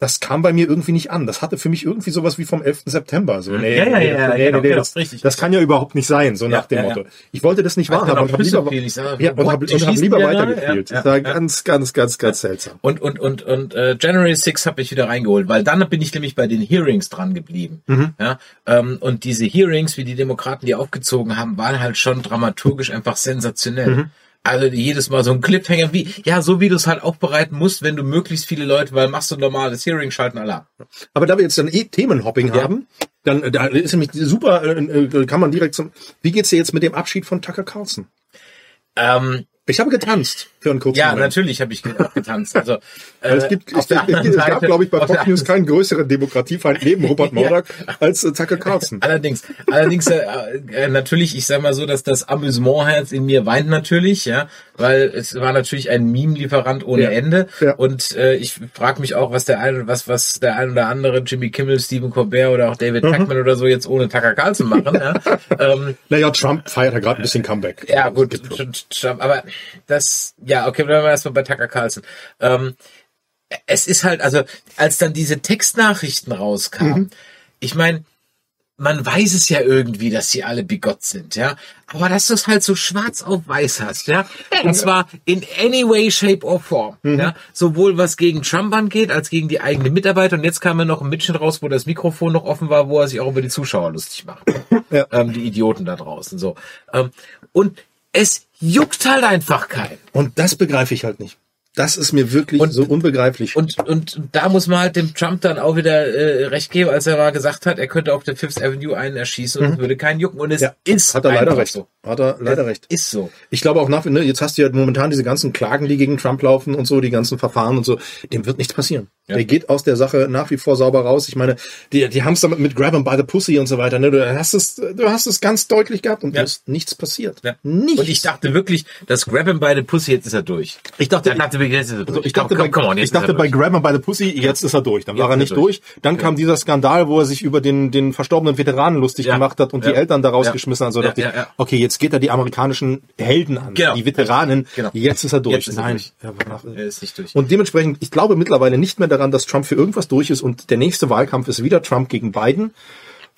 das kam bei mir irgendwie nicht an. Das hatte für mich irgendwie sowas wie vom 11. September. So, nee, Ja, ja, nee, ja, nee, genau, nee, genau, das, richtig. das kann ja überhaupt nicht sein, so nach dem ja, Motto. Ich wollte das nicht wahrhaben und auch habe lieber, ja, und hab, und hab lieber gerade? weitergespielt. Ja, Das war ja, ganz, ganz, ganz, ganz seltsam. Und und und und äh, January 6 habe ich wieder reingeholt, weil dann bin ich nämlich bei den Hearings dran geblieben. Mhm. Ja, ähm, und diese Hearings, wie die Demokraten die aufgezogen haben, waren halt schon dramaturgisch einfach sensationell. Mhm. Also jedes Mal so ein Cliffhanger, wie ja, so wie du es halt aufbereiten musst, wenn du möglichst viele Leute, weil machst du ein normales Hearing, schalten ab. Aber da wir jetzt dann eh Themenhopping Ja. haben, dann äh, da ist nämlich super, äh, äh, kann man direkt zum, wie geht's dir jetzt mit dem Abschied von Tucker Carlson? Ähm, Ich habe getanzt für einen kurzen ja, Moment. natürlich habe ich getanzt. Also äh, es gibt, es, der es, gab, Seite- glaube ich, bei Fox News keinen größeren Demokratiefeind neben Rupert Murdoch als äh, Tucker Carlson. Allerdings, allerdings äh, äh, natürlich, ich sag mal so, dass das Amüsementherz in mir weint natürlich, ja, weil es war natürlich ein Meme-Lieferant ohne Ja. Ende. Ja. Und äh, ich frage mich auch, was der eine, was was der ein oder andere Jimmy Kimmel, Stephen Colbert oder auch David Mhm. Tuckman oder so jetzt ohne Tucker Carlson machen. ja. ähm, Naja, Trump feiert ja gerade ein bisschen Comeback. ja, gut, Trump, aber das, ja, okay, bleiben wir erstmal bei Tucker Carlson. Ähm, es ist halt, also, als dann diese Textnachrichten rauskamen, ich meine, man weiß es ja irgendwie, dass sie alle bigott sind, ja. Aber dass du es halt so schwarz auf weiß hast, ja. Und zwar in any way, shape or form, ja. Sowohl was gegen Trump angeht, als gegen die eigenen Mitarbeiter. Und jetzt kam ja noch ein Mitschnitt raus, wo das Mikrofon noch offen war, wo er sich auch über die Zuschauer lustig macht. Ja. Ähm, die Idioten da draußen, so. Ähm, und es juckt halt einfach keinen. Und das begreife ich halt nicht. Das ist mir wirklich Und- so unbegreiflich. Und, und da muss man halt dem Trump dann auch wieder äh, recht geben, als er mal gesagt hat, er könnte auf der Fifth Avenue einen erschießen und es würde keinen jucken. Und es Mhm. ja, ist hat er leider recht. so. Hat er leider recht. Ist so. Ich glaube auch nach, ne, jetzt hast du ja momentan diese ganzen Klagen, die gegen Trump laufen und so, die ganzen Verfahren und so, dem wird nichts passieren. Ja. Der geht aus der Sache nach wie vor sauber raus. Ich meine, die, die haben es damit mit Grab 'em by the Pussy und so weiter, ne? Du hast es, du hast es ganz deutlich gehabt und Ja. ist nichts passiert. Ja. Nichts. Und ich dachte wirklich, das Grab him by the Pussy, jetzt ist er durch. Ich dachte, Dann dachte ich, jetzt ist er durch. Also ich dachte, komm, komm, bei, on, jetzt ich dachte er bei durch. Grab 'em by the Pussy, jetzt ist er durch. Dann war Jetzt er ist nicht er durch. durch. Dann kam dieser Skandal, wo er sich über den, den verstorbenen Veteranen lustig Ja. gemacht hat und die Ja. Eltern da Ja. rausgeschmissen hat. So Ja, dachte ja, ich, ja. okay, jetzt geht er die amerikanischen Helden an, Genau. die Veteranen. Genau. Jetzt ist er durch. Jetzt ist er Nein. durch. Er war- Er ist nicht durch. Und dementsprechend, ich glaube mittlerweile nicht mehr daran, dass Trump für irgendwas durch ist und der nächste Wahlkampf ist wieder Trump gegen Biden.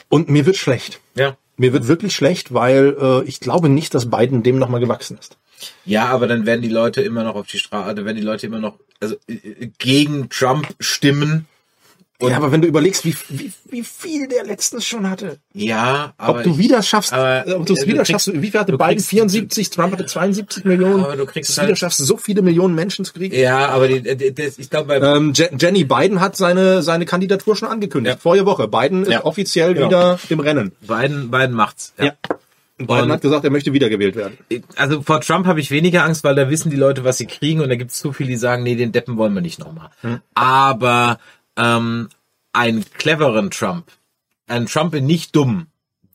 Und mir wird schlecht. ja. Mir wird wirklich schlecht, weil äh, ich glaube nicht, dass Biden dem nochmal gewachsen ist. Ja, aber dann werden die Leute immer noch auf die Straße, dann werden die Leute immer noch also äh, gegen Trump stimmen. Und- ja, aber wenn du überlegst, wie, wie, wie viel der letztens schon hatte. Ja, aber Ob du wieder schaffst, aber, äh, ob du es äh, wieder schaffst, wie viel hatte Biden? kriegst- 74, Trump hatte 72 Millionen. Aber du kriegst es halt- wieder schaffst, so viele Millionen Menschen zu kriegen. Ja, aber die, die, das, ich glaube, bei Ähm, Je Jenny Biden hat seine, seine Kandidatur schon angekündigt. Ja. Vorige Woche. Biden ist Ja. offiziell Genau. wieder im Rennen. Biden, Biden macht's. Ja. Biden Und- hat gesagt, er möchte wiedergewählt werden. Also vor Trump habe ich weniger Angst, weil da wissen die Leute, was sie kriegen und da gibt es zu viele, die sagen, nee, den Deppen wollen wir nicht nochmal. Aber ähm, einen cleveren Trump, einen Trump in nicht dumm,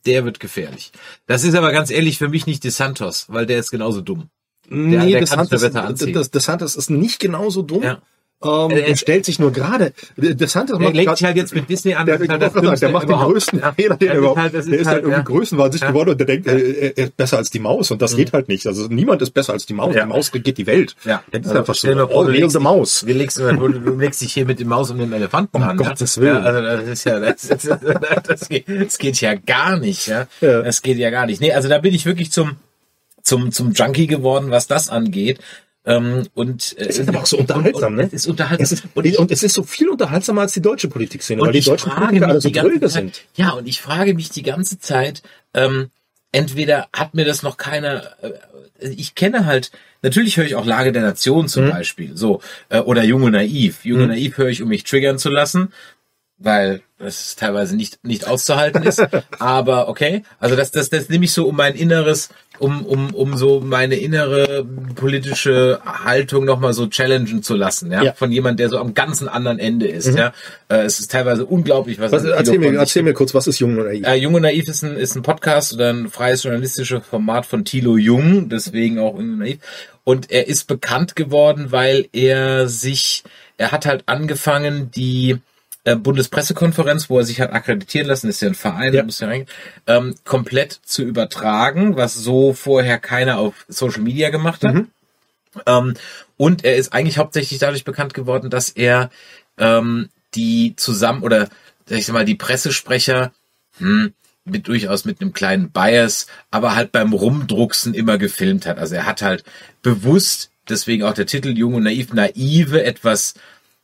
der wird gefährlich. Das ist aber ganz ehrlich für mich nicht DeSantos, weil der ist genauso dumm. Nee, der anziehen. das, das Santos ist nicht genauso dumm. Ja. Ähm, Äh, er stellt sich nur gerade. Das Santos Der macht legt sich halt jetzt mit Disney an. Der, ist halt das der macht den größten Ja. Fehler, den er ist überhaupt. halt- ist der ist halt halt, irgendwie ja. größenwahnsinnig Ja. geworden und der denkt, er, er ist besser als die Maus und das geht halt nicht. Also niemand ist besser als die Maus. Die Maus regiert die Welt. Ja. Das ist Also einfach so. vor, oh, du legst Maus. Du legst, du, du legst dich hier mit dem Maus und dem Elefanten Um an. Gottes ja? Willen. Also das ist ja, das, das, das, geht, das geht ja gar nicht, ja? Ja. Das geht ja gar nicht. Nee, also da bin ich wirklich zum, zum, zum Junkie geworden, was das angeht. Ähm, und äh, Es ist aber auch so unterhaltsam, und, ne? und, Es ist unterhaltsam. Es ist, und ich, und es ist so viel unterhaltsamer als die deutsche Politikszene, weil und die deutschen Politiker mich alle so die ganze dröge Zeit, sind. Ja, und ich frage mich die ganze Zeit, ähm, entweder hat mir das noch keiner, äh, ich kenne halt, natürlich höre ich auch Lage der Nation Mhm. zum Beispiel, so, äh, oder Junge Naiv. Junge Naiv höre ich, um mich triggern zu lassen, weil das teilweise nicht, nicht auszuhalten ist. Aber okay, also das, das, das nehme ich so um mein inneres, um, um, um so meine innere politische Haltung nochmal so challengen zu lassen, ja? Ja. von jemand, der so am ganzen anderen Ende ist, ja. Äh, es ist teilweise unglaublich, was, Was, erzähl, mir, erzähl mir kurz, was ist Jung oder naiv? äh, Jung und Naiv ist ein, ist ein Podcast oder ein freies journalistisches Format von Thilo Jung, deswegen auch Jung und Naiv. Und er ist bekannt geworden, weil er sich, er hat halt angefangen, die äh, Bundespressekonferenz, wo er sich hat akkreditieren lassen, ist ja ein Verein, Ja. muss ja rein, ähm, komplett zu übertragen, was so vorher keiner auf Social Media gemacht hat. Ähm, und er ist eigentlich hauptsächlich dadurch bekannt geworden, dass er ähm, die zusammen oder sag ich mal die Pressesprecher hm, mit durchaus mit einem kleinen Bias, aber halt beim Rumdrucksen immer gefilmt hat. Also er hat halt bewusst, deswegen auch der Titel Jung und Naiv, naive etwas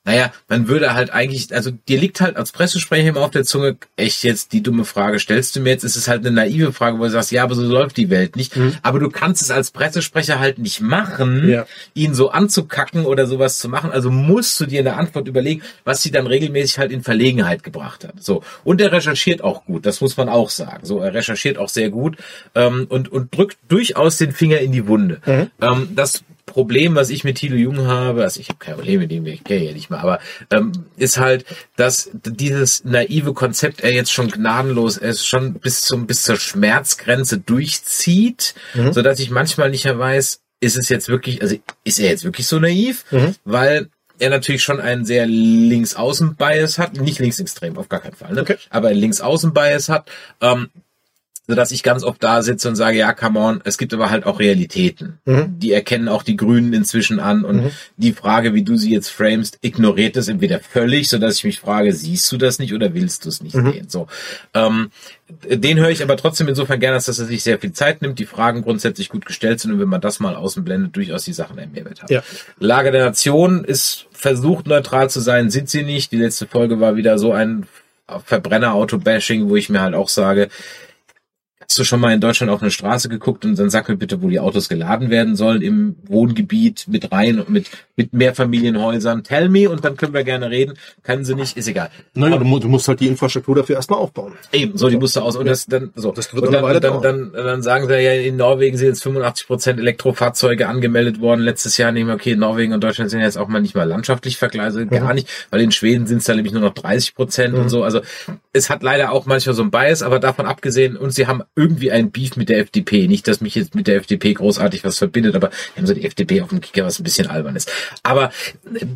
naja, man würde halt eigentlich, also dir liegt halt als Pressesprecher immer auf der Zunge, echt jetzt die dumme Frage stellst du mir jetzt, ist es halt eine naive Frage, wo du sagst, ja, aber so läuft die Welt nicht. Mhm. Aber du kannst es als Pressesprecher halt nicht machen, ja. ihn so anzukacken oder sowas zu machen. Also musst du dir eine Antwort überlegen, was sie dann regelmäßig halt in Verlegenheit gebracht hat. So. Und er recherchiert auch gut, das muss man auch sagen. So, er recherchiert auch sehr gut ähm, und, und drückt durchaus den Finger in die Wunde. Mhm. Ähm, das Problem, was ich mit Thilo Jung habe, also ich habe kein Problem mit ihm, ich kenne ja nicht mal, aber ähm, ist halt, dass dieses naive Konzept er jetzt schon gnadenlos, ist schon bis zum bis zur Schmerzgrenze durchzieht, mhm. so dass ich manchmal nicht mehr weiß, ist es jetzt wirklich, also ist er jetzt wirklich so naiv, mhm. weil er natürlich schon einen sehr links-außen-Bias hat, nicht linksextrem, auf gar keinen Fall, ne? okay. aber einen links-außen-Bias hat, ähm, so dass ich ganz oft da sitze und sage, ja, come on, es gibt aber halt auch Realitäten. Mhm. Die erkennen auch die Grünen inzwischen an und mhm. die Frage, wie du sie jetzt framest, ignoriert es entweder völlig, so dass ich mich frage, siehst du das nicht oder willst du es nicht mhm. sehen? So, ähm, den höre ich aber trotzdem insofern gerne, dass er sich sehr viel Zeit nimmt, die Fragen grundsätzlich gut gestellt sind und wenn man das mal außen blendet, durchaus die Sachen einen Mehrwert haben. Ja. Lage der Nation ist versucht neutral zu sein, sind sie nicht. Die letzte Folge war wieder so ein Verbrenner-Auto-Bashing, wo ich mir halt auch sage, Hast du schon mal in Deutschland auf eine Straße geguckt und dann sag mir bitte, wo die Autos geladen werden sollen im Wohngebiet mit rein und mit, mit Mehrfamilienhäusern? Tell me und dann können wir gerne reden. Können sie nicht, ist egal. Naja, du, du musst halt die Infrastruktur dafür erstmal aufbauen. Eben, so, die musst du aus, und das dann, so. Das wird und dann, dann, dann, dann, dann sagen sie ja, in Norwegen sind jetzt 85 Prozent Elektrofahrzeuge angemeldet worden. Letztes Jahr nehmen wir, okay, Norwegen und Deutschland sind jetzt auch mal nicht mal landschaftlich vergleichen, gar mhm. nicht, weil in Schweden sind es dann nämlich nur noch 30 Prozent mhm. und so. Also, es hat leider auch manchmal so ein Bias, aber davon abgesehen, und sie haben irgendwie ein Beef mit der FDP. Nicht, dass mich jetzt mit der FDP großartig was verbindet, aber wir haben so die FDP auf dem Kicker, was ein bisschen albern ist. Aber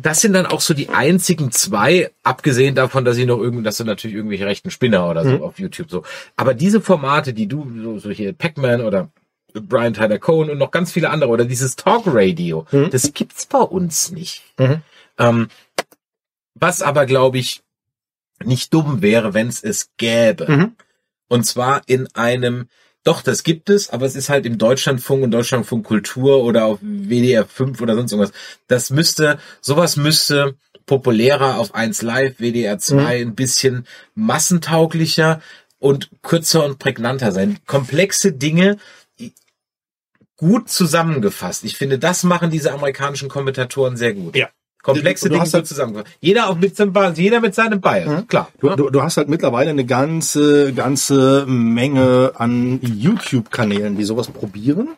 das sind dann auch so die einzigen zwei, abgesehen davon, dass ich noch irgendwie, das sind natürlich irgendwelche rechten Spinner oder so mhm. auf YouTube so. Aber diese Formate, die du, so, so hier Pac-Man oder Brian Tyler Cohen und noch ganz viele andere oder dieses Talk Radio, mhm. das gibt's bei uns nicht. Mhm. Ähm, was aber, glaube ich, nicht dumm wäre, wenn es es gäbe. Mhm. Und zwar in einem, doch, das gibt es, aber es ist halt im Deutschlandfunk und Deutschlandfunk Kultur oder auf WDR 5 oder sonst irgendwas. Das müsste, sowas müsste populärer auf 1 Live, WDR 2 mhm. ein bisschen massentauglicher und kürzer und prägnanter sein. Komplexe Dinge gut zusammengefasst. Ich finde, das machen diese amerikanischen Kommentatoren sehr gut. Ja. Komplexe Dinge halt zusammengefasst. Jeder auch mit seinem jeder mit seinem Bias, mhm. klar. Du, du, du hast halt mittlerweile eine ganze, ganze Menge an YouTube-Kanälen, die sowas probieren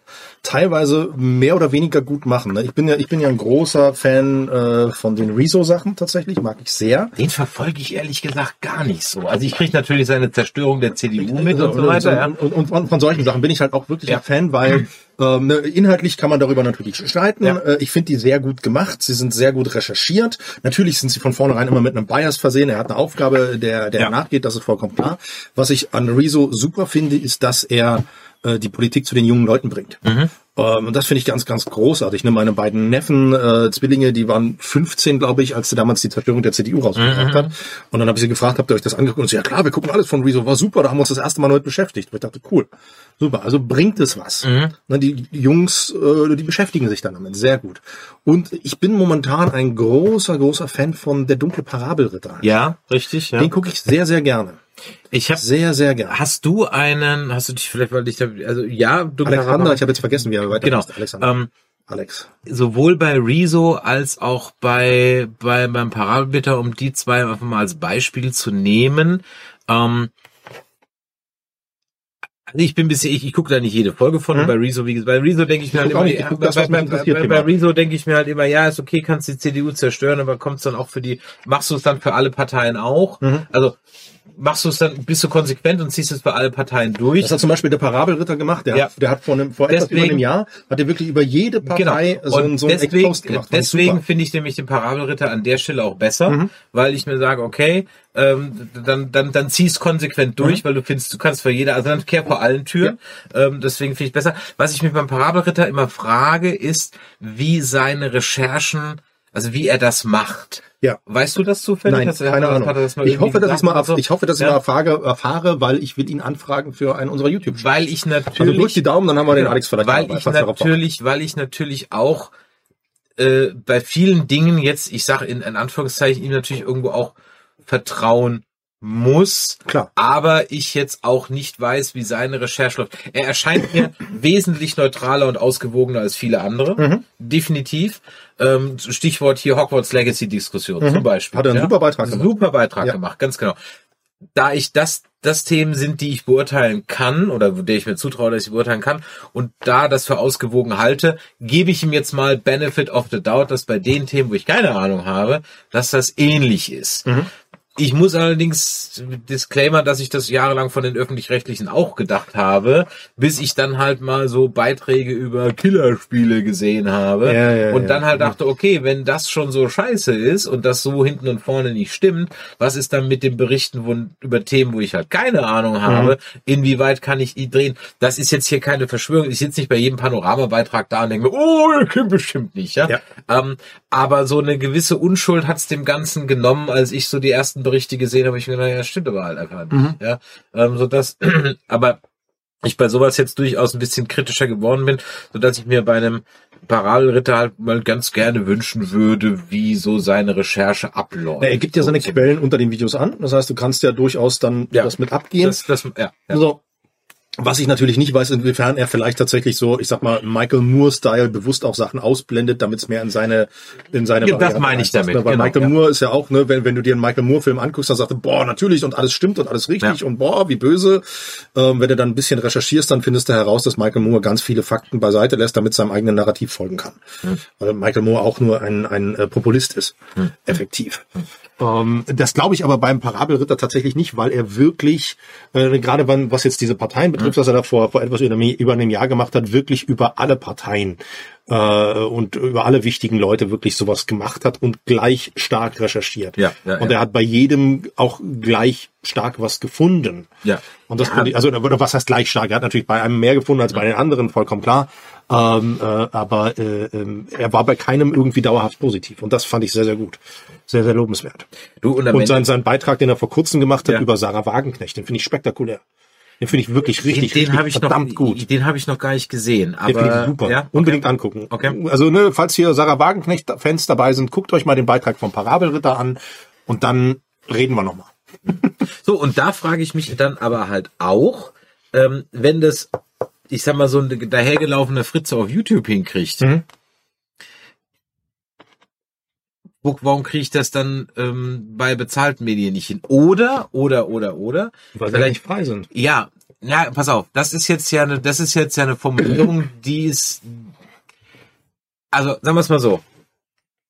teilweise mehr oder weniger gut machen. Ne? Ich bin ja, ich bin ja ein großer Fan äh, von den Rezo-Sachen tatsächlich, mag ich sehr. Den verfolge ich ehrlich gesagt gar nicht so. Also ich kriege natürlich seine Zerstörung der CDU mit und, und so weiter. Und, und, und, von solchen Sachen bin ich halt auch wirklich ja. ein Fan, weil ähm, ne, inhaltlich kann man darüber natürlich streiten. Ja. Äh, ich finde die sehr gut gemacht. Sie sind sehr gut recherchiert. Natürlich sind sie von vornherein immer mit einem Bias versehen. Er hat eine Aufgabe, der, der ja. nachgeht. Das ist vollkommen klar. Was ich an Rezo super finde, ist, dass er äh, die Politik zu den jungen Leuten bringt. Mhm. Ähm, und das finde ich ganz, ganz großartig. Ne? Meine beiden Neffen, äh, Zwillinge, die waren 15, glaube ich, als sie damals die Zerstörung der CDU rausgebracht mhm. hat. Und dann habe ich sie gefragt, habt ihr euch das angeguckt? Und sie, ja klar, wir gucken alles von Rezo, war super, da haben wir uns das erste Mal damit beschäftigt. Und ich dachte, cool, super, also bringt es was. Mhm. Ne, die Jungs, äh, die beschäftigen sich dann damit, sehr gut. Und ich bin momentan ein großer, großer Fan von Der dunkle Parabelritter. Ja, richtig. Ja. Den gucke ich sehr, sehr gerne. Ich habe sehr, sehr gerne. Hast du einen, hast du dich vielleicht, weil ich also ja, du Alexander, ich habe jetzt vergessen, wie er weiter genau. Alexander. Ähm, Alex. Sowohl bei Rezo als auch bei, bei beim Parabelbitter, um die zwei einfach mal als Beispiel zu nehmen. Ähm, also ich bin bisschen, ich, ich gucke da nicht jede Folge von. Hm? Bei Rezo, wie gesagt, bei Rezo denke ich mir halt immer, nicht, ja, das, bei, bei, bei, bei Rezo denke ich mir halt immer, ja, ist okay, kannst die CDU zerstören, aber kommt's dann auch für die, machst du es dann für alle Parteien auch? Mhm. Also machst du es dann, bist du konsequent und ziehst es bei allen Parteien durch. Das hat zum Beispiel der Parabelritter gemacht. Der, ja. hat, der hat vor, einem, vor deswegen, etwas über einem Jahr, hat er wirklich über jede Partei genau. so, ein, so einen deswegen, gemacht. Deswegen finde ich nämlich den Parabelritter an der Stelle auch besser, mhm. weil ich mir sage, okay, ähm, dann, dann, dann ziehst konsequent durch, mhm. weil du findest, du kannst für jeder, also dann kehr vor allen Türen. Ja. Ähm, deswegen finde ich besser. Was ich mich beim Parabelritter immer frage, ist, wie seine Recherchen Also wie er das macht. Ja. Weißt du das zufällig? Nein, keine hat Ahnung. hat ich hoffe, dass ich mal, so? ich hoffe, dass ich Ja. mal erfahre, erfahre, weil ich will ihn anfragen für einen unserer YouTube. Weil ich Also natürlich durch die Daumen, dann haben wir den Genau. Alex vielleicht weil ich natürlich, weil ich natürlich auch äh, bei vielen Dingen jetzt, ich sage in, in Anführungszeichen, ihm natürlich irgendwo auch vertrauen muss, Klar. aber ich jetzt auch nicht weiß, wie seine Recherche läuft. Er erscheint mir wesentlich neutraler und ausgewogener als viele andere, Mhm. definitiv. Ähm, Stichwort hier Hogwarts Legacy Diskussion zum Beispiel. Mhm. Hat er einen super Beitrag gemacht. Super Beitrag Ja. gemacht, ganz genau da ich das, das Themen sind, die ich beurteilen kann oder der ich mir zutraue, dass ich beurteilen kann und da das für ausgewogen halte, gebe ich ihm jetzt mal Benefit of the Doubt, dass bei den Themen, wo ich keine Ahnung habe, dass das ähnlich ist. Ich muss allerdings Disclaimer, dass ich das jahrelang von den öffentlich-rechtlichen auch gedacht habe, bis ich dann halt mal so Beiträge über Killerspiele gesehen habe Ja, ja, und dann halt dachte, okay, wenn das schon so scheiße ist und das so hinten und vorne nicht stimmt, was ist dann mit den Berichten wo, über Themen, wo ich halt keine Ahnung habe, Mhm. inwieweit kann ich die drehen? Das ist jetzt hier keine Verschwörung. Ich sitze nicht bei jedem Panoramabeitrag da und denke mir, oh, bestimmt nicht, ja. Ja. Ähm, aber so eine gewisse Unschuld hat's dem Ganzen genommen, als ich so die ersten Berichte gesehen habe, ich mir gedacht, ja, stimmt aber halt einfach nicht. Mhm. Ja, ähm, so dass, aber ich bei sowas jetzt durchaus ein bisschen kritischer geworden bin, so dass ich mir bei einem Parallelritter halt mal ganz gerne wünschen würde, wie so seine Recherche abläuft. Er gibt ja seine So- Quellen unter den Videos an. Das heißt, du kannst ja durchaus dann Ja. das mit abgehen. Das, das, ja, ja. So. Was ich natürlich nicht weiß, inwiefern er vielleicht tatsächlich so, ich sag mal, Michael Moore-Style bewusst auch Sachen ausblendet, damit es mehr in seine, in seine Ja, das Variante meine ich damit, Ne? Weil genau, Michael ja. Moore ist ja auch, ne, wenn, wenn du dir einen Michael Moore-Film anguckst, dann sagt er, boah, natürlich und alles stimmt und alles richtig Ja. und boah, wie böse. Ähm, wenn du dann ein bisschen recherchierst, dann findest du heraus, dass Michael Moore ganz viele Fakten beiseite lässt, damit seinem eigenen Narrativ folgen kann. Hm. Weil Michael Moore auch nur ein, ein äh, Populist ist. Effektiv. Ähm, das glaube ich aber beim Parabelritter tatsächlich nicht, weil er wirklich, äh, gerade wann, was jetzt diese Parteien betrifft, was er da vor, vor etwas über, einem- Jahr gemacht hat, wirklich über alle Parteien äh, und über alle wichtigen Leute wirklich sowas gemacht hat und gleich stark recherchiert. Ja, ja, und ja. er hat bei jedem auch gleich stark was gefunden. Ja. Und das Ja. also oder was heißt gleich stark? Er hat natürlich bei einem mehr gefunden als bei den anderen, vollkommen klar. Ähm, äh, aber äh, ähm, er war bei keinem irgendwie dauerhaft positiv. Und das fand ich sehr, sehr gut. Sehr, sehr lobenswert. Du, und Und sein, sein Beitrag, den er vor kurzem gemacht hat Ja. über Sarah Wagenknecht, den finde ich spektakulär. Den finde ich wirklich richtig, den, den richtig habe ich noch, verdammt gut. den habe ich noch gar nicht gesehen. Den finde ich Aber super. ja, Unbedingt angucken. Okay. Also, ne, falls hier Sarah Wagenknecht-Fans dabei sind, guckt euch mal den Beitrag vom Parabelritter an und dann reden wir nochmal. So, und da frage ich mich dann aber halt auch, ähm, wenn das, ich sag mal, so ein dahergelaufener Fritze auf YouTube hinkriegt, Mhm. warum kriege ich das dann ähm, bei bezahlten Medien nicht hin? Oder, oder, oder, oder, Weil sie Vielleicht- nicht frei sind. ja, ja, pass auf, das ist jetzt ja eine, das ist jetzt ja eine Formulierung, die ist, also sagen wir es mal so.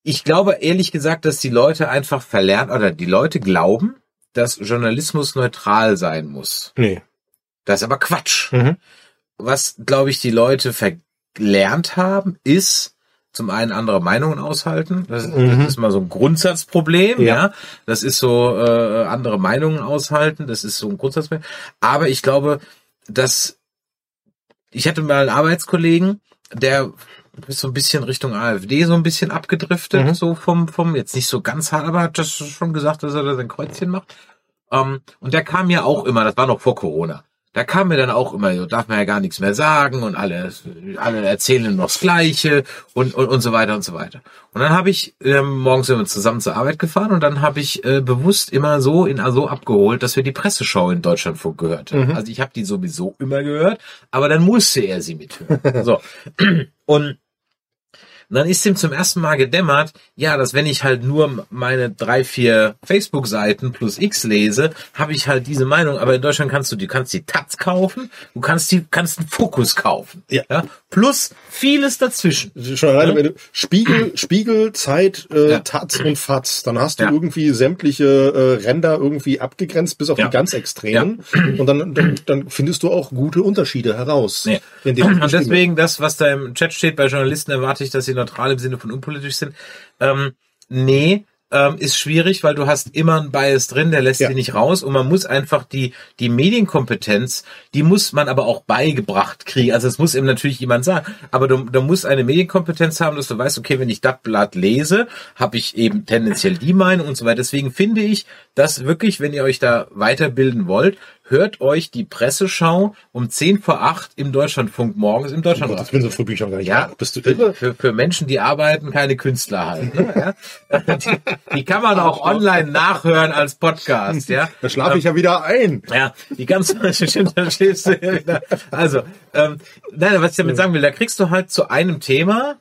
Ich glaube ehrlich gesagt, dass die Leute einfach verlernt oder die Leute glauben, dass Journalismus neutral sein muss. Nee. Das ist aber Quatsch. Mhm. Was, glaube ich, die Leute verlernt haben, ist zum einen andere Meinungen aushalten. Das, Mhm. das ist mal so ein Grundsatzproblem, Ja. ja. Das ist so äh, andere Meinungen aushalten. Das ist so ein Grundsatzproblem. Aber ich glaube, dass ich hatte mal einen Arbeitskollegen, der ist so ein bisschen Richtung AfD so ein bisschen abgedriftet, Mhm. so vom, vom, jetzt nicht so ganz hart, aber hat das schon gesagt, dass er da sein Kreuzchen macht. Ähm, und der kam ja auch immer, das war noch vor Corona, da kam mir dann auch immer, so darf man ja gar nichts mehr sagen und alle, alle erzählen noch das Gleiche und, und, und so weiter und so weiter. Und dann habe ich, ähm, morgens sind wir zusammen zur Arbeit gefahren und dann habe ich äh, bewusst immer so in so abgeholt, dass wir die Presseschau in Deutschlandfunk gehört haben. Also ich habe die sowieso immer gehört, aber dann musste er sie mithören. so. Und dann ist ihm zum ersten Mal gedämmert, ja, dass wenn ich halt nur meine drei, vier Facebook-Seiten plus X lese, habe ich halt diese Meinung. Aber in Deutschland kannst du, du kannst die Taz kaufen, du kannst die, kannst einen Fokus kaufen. Ja. Plus vieles dazwischen. Schon alleine, wenn du Spiegel, Spiegel, Zeit, äh, Ja. Taz und Fatz, dann hast du Ja. irgendwie sämtliche äh, Ränder irgendwie abgegrenzt bis auf Ja. die ganz extremen. Und dann, dann, dann findest du auch gute Unterschiede heraus. Dem Und deswegen das, was da im Chat steht, bei Journalisten erwarte ich, dass sie neutral im Sinne von unpolitisch sind. Ähm, nee, ähm, ist schwierig, weil du hast immer einen Bias drin, der lässt Ja. sie nicht raus und man muss einfach die, die Medienkompetenz, die muss man aber auch beigebracht kriegen. Also es muss eben natürlich jemand sagen, aber du, du musst eine Medienkompetenz haben, dass du weißt, okay, wenn ich das Blatt lese, habe ich eben tendenziell die Meinung und so weiter. Deswegen finde ich, dass wirklich, wenn ihr euch da weiterbilden wollt, hört euch die Presseschau um 10 vor 8 im Deutschlandfunk morgens im Deutschland Das bin so früh bin ich schon gar nicht. ja, da. bist du irre? für, für Menschen, die arbeiten, keine Künstler halt. Ne? Ja? Die, die kann man auch online nachhören als Podcast, ja. Da schlafe ich ja wieder ein. Ja, die ganz stimmt, dann schläfst du ja wieder. Also, ähm, nein, was ich damit sagen will, da kriegst du halt zu einem Thema,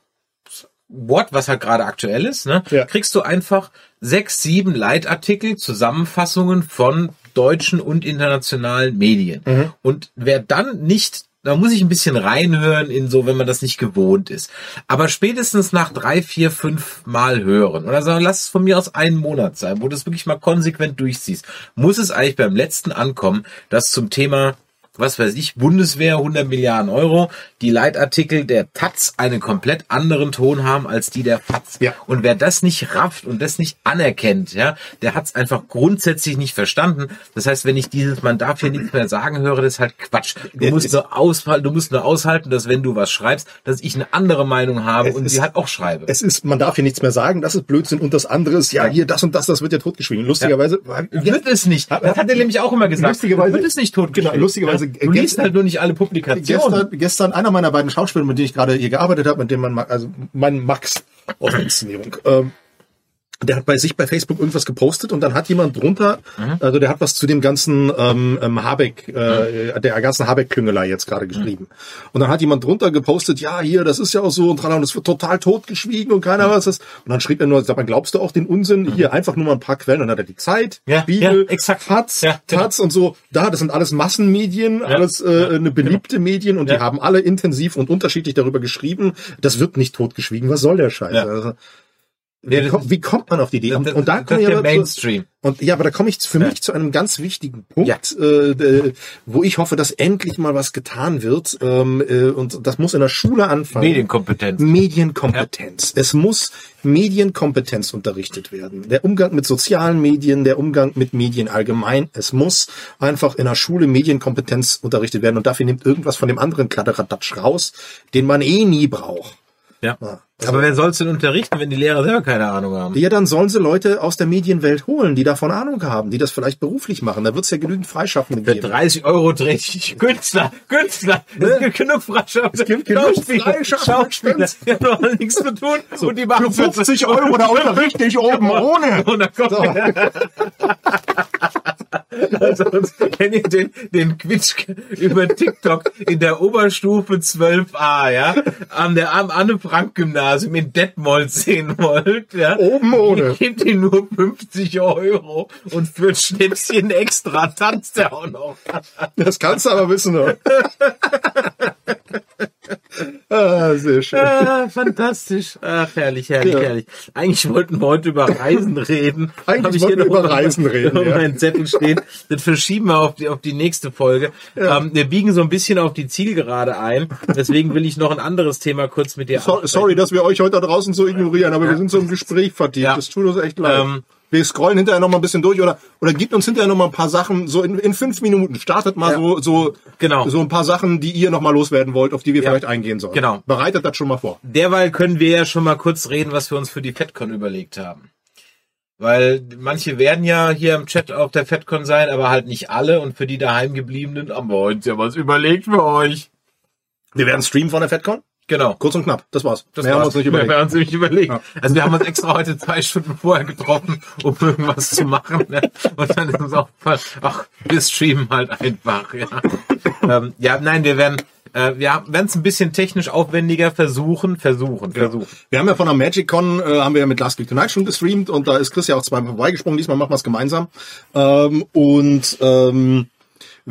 What, was halt gerade aktuell ist, ne, Ja. kriegst du einfach sechs, sieben Leitartikel, Zusammenfassungen von deutschen und internationalen Medien. Mhm. Und wer dann nicht da muss ich ein bisschen reinhören in so, wenn man das nicht gewohnt ist. Aber spätestens nach drei, vier, fünf Mal hören oder so, lass es von mir aus einen Monat sein, wo du es wirklich mal konsequent durchziehst, muss es eigentlich beim letzten ankommen, dass zum Thema was weiß ich, Bundeswehr 100 Milliarden Euro, die Leitartikel der Taz einen komplett anderen Ton haben als die der FAZ. Ja. Und wer das nicht rafft und das nicht anerkennt, ja, der hat es einfach grundsätzlich nicht verstanden. Das heißt, wenn ich dieses, man darf hier nichts mehr sagen höre, das ist halt Quatsch. Du Ja, musst nur aushalten, du musst nur aushalten, dass wenn du was schreibst, dass ich eine andere Meinung habe und ist- sie halt auch schreibe. Es ist, man darf hier nichts mehr sagen, das ist Blödsinn und das andere ist, ja, hier, das und das, das wird ja totgeschwiegen. Lustigerweise, wird es nicht. Das hat er nämlich auch immer gesagt. Lustigerweise- wird es nicht tot. Genau, lustigerweise- Du liest halt nur nicht alle Publikationen. gestern, gestern einer meiner beiden Schauspieler, mit denen ich gerade hier gearbeitet habe, mit dem man, ma- also mein Max aus der Inszenierung, ähm, der hat bei sich bei Facebook irgendwas gepostet und dann hat jemand drunter, also der hat was zu dem ganzen ähm, ähm, Habeck, äh, der ganzen Habeck-Klüngelei jetzt gerade geschrieben. Und dann hat jemand drunter gepostet, ja, hier, das ist ja auch so und tralala, und es wird total totgeschwiegen und keiner was ist. Und dann schrieb er nur, sag mal, glaubst du auch den Unsinn? Hier einfach nur mal ein paar Quellen. Und dann hat er die Zeit, Ja, Bibel, ja, exakt. Taz, Ja, genau. Taz und so. Da, das sind alles Massenmedien, alles äh, eine beliebte Medien und die Ja. haben alle intensiv und unterschiedlich darüber geschrieben. Das wird nicht totgeschwiegen. Was soll der Scheiß? Ja. Also, Ja, wie, kommt, wie kommt man auf die Idee? Und, Das- und da komme ich aber zu, Mainstream. und ja, aber da komme ich für Ja. mich zu einem ganz wichtigen Punkt, äh, äh, wo ich hoffe, dass endlich mal was getan wird. Ähm, äh, und das muss in der Schule anfangen. Medienkompetenz. Medienkompetenz. Es muss Medienkompetenz unterrichtet werden. Der Umgang mit sozialen Medien, der Umgang mit Medien allgemein. Es muss einfach in der Schule Medienkompetenz unterrichtet werden. Und dafür nimmt irgendwas von dem anderen Kladderadatsch raus, den man eh nie braucht. Ja. Ja. Aber wer soll es denn unterrichten, wenn die Lehrer selber keine Ahnung haben? Ja, dann sollen sie Leute aus der Medienwelt holen, die davon Ahnung haben, die das vielleicht beruflich machen. Da wird es ja genügend Freischaffende Für geben. 30 Euro drehe ich Künstler, Künstler. Es gibt genug Freischaffende. Es gibt genug freischaffende. Die haben doch nichts zu tun. und die machen Für 50 Euro, da unterrichte ich oben ohne. Und dann kommt also, wenn ihr den, den Quitsch über TikTok in der Oberstufe 12a, ja, an der am Anne-Frank-Gymnasium in Detmold sehen wollt, ja, Oben ohne. Gebt ihn nur 50 Euro und für ein Schnäpschen extra tanzt er auch noch. Das kannst du aber wissen. Ne? ah, sehr schön. Ah, fantastisch. Ach, herrlich, herrlich, Ja. herrlich. Eigentlich wollten wir heute über Reisen reden. Eigentlich wollten wir über Reisen reden, Auf ja. meinen Zettel stehen. Das verschieben wir auf die, auf die nächste Folge. Ähm, wir biegen so ein bisschen auf die Zielgerade ein. Deswegen will ich noch ein anderes Thema kurz mit dir So, ansprechen. sorry, dass wir euch heute da draußen so ignorieren, aber wir sind so im Gespräch vertieft. Ja. Das tut uns echt leid. Ähm, wir scrollen hinterher noch mal ein bisschen durch oder oder gibt uns hinterher noch mal ein paar Sachen so in, in fünf Minuten. Startet mal Ja. so so Genau. so ein paar Sachen, die ihr noch mal loswerden wollt, auf die wir Ja. vielleicht eingehen sollen. Genau. Bereitet das schon mal vor. Derweil können wir ja schon mal kurz reden, was wir uns für die FedCon überlegt haben. Weil manche werden ja hier im Chat auf der FedCon sein, aber halt nicht alle. Und für die daheimgebliebenen haben wir uns ja was überlegt für euch. Wir werden streamen von der FedCon. Genau. Kurz und knapp. Das war's. Das Mehr haben wir war's. uns nicht überlegt. Wir haben uns nicht überlegt. Ja. Also wir haben uns extra heute zwei Stunden vorher getroffen, um irgendwas zu machen. Ne? Und dann ist uns auch ach, wir streamen halt einfach. Ja, ähm, ja nein, wir werden äh, wir werden es ein bisschen technisch aufwendiger versuchen, versuchen, versuchen. Wir haben ja von der MagicCon, äh, haben wir ja mit Last Week Tonight schon gestreamt und da ist Chris ja auch zweimal vorbeigesprungen. Diesmal machen wir es gemeinsam. Ähm, und ähm,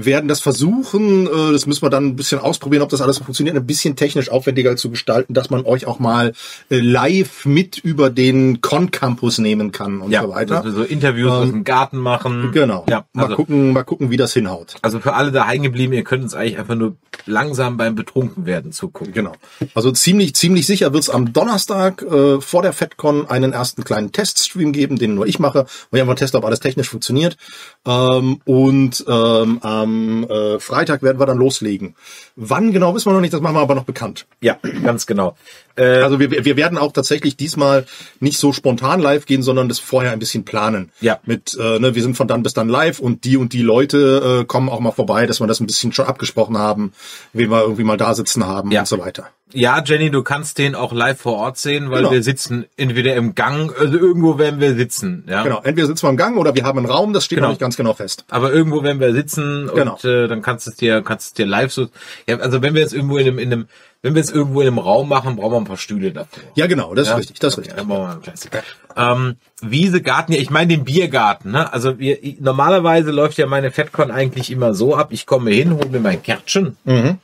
werden das versuchen, äh, das müssen wir dann ein bisschen ausprobieren, ob das alles funktioniert, ein bisschen technisch aufwendiger zu gestalten, dass man euch auch mal äh, live mit über den Con-Campus nehmen kann und so weiter. wir so Interviews Ähm, aus dem Garten machen. Genau. Ja, mal also, gucken, mal gucken, wie das hinhaut. also für alle daheim geblieben, ihr könnt uns eigentlich einfach nur langsam beim Betrunkenwerden zugucken. Genau. Also ziemlich, ziemlich sicher wird es am Donnerstag äh, vor der FedCon einen ersten kleinen Teststream geben, den nur ich mache, wo ich einfach teste, ob alles technisch funktioniert. Ähm, und ähm, am äh, Freitag werden wir dann loslegen. Wann genau wissen wir noch nicht, das machen wir aber noch bekannt. Ja, ganz genau. Äh, Also wir, wir werden auch tatsächlich diesmal nicht so spontan live gehen, sondern das vorher ein bisschen planen. Ja. Mit, äh, ne, wir sind von dann bis dann live und die und die Leute äh, kommen auch mal vorbei, dass wir das ein bisschen schon abgesprochen haben, wen wir irgendwie mal da sitzen haben Ja. und so weiter. Ja, Jenny, du kannst den auch live vor Ort sehen, weil Genau. wir sitzen entweder im Gang, also irgendwo werden wir sitzen, ja. Genau, entweder sitzen wir im Gang oder wir haben einen Raum, das steht Genau. noch nicht ganz genau fest. Aber irgendwo werden wir sitzen Genau. und äh, dann kannst du es dir, kannst du es dir live so. Ja, also wenn wir jetzt irgendwo in einem, in einem, wenn wir jetzt irgendwo in einem Raum machen, brauchen wir ein paar Stühle davor. Ja, genau, das Ja? ist richtig, das ist richtig. Dann machen wir mal. Ähm, Wiese, Garten, ja, ich meine den Biergarten. Ne? Also wir, normalerweise läuft ja meine FedCon eigentlich immer so ab. Ich komme hin, hole mir mein Kärtchen. Mhm.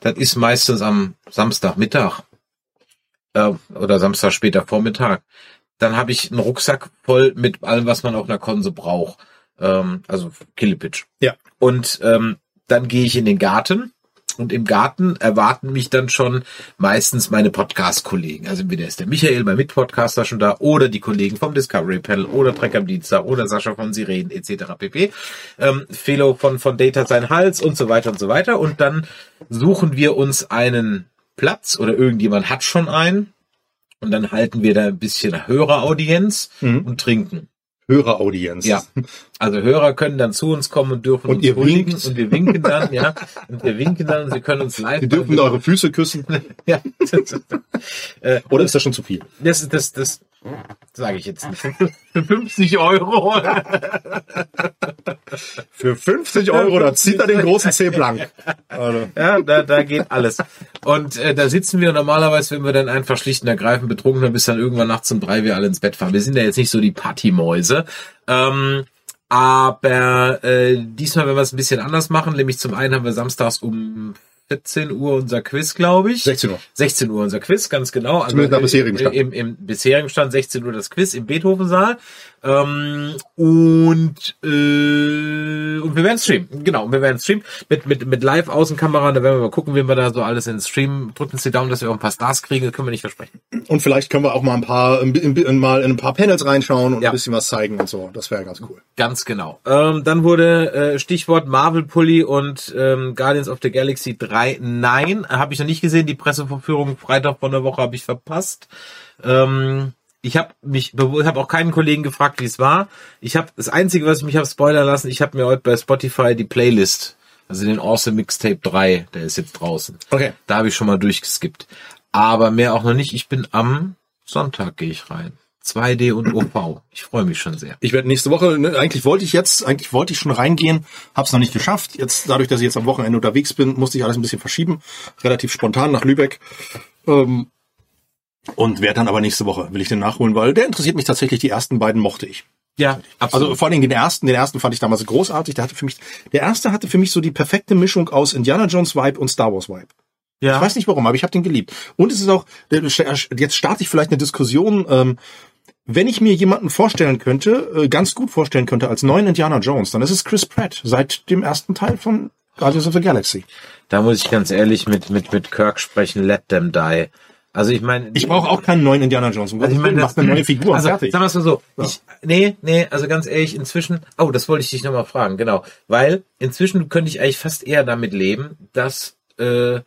Das ist meistens am Samstagmittag äh, oder Samstag später Vormittag. Dann habe ich einen Rucksack voll mit allem, was man auf einer Konse braucht. Ähm, also Killepitch. Ja. Und ähm, dann gehe ich in den Garten und im Garten erwarten mich dann schon meistens meine Podcast-Kollegen. Also entweder ist der Michael, mein Mitpodcaster schon da, oder die Kollegen vom Discovery Panel, oder Trek am Dienstag, oder Sascha von Siren, etc. pp. Ähm, Felo von, von Data sein Hals und so weiter und so weiter. Und dann suchen wir uns einen Platz oder irgendjemand hat schon einen. Und dann halten wir da ein bisschen Höreraudienz Mhm. und trinken. Höreraudienz. Ja. Also Hörer können dann zu uns kommen und dürfen Und uns ihr winkt. und wir winken dann, ja. Und wir winken dann und sie können uns live. Sie dürfen eure Füße küssen. ja. äh, Oder ist das schon zu viel? das, das, das sage ich jetzt nicht. Für 50 Euro. Für 50 Euro, da zieht er den großen C blank. Also, Ja, da, da geht alles. Und äh, da sitzen wir normalerweise, wenn wir dann einfach schlicht und ergreifend betrunken sind, bis dann irgendwann nachts um drei wir alle ins Bett fahren. Wir sind ja jetzt nicht so die Partymäuse. Ähm, aber äh, diesmal werden wir es ein bisschen anders machen. Nämlich zum einen haben wir samstags um 14 Uhr unser Quiz, glaube ich. 16 Uhr. 16 Uhr unser Quiz, ganz genau. Also, Zumindest nach äh, bisherigem Stand. Im, Im bisherigen Stand 16 Uhr das Quiz im Beethoven-Saal. Ähm, und, äh, und wir werden streamen. Genau, wir werden streamen mit, mit, mit Live-Außenkamera. Da werden wir mal gucken, wie wir da so alles in den Stream. Drücken uns die Daumen, dass wir auch ein paar Stars kriegen. Das können wir nicht versprechen. Und vielleicht können wir auch mal ein paar, ein, bi- mal in ein paar Panels reinschauen und Ja. ein bisschen was zeigen und so. Das wäre ganz cool. Ganz genau. Ähm, dann wurde äh, Stichwort Marvel Pully und ähm, Guardians of the Galaxy 3. Nein, habe ich noch nicht gesehen. Die Pressevorführung Freitag von der Woche habe ich verpasst. Ähm, ich habe mich, ich habe auch keinen Kollegen gefragt, wie es war. Ich habe das Einzige, was ich mich habe spoilern lassen, ich habe mir heute bei Spotify die Playlist, also den Awesome Mixtape 3, der ist jetzt draußen. Okay. Da habe ich schon mal durchgeskippt. Aber mehr auch noch nicht. Ich bin am Sonntag gehe ich rein. 2D und OV. Ich freue mich schon sehr. Ich werde nächste Woche, ne, eigentlich wollte ich jetzt, eigentlich wollte ich schon reingehen, habe es noch nicht geschafft. Jetzt, dadurch, dass ich jetzt am Wochenende unterwegs bin, musste ich alles ein bisschen verschieben. Relativ spontan nach Lübeck. Ähm, und werde dann aber nächste Woche, will ich den nachholen, weil der interessiert mich tatsächlich. Die ersten beiden mochte ich. Ja, absolut. Also vor allen Dingen den ersten, den ersten fand ich damals großartig. Der hatte für mich, der erste hatte für mich so die perfekte Mischung aus Indiana Jones Vibe und Star Wars Vibe. ja. Ich weiß nicht warum, aber ich habe den geliebt. Und es ist auch, jetzt starte ich vielleicht eine Diskussion, ähm, wenn ich mir jemanden vorstellen könnte, äh, ganz gut vorstellen könnte als neuen Indiana Jones, dann ist es Chris Pratt seit dem ersten Teil von Guardians of the Galaxy. Da muss ich ganz ehrlich mit, mit, mit Kirk sprechen, let them die. Also ich meine. Ich brauche auch keinen neuen Indiana Jones. Um also ich meine, macht eine neue Figur, also, fertig. Sagen wir es mal so. Ich, nee, nee, also ganz ehrlich, inzwischen, oh, das wollte ich dich nochmal fragen, genau. Weil inzwischen könnte ich eigentlich fast eher damit leben, dass, äh,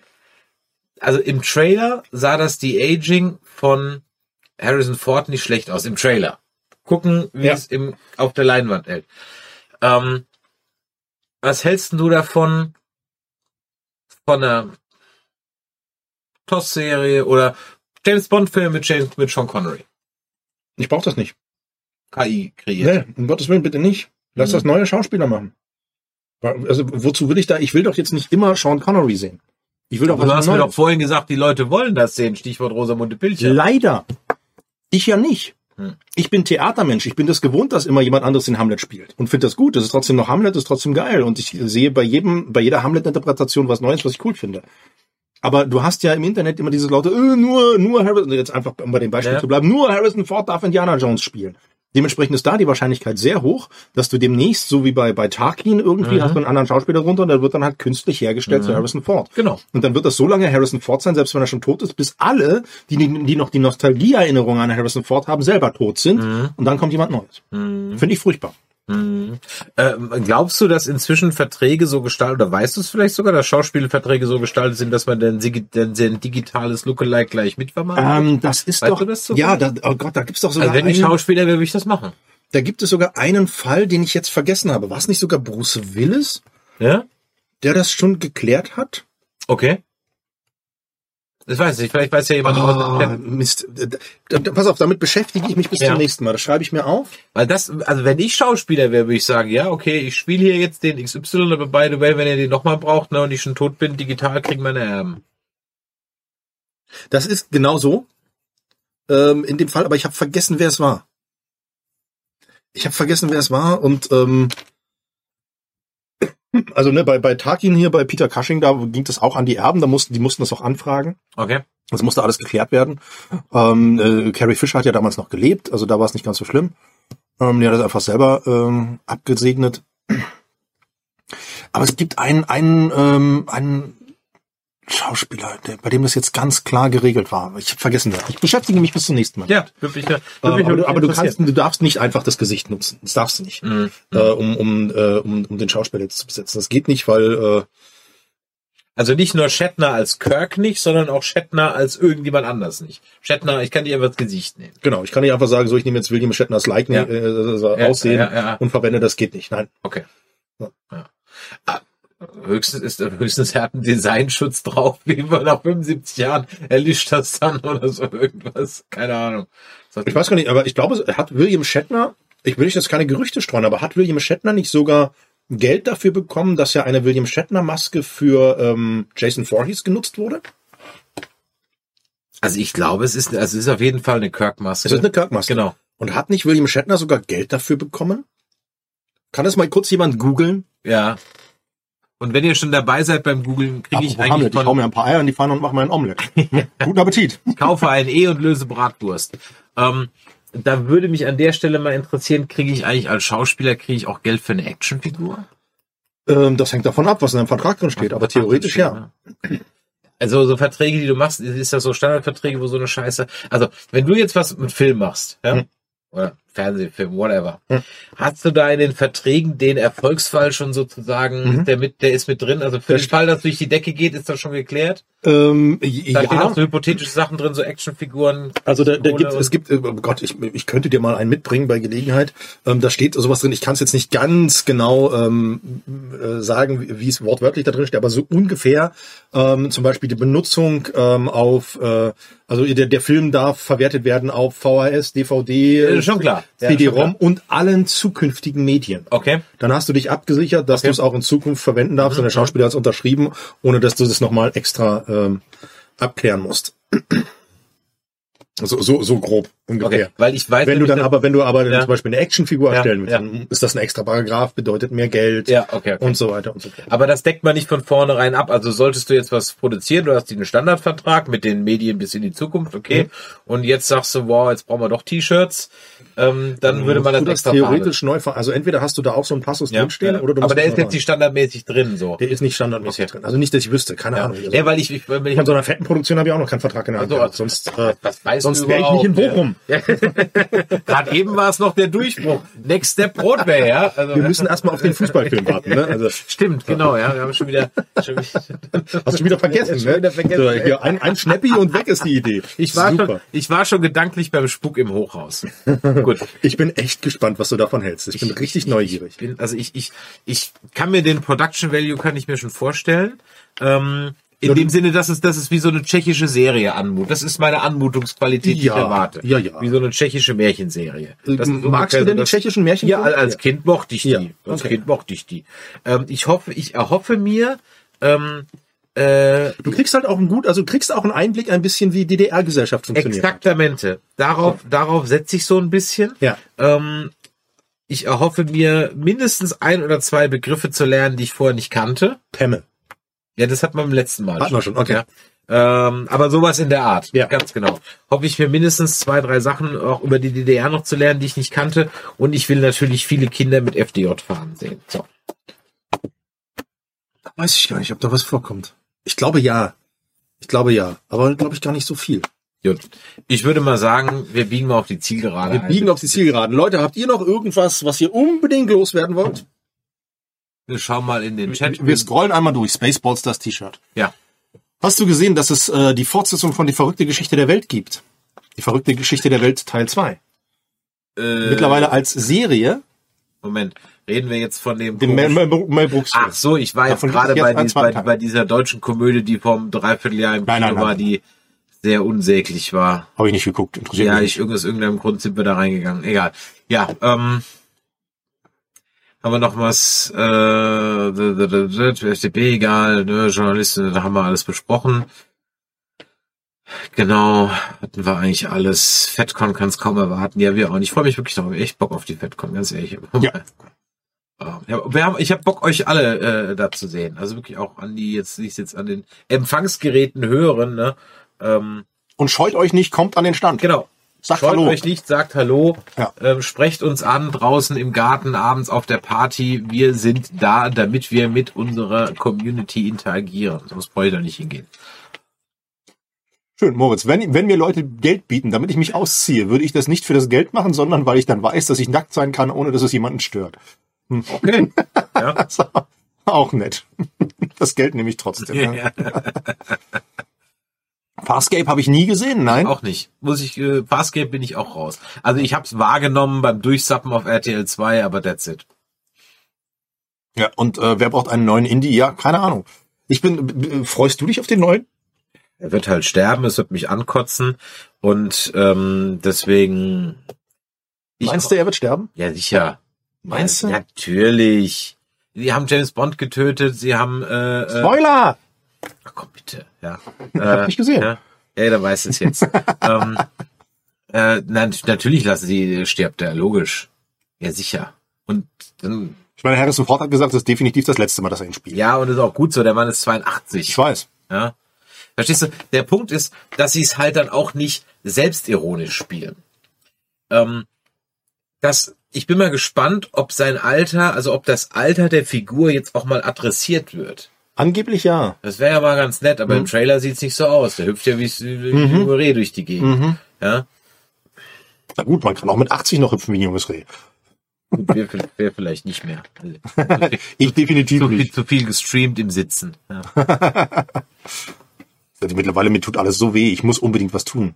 also im Trailer sah das die Aging von Harrison Ford nicht schlecht aus, im Trailer. Gucken, wie Ja. es im, auf der Leinwand hält. Ähm, was hältst du davon, von einer TOS-Serie oder James Bond-Film mit, James, mit Sean Connery? Ich brauche das nicht. KI kreiert. Nee, um Gottes Willen bitte nicht. Lass Mhm. das neue Schauspieler machen. Also wozu will ich da? Ich will doch jetzt nicht immer Sean Connery sehen. Ich will doch Aber du hast was mir doch vorhin gesagt, die Leute wollen das sehen. Stichwort Rosamunde Pilcher. Leider. Ich ja nicht. Ich bin Theatermensch. Ich bin das gewohnt, dass immer jemand anderes den Hamlet spielt und finde das gut. Das ist trotzdem noch Hamlet, das ist trotzdem geil. Und ich sehe bei jedem, bei jeder Hamlet-Interpretation was Neues, was ich cool finde. Aber du hast ja im Internet immer dieses laute, äh, nur, nur Harrison, jetzt einfach um bei dem Beispiel Ja. zu bleiben, nur Harrison Ford darf Indiana Jones spielen. Dementsprechend ist da die Wahrscheinlichkeit sehr hoch, dass du demnächst, so wie bei, bei Tarkin irgendwie, hast du einen anderen Schauspieler drunter und der wird dann halt künstlich hergestellt zu Harrison Ford. Genau. Und dann wird das so lange Harrison Ford sein, selbst wenn er schon tot ist, bis alle, die, die noch die Nostalgieerinnerung an Harrison Ford haben, selber tot sind. Und dann kommt jemand Neues. Finde ich furchtbar. Ähm, glaubst du, dass inzwischen Verträge so gestaltet, oder weißt du es vielleicht sogar, dass Schauspielverträge so gestaltet sind, dass man denn sein digitales Lookalike gleich mitvermacht? Ähm, das ist Weißt doch, das so? ja, da, oh Gott, da gibt's doch sogar also wenn ich einen, Schauspieler wäre, würde ich das machen. da gibt es sogar einen Fall, den ich jetzt vergessen habe. War es nicht sogar Bruce Willis, Ja? der das schon geklärt hat? Okay. Ich weiß nicht, vielleicht weiß ja jemand aus Ah, dem Chat. Mist. Pass auf, damit beschäftige ich mich bis Ja. zum nächsten Mal. Das schreibe ich mir auf. Weil das, also wenn ich Schauspieler wäre, würde ich sagen, ja, okay, ich spiele hier jetzt den XY, aber by the way, wenn ihr den nochmal braucht, ne, und ich schon tot bin, digital kriegen meine Erben. Das ist genau so. Ähm, in dem Fall, aber ich habe vergessen, wer es war. Ich habe vergessen, wer es war und ähm, also ne, bei, bei Tarkin hier, bei Peter Cushing, da ging das auch an die Erben, da mussten, die mussten das auch anfragen. Okay. Das musste alles geklärt werden. Ähm, äh, Carrie Fisher hat ja damals noch gelebt, also da war es nicht ganz so schlimm. Ähm, die hat das einfach selber ähm, abgesegnet. Aber es gibt einen, einen, ähm, einen Schauspieler, der, bei dem das jetzt ganz klar geregelt war. Ich habe vergessen, wer. Ich beschäftige mich bis zum nächsten Mal. Ja, wirklich. Ja, Äh, aber, du, aber du kannst, du darfst nicht einfach das Gesicht nutzen. Das darfst du nicht, Mhm. äh, um, um, äh, um, um den Schauspieler jetzt zu besetzen. Das geht nicht, weil äh, Also nicht nur Shatner als Kirk nicht, sondern auch Shatner als irgendjemand anders nicht. Shatner, ich kann dir einfach das Gesicht nehmen. genau, ich kann nicht einfach sagen, so ich nehme jetzt William Shatners Like Ja. äh, äh, Ja, aussehen ja, ja. und verwende das geht nicht. Nein. Okay. Ja. Ja. Ah, Höchstens ist höchstens er hat einen Designschutz drauf, wie wir nach 75 Jahren erlischt das dann oder so irgendwas. Keine Ahnung. Das Ich weiß gar nicht, aber ich glaube, hat William Shatner, ich will jetzt keine Gerüchte streuen, aber hat William Shatner nicht sogar Geld dafür bekommen, dass ja eine William Shatner Maske für ähm, Jason Voorhees genutzt wurde? Also ich glaube, es ist, also es ist auf jeden Fall eine Kirk-Maske. Es ist eine Kirk-Maske. Genau. Und hat nicht William Shatner sogar Geld dafür bekommen? Kann das mal kurz jemand googeln? Ja. Und wenn ihr schon dabei seid beim Googlen, kriege ich eigentlich Hamlet, ich hau von, mir ein paar Eier in die Pfanne und mache mir ein Omelett. Guten Appetit. kaufe ein E und löse Bratwurst. Ähm, da würde mich an der Stelle mal interessieren, kriege ich eigentlich als Schauspieler, kriege ich auch Geld für eine Actionfigur? Ähm, das hängt davon ab, was in einem Vertrag drin steht, aber theoretisch ja. Also so Verträge, die du machst, ist das so Standardverträge, wo so eine Scheiße. Also wenn du jetzt was mit Film machst, ja, Hm. oder Fernsehfilm, whatever, Hm. hast du da in den Verträgen den Erfolgsfall schon sozusagen, Mhm. der mit, der ist mit drin? Also für Der den Fall, dass durch die Decke geht, ist das schon geklärt? Ähm, Da stehen auch ja, so hypothetische Sachen drin, so Actionfiguren. also da, da gibt, es gibt, äh, oh Gott, ich, ich könnte dir mal einen mitbringen bei Gelegenheit. Ähm, da steht sowas drin, ich kann es jetzt nicht ganz genau ähm, äh, sagen, wie wie es wortwörtlich da drin steht, aber so ungefähr ähm, zum Beispiel die Benutzung ähm, auf, äh, also der, der Film darf verwertet werden auf VHS, DVD, Äh, schon klar. CD-ROM und allen zukünftigen Medien. Okay. Dann hast du dich abgesichert, dass Okay. Mhm, du es auch in Zukunft verwenden darfst und der Schauspieler hat es unterschrieben, ohne dass du das nochmal extra ähm, abklären musst. So, so, so grob ungefähr. Okay. Weil ich weiß, Wenn du dann aber, wenn du aber Ja. zum Beispiel eine Actionfigur Ja, erstellen willst, ja. dann ist das ein extra Paragraph, bedeutet mehr Geld ja, okay, okay. und so weiter und so fort. Aber das deckt man nicht von vornherein ab. Also solltest du jetzt was produzieren, du hast den Standardvertrag mit den Medien bis in die Zukunft, okay. Mhm. Und jetzt sagst du, wow, jetzt brauchen wir doch T-Shirts, ähm, dann würde man das, das extra theoretisch neu ver Also entweder hast du da auch so einen Passus fahren. drinstehen ja. oder du Aber musst der es ist jetzt nicht standardmäßig drin, so. Der ist nicht standardmäßig Okay. drin. Also nicht, dass ich wüsste, keine Ja. Ahnung. Also, ja, weil ich, ich, wenn ich von so einer fetten Produktion habe ich auch noch keinen Vertrag in der Hand. Also, sonst äh, sonst wäre ich nicht in Bochum. Ja. Gerade eben war es noch der Durchbruch. Next Step Broadway, ja. Also, Wir müssen erstmal auf den Fußballfilm warten. Ne? Also, Stimmt, genau, ja. Wir haben schon wieder, schon wieder hast du schon wieder vergessen, Schon ne? wieder vergessen. So, hier ein, ein Schnäppi und weg ist die Idee. ich war, Super. schon, ich war schon gedanklich beim Spuk im Hochhaus. Gut. Ich bin echt gespannt, was du davon hältst. Ich bin richtig neugierig. Ich bin, also ich, ich, ich kann mir den Production Value kann ich mir schon vorstellen. Ähm, in dem Sinne, dass es, dass es wie so eine tschechische Serie anmutet. Das ist meine Anmutungsqualität, die ich Ja, erwarte. ja, ja. Wie so eine tschechische Märchenserie. Das ist Magst du denn die das- tschechischen Märchen? Ja, als Kind mochte ich die. Ja, Als okay. Kind mochte ich die. Ähm, ich hoffe, ich erhoffe mir, ähm, äh, Du kriegst halt auch einen gut, also du kriegst auch einen Einblick ein bisschen, wie DDR-Gesellschaft funktioniert. Exaktamente. Darauf, darauf setze ich so ein bisschen. Ja. Ähm, ich erhoffe mir mindestens ein oder zwei Begriffe zu lernen, die ich vorher nicht kannte. Pemme. Ja, das hat man beim letzten Mal. Hatten wir schon, okay. Ja. Ähm, aber sowas in der Art. Ja. Ganz genau. Hoffe ich mir mindestens zwei, drei Sachen auch über die DDR noch zu lernen, die ich nicht kannte. Und ich will natürlich viele Kinder mit FDJ fahren sehen. So. Weiß ich gar nicht, ob da was vorkommt. Ich glaube ja. Ich glaube ja. Aber glaube ich gar nicht so viel. Gut. Ich würde mal sagen, wir biegen mal auf die Zielgerade. Wir ein. biegen auf die Zielgeraden. Leute, habt ihr noch irgendwas, was ihr unbedingt loswerden wollt? Wir schauen mal in den Chat. Wir scrollen einmal durch. Spaceballs, das T-Shirt. ja. Hast du gesehen, dass es äh, die Fortsetzung von Die verrückte Geschichte der Welt gibt? Die verrückte Geschichte der Welt Teil 2. Äh, Mittlerweile als Serie. Moment. Reden wir jetzt von dem. Den Mel, Mel, Mel Brooks. Ach so, ich war jetzt Davon gerade bei, dies, bei, bei dieser deutschen Komödie, die vom Dreivierteljahr im Nein, Kino nein, nein. war, die sehr unsäglich war. Habe ich nicht geguckt. Interessiert Ja, mich ich, aus irgendeinem Grund sind wir da reingegangen. Egal. Ja, ähm, haben wir noch was, äh, FDP, egal, ne, Journalisten, da haben wir alles besprochen. Genau, hatten wir eigentlich alles. FedCon kann es kaum erwarten. Ja, wir auch nicht. Ich freue mich wirklich darauf. Echt Bock auf die FedCon, ganz ehrlich. Ja. Wir haben, ich habe Bock, euch alle äh, da zu sehen. Also wirklich auch an die jetzt, ich jetzt an den Empfangsgeräten hören. Ne? Ähm, Und scheut euch nicht, kommt an den Stand. genau. Sagt Scheut Hallo. euch nicht, sagt Hallo, Ja. ähm, sprecht uns an draußen im Garten, abends auf der Party. Wir sind da, damit wir mit unserer Community interagieren. Sonst brauche ich da nicht hingehen. Schön, Moritz. Wenn, wenn mir Leute Geld bieten, damit ich mich ausziehe, würde ich das nicht für das Geld machen, sondern weil ich dann weiß, dass ich nackt sein kann, ohne dass es jemanden stört. Okay. ja. Auch nett. Das Geld nehme ich trotzdem. Ja. Farscape habe ich nie gesehen, nein. Auch nicht. Muss ich, äh, Farscape bin ich auch raus. Also ich habe es wahrgenommen beim Durchsappen auf RTL 2, aber that's it. Ja, und äh, wer braucht einen neuen Indie? Ja, keine Ahnung. Ich bin, freust du dich auf den neuen? Er wird halt sterben, es wird mich ankotzen und ähm, deswegen. Meinst du, er wird sterben? Ja, sicher. Meinst ja, du? Natürlich. Sie haben James Bond getötet, sie haben äh, äh, Spoiler! Ach, komm bitte, ja. Ich hab nicht gesehen. Ja, ja da weiß es jetzt. ähm, äh, na, natürlich lassen sie stirbt er, logisch. Ja, sicher. Und dann, Ich meine, Harrison Ford hat gesagt, das ist definitiv das letzte Mal, dass er ihn spielt. ja, und ist auch gut so, der Mann ist 82. Ich weiß. Ja. Verstehst du? Der Punkt ist, dass sie es halt dann auch nicht selbstironisch spielen. Ähm, das, ich bin mal gespannt, ob sein Alter, also ob das Alter der Figur jetzt auch mal adressiert wird. Angeblich ja. Das wäre ja mal ganz nett, aber im Trailer sieht's nicht so aus. Der hüpft ja wie, ein junge Reh durch die Gegend. Ja, Na gut, man kann auch mit 80 noch hüpfen wie ein junges Reh. wäre wär vielleicht nicht mehr. Also, Ich definitiv zu, viel, nicht. zu viel gestreamt im Sitzen. Ja. Also mittlerweile mir tut alles so weh, ich muss unbedingt was tun.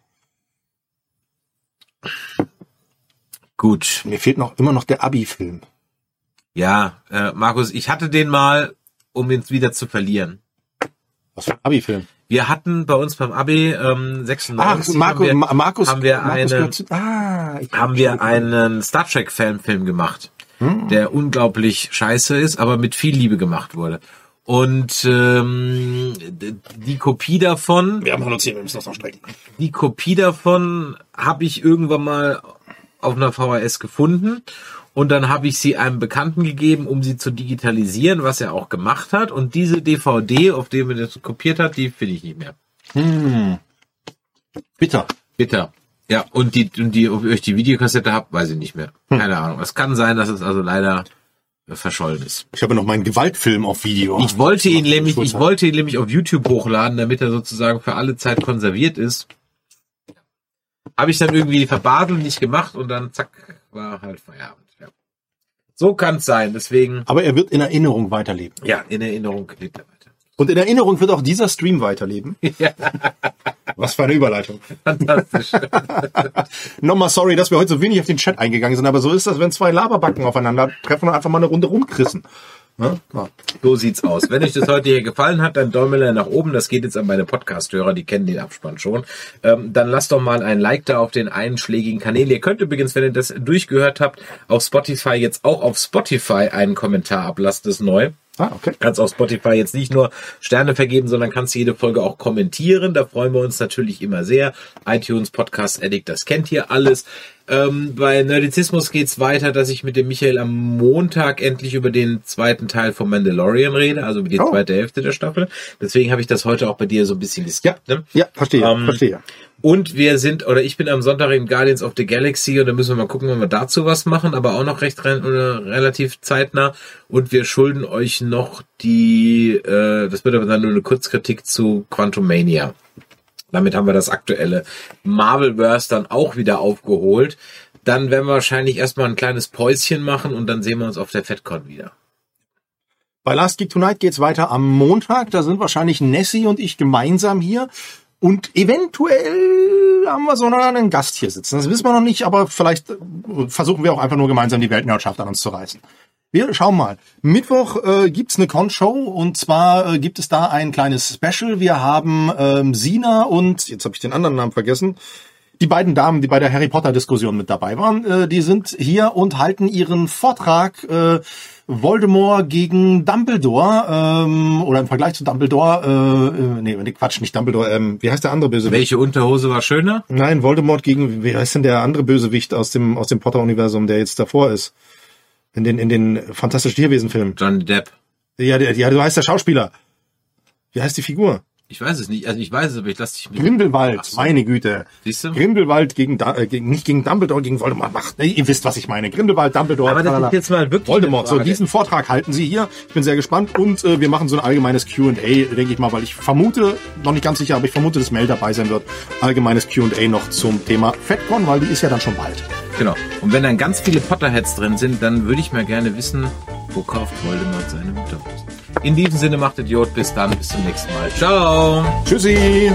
Gut. Mir fehlt noch immer noch der Abi-Film. Ja, äh, Markus, ich hatte den mal, um ihn wieder zu verlieren. Was für ein Abi-Film? Wir hatten bei uns beim Abi ähm, 96 Ach, Marco, haben wir, Ma- Markus, haben wir Markus eine- gehört zu, ah, haben wir einen Star Trek Fanfilm gemacht, der unglaublich scheiße ist, aber mit viel Liebe gemacht wurde. Und ähm, die Kopie davon, Wir haben 110, wir müssen das noch strecken. die Kopie davon habe ich irgendwann mal auf einer VHS gefunden und dann habe ich sie einem Bekannten gegeben, um sie zu digitalisieren, was er auch gemacht hat. Und diese DVD, auf dem er das kopiert hat, die finde ich nicht mehr. Bitter. Bitter. Ja, und die, und die, ob ihr euch die Videokassette habt, weiß ich nicht mehr. Keine Ahnung. Es kann sein, dass es also leider äh, verschollen ist. Ich habe noch meinen Gewaltfilm auf Video. Ich wollte ihn nämlich, ich wollte ihn nämlich auf YouTube hochladen, damit er sozusagen für alle Zeit konserviert ist. Habe ich dann irgendwie verbadelt, nicht gemacht und dann zack, war halt Feierabend. So kann es sein. Deswegen, Aber er wird in Erinnerung weiterleben. ja, in Erinnerung lebt er weiter. Und in Erinnerung wird auch dieser Stream weiterleben. Ja, Was für eine Überleitung. fantastisch. Nochmal sorry, dass wir heute so wenig auf den Chat eingegangen sind, aber so ist das, wenn zwei Laberbacken aufeinander treffen und einfach mal eine Runde rumkrissen. Ne? So sieht's aus. Wenn euch das heute hier gefallen hat, dann Däumele nach oben. Das geht jetzt an meine Podcast-Hörer, die kennen den Abspann schon. Ähm, dann lasst doch mal ein Like da auf den einschlägigen Kanälen. Ihr könnt übrigens, wenn ihr das durchgehört habt, auf Spotify jetzt auch auf Spotify einen Kommentar ablassen, das ist neu. Ah, okay. Kannst auf Spotify jetzt nicht nur Sterne vergeben, sondern kannst jede Folge auch kommentieren. Da freuen wir uns natürlich immer sehr. iTunes, Podcast Addict, das kennt ihr alles. Ähm, bei Nerdizismus geht's weiter, dass ich mit dem Michael am Montag endlich über den zweiten Teil von Mandalorian rede, also über die Oh. zweite Hälfte der Staffel. Deswegen habe ich das heute auch bei dir so ein bisschen geskippt. Ne? Ja, verstehe, Ähm, verstehe. Und wir sind, oder ich bin am Sonntag in Guardians of the Galaxy und da müssen wir mal gucken, wenn wir dazu was machen, aber auch noch recht re oder relativ zeitnah. Und wir schulden euch noch die, äh, das wird aber dann nur eine Kurzkritik zu Quantum Mania. Damit haben wir das aktuelle Marvelverse dann auch wieder aufgeholt. Dann werden wir wahrscheinlich erstmal ein kleines Päuschen machen und dann sehen wir uns auf der FedCon wieder. Bei Last Geek Tonight geht's weiter am Montag. Da sind wahrscheinlich Nessie und ich gemeinsam hier. Und eventuell haben wir so einen Gast hier sitzen. Das wissen wir noch nicht, aber vielleicht äh, versuchen wir auch einfach nur gemeinsam die Weltnerdschaft an uns zu reißen. Wir schauen mal. Mittwoch äh, gibt's eine Con-Show und zwar äh, gibt es da ein kleines Special. Wir haben ähm, Sina und, jetzt habe ich den anderen Namen vergessen, die beiden Damen, die bei der Harry Potter Diskussion mit dabei waren, äh, die sind hier und halten ihren Vortrag äh, Voldemort gegen Dumbledore ähm, oder im Vergleich zu Dumbledore, äh, äh, nee, nee, Quatsch, nicht Dumbledore, ähm, wie heißt der andere Bösewicht? Welche Unterhose war schöner? Nein, Voldemort gegen, wie heißt denn der andere Bösewicht aus dem aus dem Potter-Universum, der jetzt davor ist? In den in den fantastischen Tierwesen-Filmen. Johnny Depp. Ja, der, ja, du heißt der Schauspieler. Wie heißt die Figur? Ich weiß es nicht. Also ich weiß es, aber ich lasse dich mit. Grindelwald, so. meine Güte. Siehst du? Grindelwald gegen, äh, gegen nicht gegen Dumbledore, gegen Voldemort. Ach, nee, ihr wisst, was ich meine. Grindelwald, Dumbledore. Aber das ist jetzt mal wirklich Voldemort. So, diesen Vortrag halten Sie hier. Ich bin sehr gespannt und äh, wir machen so ein allgemeines Q&A, denke ich mal, weil ich vermute, noch nicht ganz sicher, aber ich vermute, dass Mel dabei sein wird. Allgemeines Q&A noch zum Thema FedCon, weil die ist ja dann schon bald. Genau. Und wenn dann ganz viele Potterheads drin sind, dann würde ich mal gerne wissen, wo kauft Voldemort seine Mutterwurst? In diesem Sinne macht Idiot. Bis dann. Bis zum nächsten Mal. Ciao. Tschüssi.